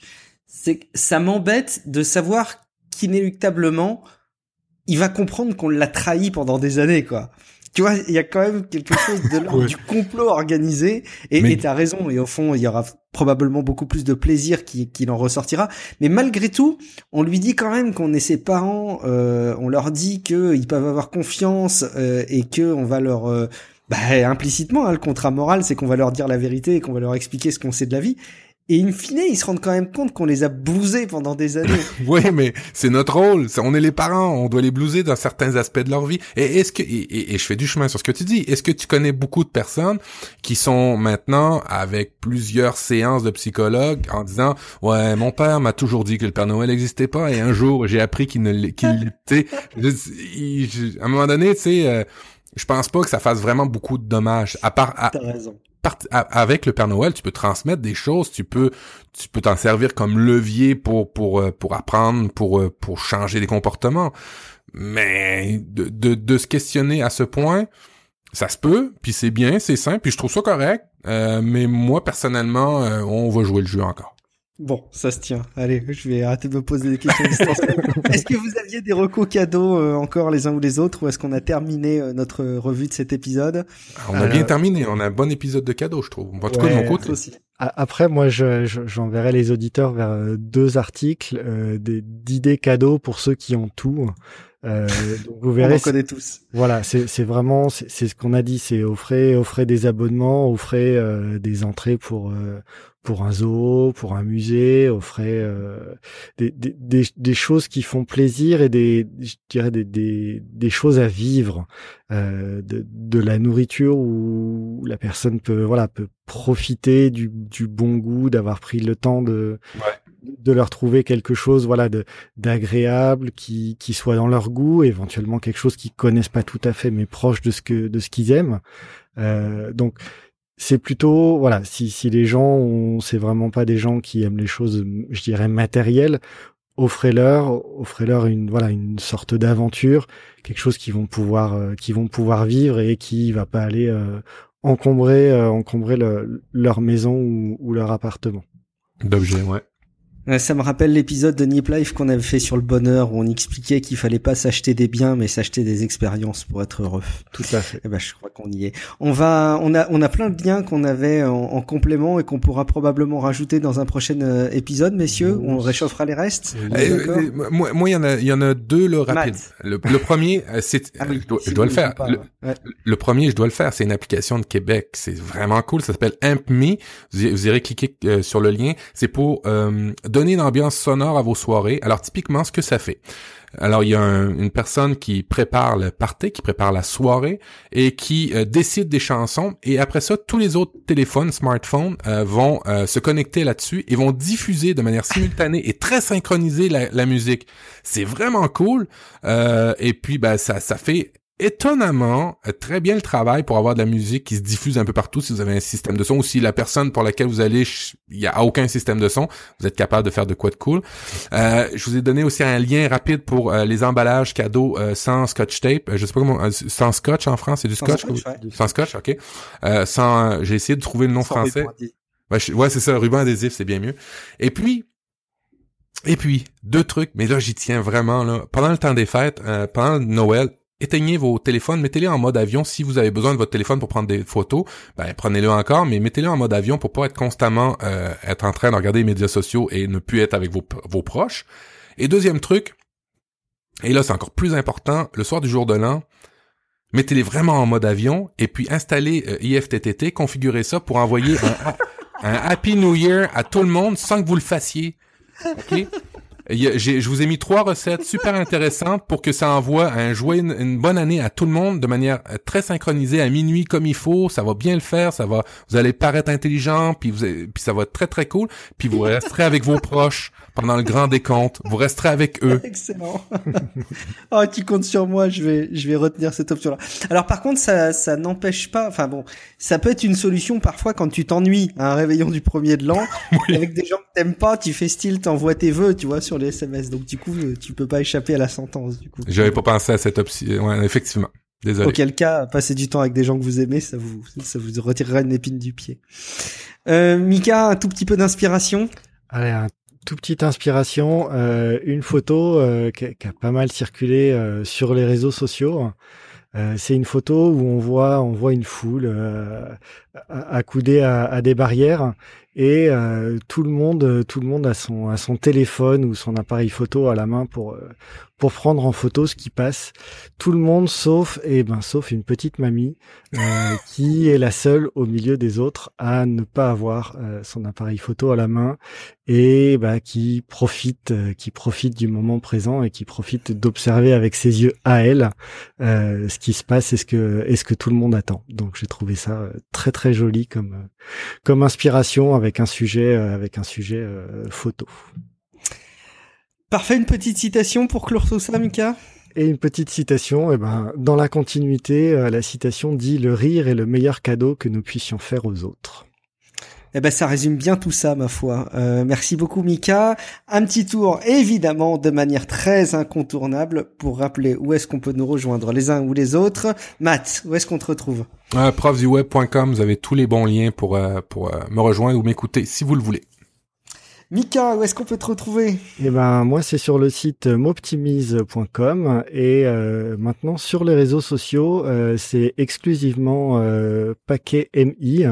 c'est que ça m'embête de savoir qu'inéluctablement il va comprendre qu'on l'a trahi pendant des années, quoi. Tu vois, il y a quand même quelque chose de l'ordre du complot organisé. Et tu as raison. Et au fond, il y aura probablement beaucoup plus de plaisir qui, qui en ressortira. Mais malgré tout, on lui dit quand même qu'on est ses parents. Euh, on leur dit qu'ils peuvent avoir confiance euh, et que on va leur euh, bah, implicitement, hein, le contrat moral, c'est qu'on va leur dire la vérité et qu'on va leur expliquer ce qu'on sait de la vie. Et in fine, ils se rendent quand même compte qu'on les a blousés pendant des années. oui, mais c'est notre rôle. On est les parents. On doit les blouser dans certains aspects de leur vie. Et est-ce que, et, je fais du chemin sur ce que tu dis. Est-ce que tu connais beaucoup de personnes qui sont maintenant avec plusieurs séances de psychologues en disant, ouais, mon père m'a toujours dit que le Père Noël n'existait pas et un jour j'ai appris qu'il ne qu'il à un moment donné, tu sais, euh, je pense pas que ça fasse vraiment beaucoup de dommages. À part, à, raison avec le Père Noël, tu peux transmettre des choses, tu peux tu peux t'en servir comme levier pour pour euh, pour apprendre, pour euh, pour changer les comportements. Mais de, de, de se questionner à ce point, ça se peut, puis c'est bien, c'est simple, puis je trouve ça correct. Euh, mais moi personnellement, on va jouer le jeu encore. Bon, ça se tient. Allez, je vais arrêter de me poser des questions. est-ce que vous aviez des recos cadeaux euh, encore les uns ou les autres ou est-ce qu'on a terminé euh, notre revue de cet épisode? On a bien terminé. On a un bon épisode de cadeaux, je trouve. En tout cas, de mon côté. Aussi. Après, moi, j'enverrai les auditeurs vers euh, deux articles d'idées cadeaux pour ceux qui ont tout. Euh, donc vous verrez. On en connaît tous. Voilà, c'est c'est vraiment c'est ce qu'on a dit, c'est offrir offrir des abonnements, offrir euh, des entrées pour euh, pour un zoo, pour un musée, offrir euh, des, des, des, des, choses qui font plaisir et des je dirais des, des, des choses à vivre, euh, de, de la nourriture où la personne peut voilà peut profiter du, du bon goût, d'avoir pris le temps de Ouais. de leur trouver quelque chose voilà de d'agréable qui qui soit dans leur goût éventuellement quelque chose qu'ils connaissent pas tout à fait mais proche de ce que de ce qu'ils aiment euh, donc c'est plutôt voilà si si les gens c'est vraiment pas des gens qui aiment les choses je dirais matérielles offrez-leur offrez-leur une voilà une sorte d'aventure quelque chose qu'ils vont pouvoir euh, qui vont pouvoir vivre et qui va pas aller euh, encombrer euh, encombrer le- leur maison ou, ou leur appartement D'objets, ouais. Ça me rappelle l'épisode de Nip Life qu'on avait fait sur le bonheur où on expliquait qu'il fallait pas s'acheter des biens mais s'acheter des expériences pour être heureux. tout à fait Eh ben, je crois qu'on y est. On va, on a, on a plein de liens qu'on avait en, en complément et qu'on pourra probablement rajouter dans un prochain euh, épisode, messieurs. On réchauffera les restes. Oui. Euh, euh, moi, moi, il y en a, il y en a deux là rapide. Le, le premier, euh, c'est, Ah oui, je dois, si je dois vous le faire. pas, Le, ouais. le premier, je dois le faire. C'est une application de Québec. C'est vraiment cool. Ça s'appelle AmpMe. Vous, vous irez cliquer euh, sur le lien. C'est pour euh, donner une ambiance sonore à vos soirées. Alors typiquement, ce que ça fait. Alors il y a un- une personne qui prépare le party, qui prépare la soirée et qui euh, décide des chansons. Et après ça, tous les autres téléphones, smartphones euh, vont euh, se connecter là-dessus et vont diffuser de manière simultanée et très synchronisée la, musique. C'est vraiment cool. Et puis ben ça ça fait étonnamment euh, très bien le travail pour avoir de la musique qui se diffuse un peu partout si vous avez un système de son ou si la personne pour laquelle vous allez il y a aucun système de son vous êtes capable de faire de quoi de cool Euh, je vous ai donné aussi un lien rapide pour euh, les emballages cadeaux euh, sans scotch tape je sais pas comment sans scotch en France c'est du Sans scotch, scotch, vous- ouais. sans scotch ok euh, sans j'ai essayé de trouver le nom Sans français. Ouais, ouais, c'est ça, ruban adhésif, c'est bien mieux. Et puis, et puis, deux trucs, mais là, j'y tiens vraiment, là. Pendant le temps des fêtes, euh, pendant Noël, éteignez vos téléphones, mettez-les en mode avion. Si vous avez besoin de votre téléphone pour prendre des photos, ben, prenez-le encore, mais mettez-le en mode avion pour pas être constamment, euh, être en train de regarder les médias sociaux et ne plus être avec vos, vos proches. Et deuxième truc, et là, c'est encore plus important, le soir du jour de l'an, mettez-les vraiment en mode avion et puis installez euh, IFTTT, configurez ça pour envoyer un, Happy New Year à tout le monde sans que vous le fassiez. Je vous ai mis trois recettes super intéressantes pour que ça envoie un joyeux, une, bonne année à tout le monde de manière euh, très synchronisée à minuit comme il faut. Ça va bien le faire. Ça va, vous allez paraître intelligent, puis, vous, allez- puis ça va être très très cool. Puis vous resterez avec vos proches pendant le grand décompte. Vous resterez avec eux. Excellent. oh, tu comptes sur moi, je vais, je vais retenir cette option-là. Alors par contre, ça, ça n'empêche pas, enfin bon, ça peut être une solution parfois quand tu t'ennuies à un réveillon du premier de l'an, avec des gens que t'aimes pas, tu fais style, t'envoies tes vœux, tu vois, sur les SMS. Donc du coup, euh, tu peux pas échapper à la sentence, du coup. J'avais pas pensé à cette option. Ouais, effectivement. Désolé. Auquel cas, passer du temps avec des gens que vous aimez, ça vous, ça vous retirera une épine du pied. Euh, Mika, un tout petit peu d'inspiration? Allez, un tout petite inspiration, euh, une photo euh, qui, a, pas mal circulé euh, sur les réseaux sociaux. Euh, c'est une photo où on voit, on voit une foule accoudée à, des barrières et tout le monde, tout le monde a son, a son téléphone ou son appareil photo à la main pour pour prendre en photo ce qui passe. Tout le monde sauf, et ben sauf une petite mamie euh, qui est la seule au milieu des autres à ne pas avoir euh, son appareil photo à la main et bah, qui profite, euh, qui profite du moment présent et qui profite d'observer avec ses yeux à elle euh, ce qui se passe et ce que et ce que tout le monde attend. Donc j'ai trouvé ça très très joli comme comme inspiration avec un sujet avec un sujet euh, photo. Parfait, une petite citation pour clore tout ça, Mika? Et une petite citation, eh ben, dans la continuité, euh, la citation dit Le rire est le meilleur cadeau que nous puissions faire aux autres. Eh ben, ça résume bien tout ça, ma foi. Euh, merci beaucoup, Mika. Un petit tour, évidemment, de manière très incontournable, pour rappeler où est-ce qu'on peut nous rejoindre les uns ou les autres. Matt, où est-ce qu'on te retrouve? Euh, vous avez tous les bons liens pour, euh, pour euh, me rejoindre ou m'écouter si vous le voulez. Mika, où est-ce qu'on peut te retrouver? Eh ben, moi, c'est sur le site moptimize.com et euh, maintenant sur les réseaux sociaux, euh, c'est exclusivement euh, paquet MI.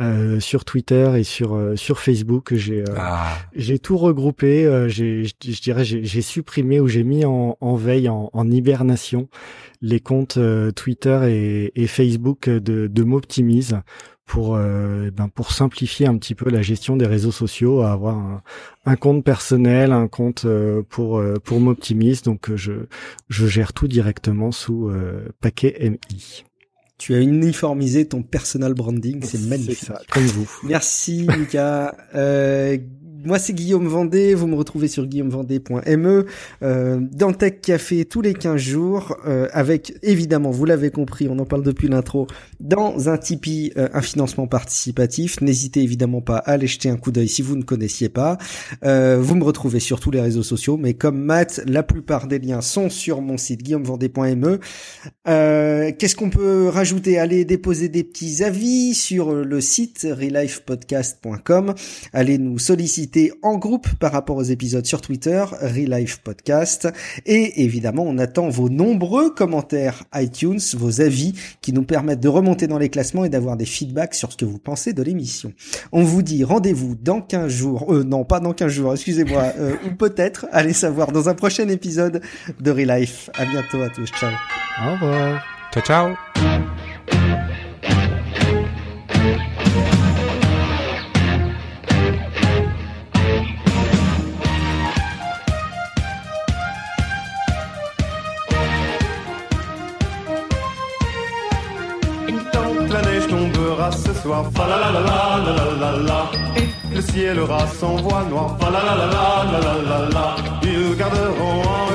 Euh, sur Twitter et sur euh, sur Facebook, j'ai euh, Ah. j'ai tout regroupé. euh, j'ai je dirais j'ai j'ai supprimé ou j'ai mis en, en veille en, en hibernation les comptes euh, Twitter et, et Facebook de de Moptimize pour euh, ben pour simplifier un petit peu la gestion des réseaux sociaux, à avoir un, un compte personnel, un compte euh, pour euh, pour Moptimize. Donc euh, je je gère tout directement sous euh, paquet MI. Tu as uniformisé ton personal branding, c'est magnifique. ça, comme vous. Merci Mika. Moi c'est Guillaume Vendée, vous me retrouvez sur guillaumevendée.me euh, dans Tech Café tous les 15 jours euh, avec évidemment, vous l'avez compris, on en parle depuis l'intro, dans un Tipeee euh, un financement participatif. N'hésitez évidemment pas à aller jeter un coup d'œil si vous ne connaissiez pas. Euh, vous me retrouvez sur tous les réseaux sociaux, mais comme Matt, la plupart des liens sont sur mon site guillaumevendée.me. Qu'est-ce qu'on peut rajouter? Allez déposer des petits avis sur le site relifepodcast.com. Allez nous solliciter en groupe par rapport aux épisodes sur Twitter, Relife Podcast. Et évidemment, on attend vos nombreux commentaires iTunes, vos avis qui nous permettent de remonter dans les classements et d'avoir des feedbacks sur ce que vous pensez de l'émission. On vous dit rendez-vous dans 15 jours, euh, non pas dans 15 jours, excusez-moi, euh, ou peut-être, allez savoir, dans un prochain épisode de Relife. À bientôt à tous, ciao. Au revoir. Ciao, ciao. soir. Fa la la la la la la la Et le ciel aura son voile noir. Fa la la la la la la la Ils garderont en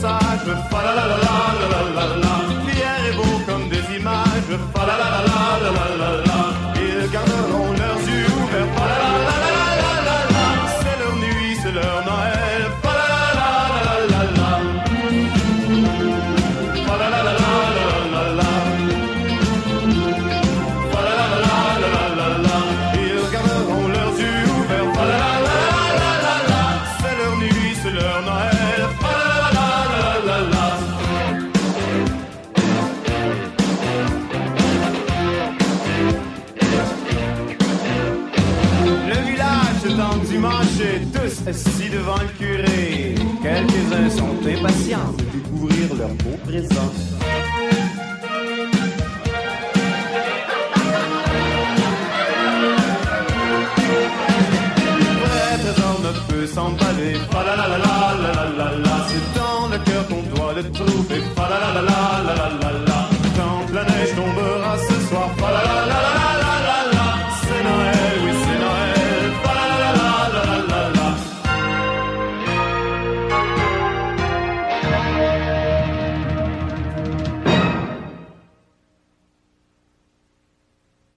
plutôt sages, fa la la la la la la la de découvrir leur beau présent.